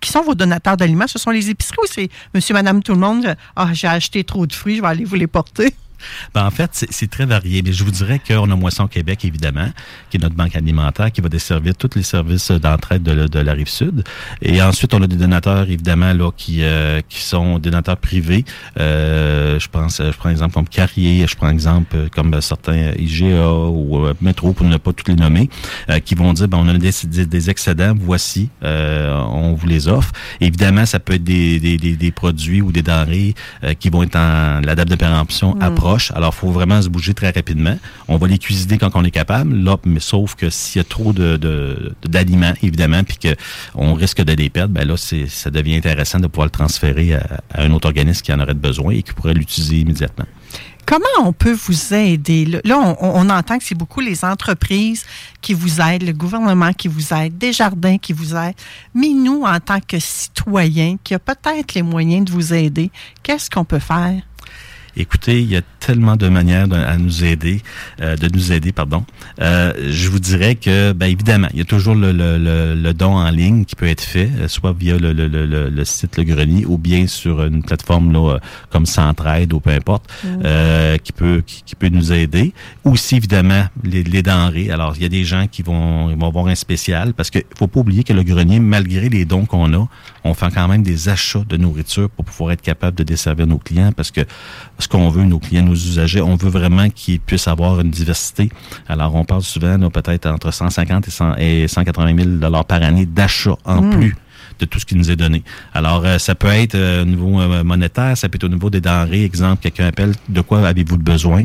Speaker 2: Qui sont vos donateurs d'aliments? Ce sont les épiceries ou c'est monsieur, madame, tout le monde? Ah, j'ai acheté trop de fruits, je vais aller vous les porter.
Speaker 18: Ben, en fait, c'est- très varié. Mais je vous dirais qu'on a Moisson Québec, évidemment, qui est notre banque alimentaire, qui va desservir tous les services d'entraide de, la- de la rive sud. Et ensuite, on a des donateurs, évidemment, là, qui, euh, qui sont des donateurs privés. Euh, je pense, je prends exemple comme Carrier, je prends exemple euh, comme certains IGA ou euh, Métro, pour ne pas toutes les nommer, euh, qui vont dire, ben, on a des, des, des excédents, voici, euh, on vous les offre. Évidemment, ça peut être des, des, des, produits ou des denrées euh, qui vont être en la date de péremption
Speaker 19: Mm.
Speaker 18: Approche. Alors, il faut vraiment se bouger très rapidement. On va les cuisiner quand on est capable, là, mais sauf que s'il y a trop de, d'aliments, évidemment, puis que on risque de les perdre, ben là, c'est, ça devient intéressant de pouvoir le transférer à, à un autre organisme qui en aurait besoin et qui pourrait l'utiliser immédiatement.
Speaker 2: Comment on peut vous aider? Là, on entend que c'est beaucoup les entreprises qui vous aident, le gouvernement qui vous aide, Desjardins qui vous aident. Mais nous, en tant que citoyens, qui a peut-être les moyens de vous aider, qu'est-ce qu'on peut faire?
Speaker 18: Écoutez, il y a tellement de manières de- à nous aider, euh, de nous aider, pardon. Euh, je vous dirais que, ben évidemment, il y a toujours le, le, le, le don en ligne qui peut être fait, euh, soit via le, le, le, le- le site Le Grenier ou bien sur une plateforme là, euh, comme Centraide ou peu importe,
Speaker 19: Mm.
Speaker 18: euh, qui peut qui, qui peut nous aider. Aussi évidemment les, les denrées. Alors il y a des gens qui vont ils vont avoir un spécial parce que faut pas oublier que le grenier, malgré les dons qu'on a, on fait quand même des achats de nourriture pour pouvoir être capable de desservir nos clients parce que ce qu'on veut, nos clients, nos usagers, on veut vraiment qu'ils puissent avoir une diversité. Alors, on parle souvent, là, peut-être entre 150 et, 100 et 180 000 dollars par année d'achats en
Speaker 19: Mm.
Speaker 18: plus de tout ce qui nous est donné. Alors, euh, ça peut être euh, au niveau euh, monétaire, ça peut être au niveau des denrées. Exemple, quelqu'un appelle, de quoi avez-vous besoin?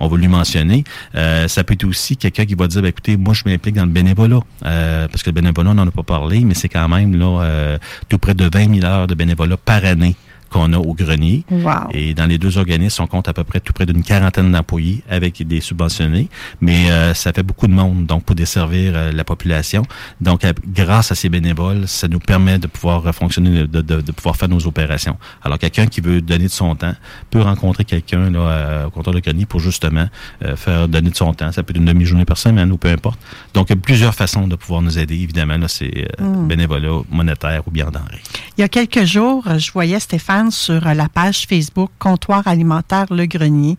Speaker 18: On va lui mentionner. Ça peut être aussi quelqu'un qui va dire, ben, écoutez, moi, je m'implique dans le bénévolat. Parce que le bénévolat, on n'en a pas parlé, mais c'est quand même là tout près de 20 000 heures de bénévolat par année qu'on a au grenier.
Speaker 2: Wow.
Speaker 18: Et dans les deux organismes, on compte à peu près tout près d'une quarantaine d'employés avec des subventionnés. Mais euh, ça fait beaucoup de monde, donc pour desservir euh, la population. Donc, euh, grâce à ces bénévoles, ça nous permet de pouvoir fonctionner, de, de, de pouvoir faire nos opérations. Alors, quelqu'un qui veut donner de son temps peut rencontrer quelqu'un là au comptoir de grenier pour justement euh, faire donner de son temps. Ça peut être une demi-journée par semaine ou peu importe. Donc, il y a plusieurs façons de pouvoir nous aider. Évidemment, là, c'est
Speaker 2: Mm.
Speaker 18: bénévolat monétaire ou bien en denrées.
Speaker 2: Il y a quelques jours, je voyais Stéphane sur la page Facebook Comptoir alimentaire Le Grenier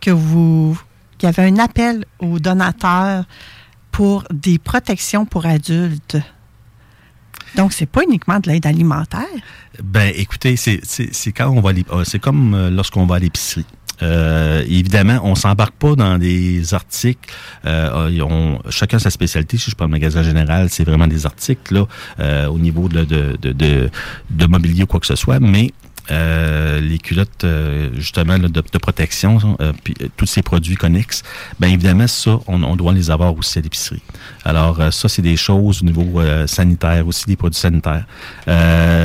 Speaker 2: que vous qu'il y avait un appel aux donateurs pour des protections pour adultes. Donc, c'est pas uniquement de l'aide alimentaire.
Speaker 18: Ben, écoutez, c'est quand on va euh, c'est comme euh, lorsqu'on va à l'épicerie. Euh, évidemment, on s'embarque pas dans des articles. Euh, chacun sa spécialité. Si je prends le magasin général, c'est vraiment des articles euh, au niveau de, de, de, de, de mobilier ou quoi que ce soit. Mais euh, les culottes euh, justement là, de, de protection, euh, puis euh, tous ces produits connexes, ben évidemment ça, on, doit les avoir aussi à l'épicerie. Alors euh, ça, c'est des choses au niveau sanitaire aussi, des produits sanitaires,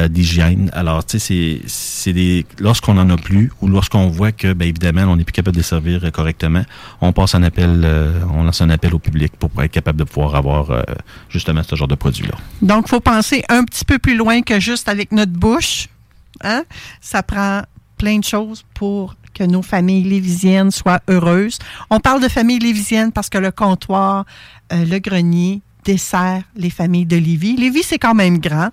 Speaker 18: d'hygiène. Alors tu sais, c'est des lorsqu'on en a plus ou lorsqu'on voit que ben évidemment on n'est plus capable de les servir correctement, on passe un appel, on lance un appel au public pour être capable de pouvoir avoir justement ce genre de produits là.
Speaker 2: Donc, il faut penser un petit peu plus loin que juste avec notre bouche. Hein? Ça prend plein de choses pour que nos familles lévisiennes soient heureuses. On parle de famille lévisienne parce que le comptoir, euh, le grenier, dessert les familles de Lévis. Lévis, c'est quand même grand.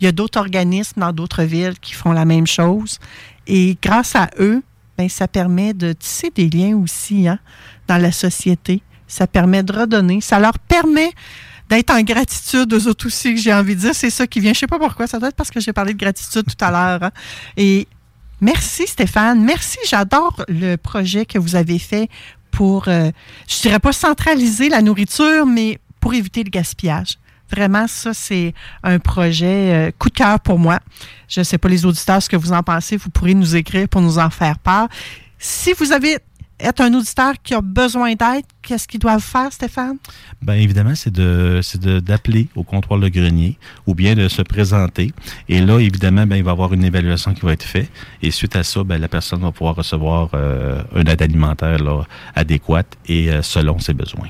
Speaker 2: Il y a d'autres organismes dans d'autres villes qui font la même chose. Et grâce à eux, ben, ça permet de tisser des liens aussi hein, dans la société. Ça permet de redonner. Ça leur permet d'être en gratitude aux autres aussi, que j'ai envie de dire. C'est ça qui vient. Je sais pas pourquoi. Ça doit être parce que j'ai parlé de gratitude tout à l'heure. hein. Et merci Stéphane. Merci. J'adore le projet que vous avez fait pour, euh, je dirais pas centraliser la nourriture, mais pour éviter le gaspillage. Vraiment, ça, c'est un projet euh, coup de cœur pour moi. Je ne sais pas les auditeurs ce que vous en pensez. Vous pourrez nous écrire pour nous en faire part. Si vous avez êtes un auditeur qui a besoin d'aide, qu'est-ce qu'ils doivent faire, Stéphane?
Speaker 18: Ben évidemment, c'est de d'appeler au comptoir Le Grenier ou bien de se présenter. Et là, évidemment, ben, il va y avoir une évaluation qui va être faite. Et suite à ça, ben, la personne va pouvoir recevoir euh, une aide alimentaire là, adéquate et euh, selon ses besoins.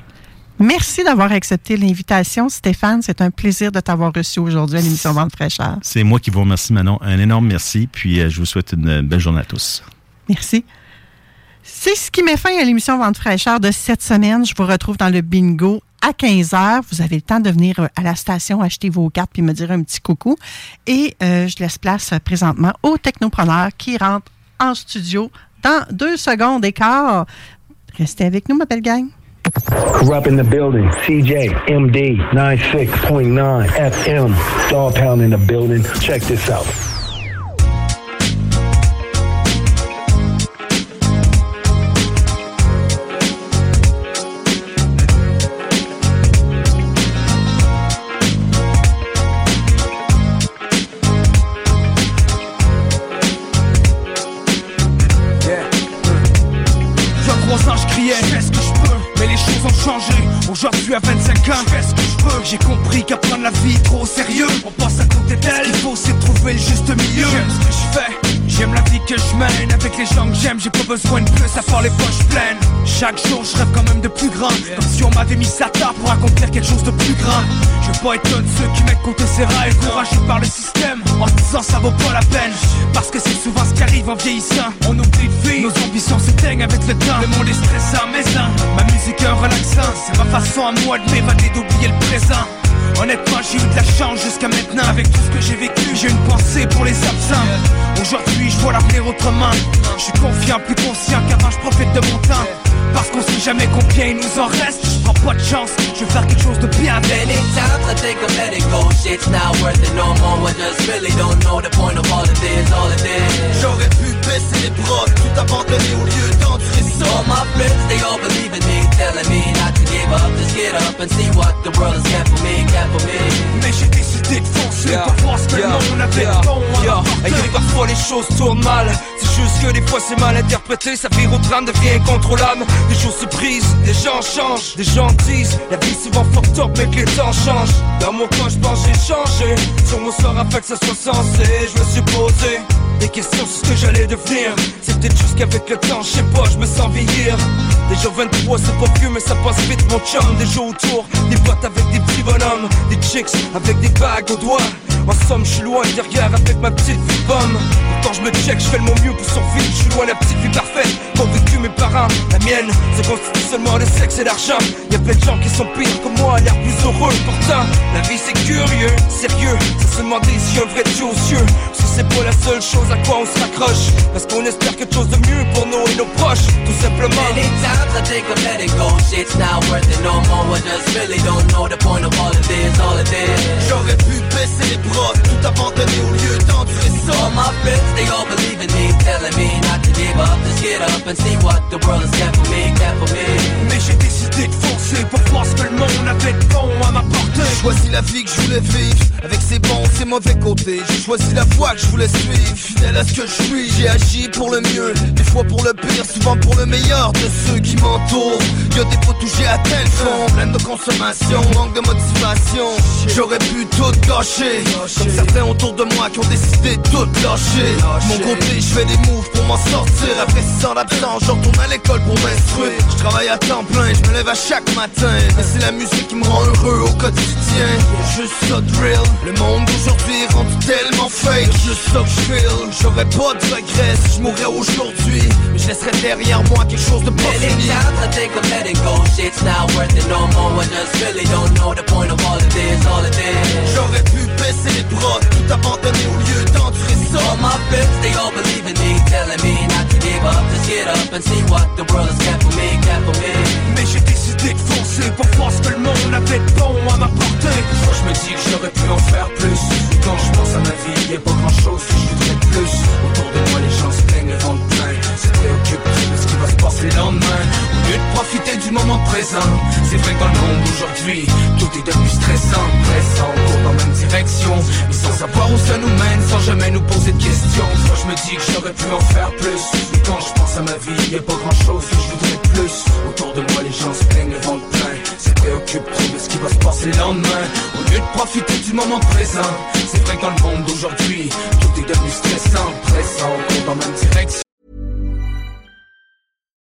Speaker 2: Merci d'avoir accepté l'invitation, Stéphane. C'est un plaisir de t'avoir reçu aujourd'hui à l'émission Vente fraîcheur.
Speaker 18: C'est moi qui vous remercie, Manon. Un énorme merci. Puis euh, je vous souhaite une belle journée à tous.
Speaker 2: Merci. C'est ce qui met fin à l'émission Vente fraîcheur de cette semaine. Je vous retrouve dans le bingo à 15h. Vous avez le temps de venir euh, à la station acheter vos cartes puis me dire un petit coucou. Et euh, je laisse place euh, présentement au technopreneur qui rentre en studio dans deux secondes et quart. Restez avec nous, ma belle gang.
Speaker 19: Corrupt in the building. CJ, MD, 96.9 FM. Dog Pound in the building. Check this out.
Speaker 20: J'ai compris qu'à prendre la vie trop au sérieux, on passe à côté d'elle. Il faut c'est trouver le juste milieu. J'aime ce que je fais, Avec les gens que j'aime, j'ai pas besoin de plus à part les poches pleines. Chaque jour, je rêve quand même de plus grand. Comme si on m'avait mis ça tard pour accomplir quelque chose de plus grand. Je veux pas être un de ceux qui mettent côté ses rails, courageux par le système. En se disant ça vaut pas la peine. Parce que c'est souvent ce qui arrive en vieillissant. On oublie de vivre, nos ambitions s'éteignent avec le temps. Le monde est stressant, mais ça, ma musique est un relaxant. C'est ma façon à moi de m'évader, d'oublier le présent. Honnêtement, j'ai eu de la chance jusqu'à maintenant. Avec tout ce que j'ai vécu, j'ai une pensée pour les absents. Aujourd'hui, je vois l'avenir autrement. Je suis confiant, plus conscient qu'avant, je profite de mon temps. Parce qu'on sait jamais combien il nous en reste. Je prends pas de chance, je veux faire quelque chose de bien.
Speaker 21: Many times I think of letting go, shit's not worth it no more. I just really don't know the point of all of this, all of this.
Speaker 6: J'aurais pu baisser les bras, tout abandonner au lieu d'endurer ça.
Speaker 21: All my friends, they all believe in me, telling me not to up, get up and see what the world has kept for me, for me.
Speaker 20: Mais j'ai décidé de foncer pour voir ce que le monde de bon à m'apporter. Et parfois les choses tournent mal. C'est juste que des fois c'est mal interprété. Ça vire au drame, devient incontrôlable. Des choses se brisent, des gens changent. Des gens disent, la vie souvent fucked up mais que les temps changent. Dans mon cas je pense j'ai changé. Sur mon sort afin que ça soit sensé Je me suis posé des questions sur ce que j'allais devenir. C'est peut-être juste qu'avec le temps, je sais pas, je me sens vieillir. Déjà 23 c'est pas vieux mais ça passe vite Des jours autour, des boîtes avec des petits bonhommes Des chicks avec des bagues aux doigts En somme, je suis loin derrière avec ma petite vie pomme. Pourtant, je me check, je fais de mon mieux pour survivre. Je suis loin la petite vie parfaite vécu mes parents. La mienne se constitue seulement de sexe et d'argent. Y a plein de gens qui sont pires que moi, l'air plus heureux. Pourtant, la vie c'est curieux, sérieux. Ça se demander si un vrai Dieu aux cieux. Si c'est pas la seule chose à quoi on se raccroche. Parce qu'on espère quelque chose de mieux pour nous et nos proches. Tout simplement.
Speaker 21: Many times I think of letting go, shit's not worth it no more. I just really don't know the point of all of this, all of this.
Speaker 20: J'aurais pu baisser les bras, tout abandonner au lieu d'endurer ça.
Speaker 21: All my friends, they all believe in me, telling me not to give up, just get up and see what the world has got for me, got for me.
Speaker 20: Mais j'ai décidé de foncer pour voir ce que le monde avait de bon à m'apporter. J'ai choisi la vie que je voulais vivre, avec ses bons, ses mauvais côtés. J'ai choisi la voie que je voulais suivre, fidèle à ce que je suis. J'ai agi pour le mieux, des fois pour le pire, souvent pour le meilleur de ceux qui m'entourent. Y'a des fois touchés à tel fond, pleine de consommation, manque de motivation. J'aurais pu tout gâcher, comme certains autour de moi qui ont décidé de tout lâcher. Mon côté, je fais des moves pour m'en sortir. Après 6 ans d'absence, retourne à l'école pour m'instruire. Je travaille à temps plein, je me lève à chaque matin. Mais c'est la musique qui me rend heureux au quotidien. Juste ça de real. Le monde d'aujourd'hui est rendu tellement fake. Juste ça que je feel. J'aurais pas de regrets si je mourrais aujourd'hui. Mais je laisserais derrière moi quelque chose de pas fini.
Speaker 21: I think of letting go, shit's not worth it no more. I just really don't know the point of all of this, all of this.
Speaker 20: J'aurais pu baisser les bras, tout abandonner au lieu d'endurer ça.
Speaker 21: All my friends, they all believe in me, telling me give up, just get up and see what the world has got for me, got for me.
Speaker 20: Mais j'ai décidé de foncer pour voir ce que le monde avait de bon à m'apporter. Moi je me dis que j'aurais pu en faire plus. Quand je pense à ma vie, y a pas grand chose que je voudrais plus. Autour de moi, les gens se plaignent le ventre Au lieu de profiter du moment présent, c'est vrai que dans le monde d'aujourd'hui, tout est devenu stressant, pressant, on court dans la même direction. Mais sans savoir où ça nous mène, sans jamais nous poser de questions. Moi je me dis que j'aurais pu en faire plus. Mais quand je pense à ma vie, y a pas grand chose que je voudrais plus. Autour de moi, les gens se plaignent le ventre plein. Se préoccupent de ce qui va se passer le lendemain. Au lieu de profiter du moment présent, c'est vrai que dans le monde d'aujourd'hui, tout est devenu stressant, pressant, on court dans la même direction.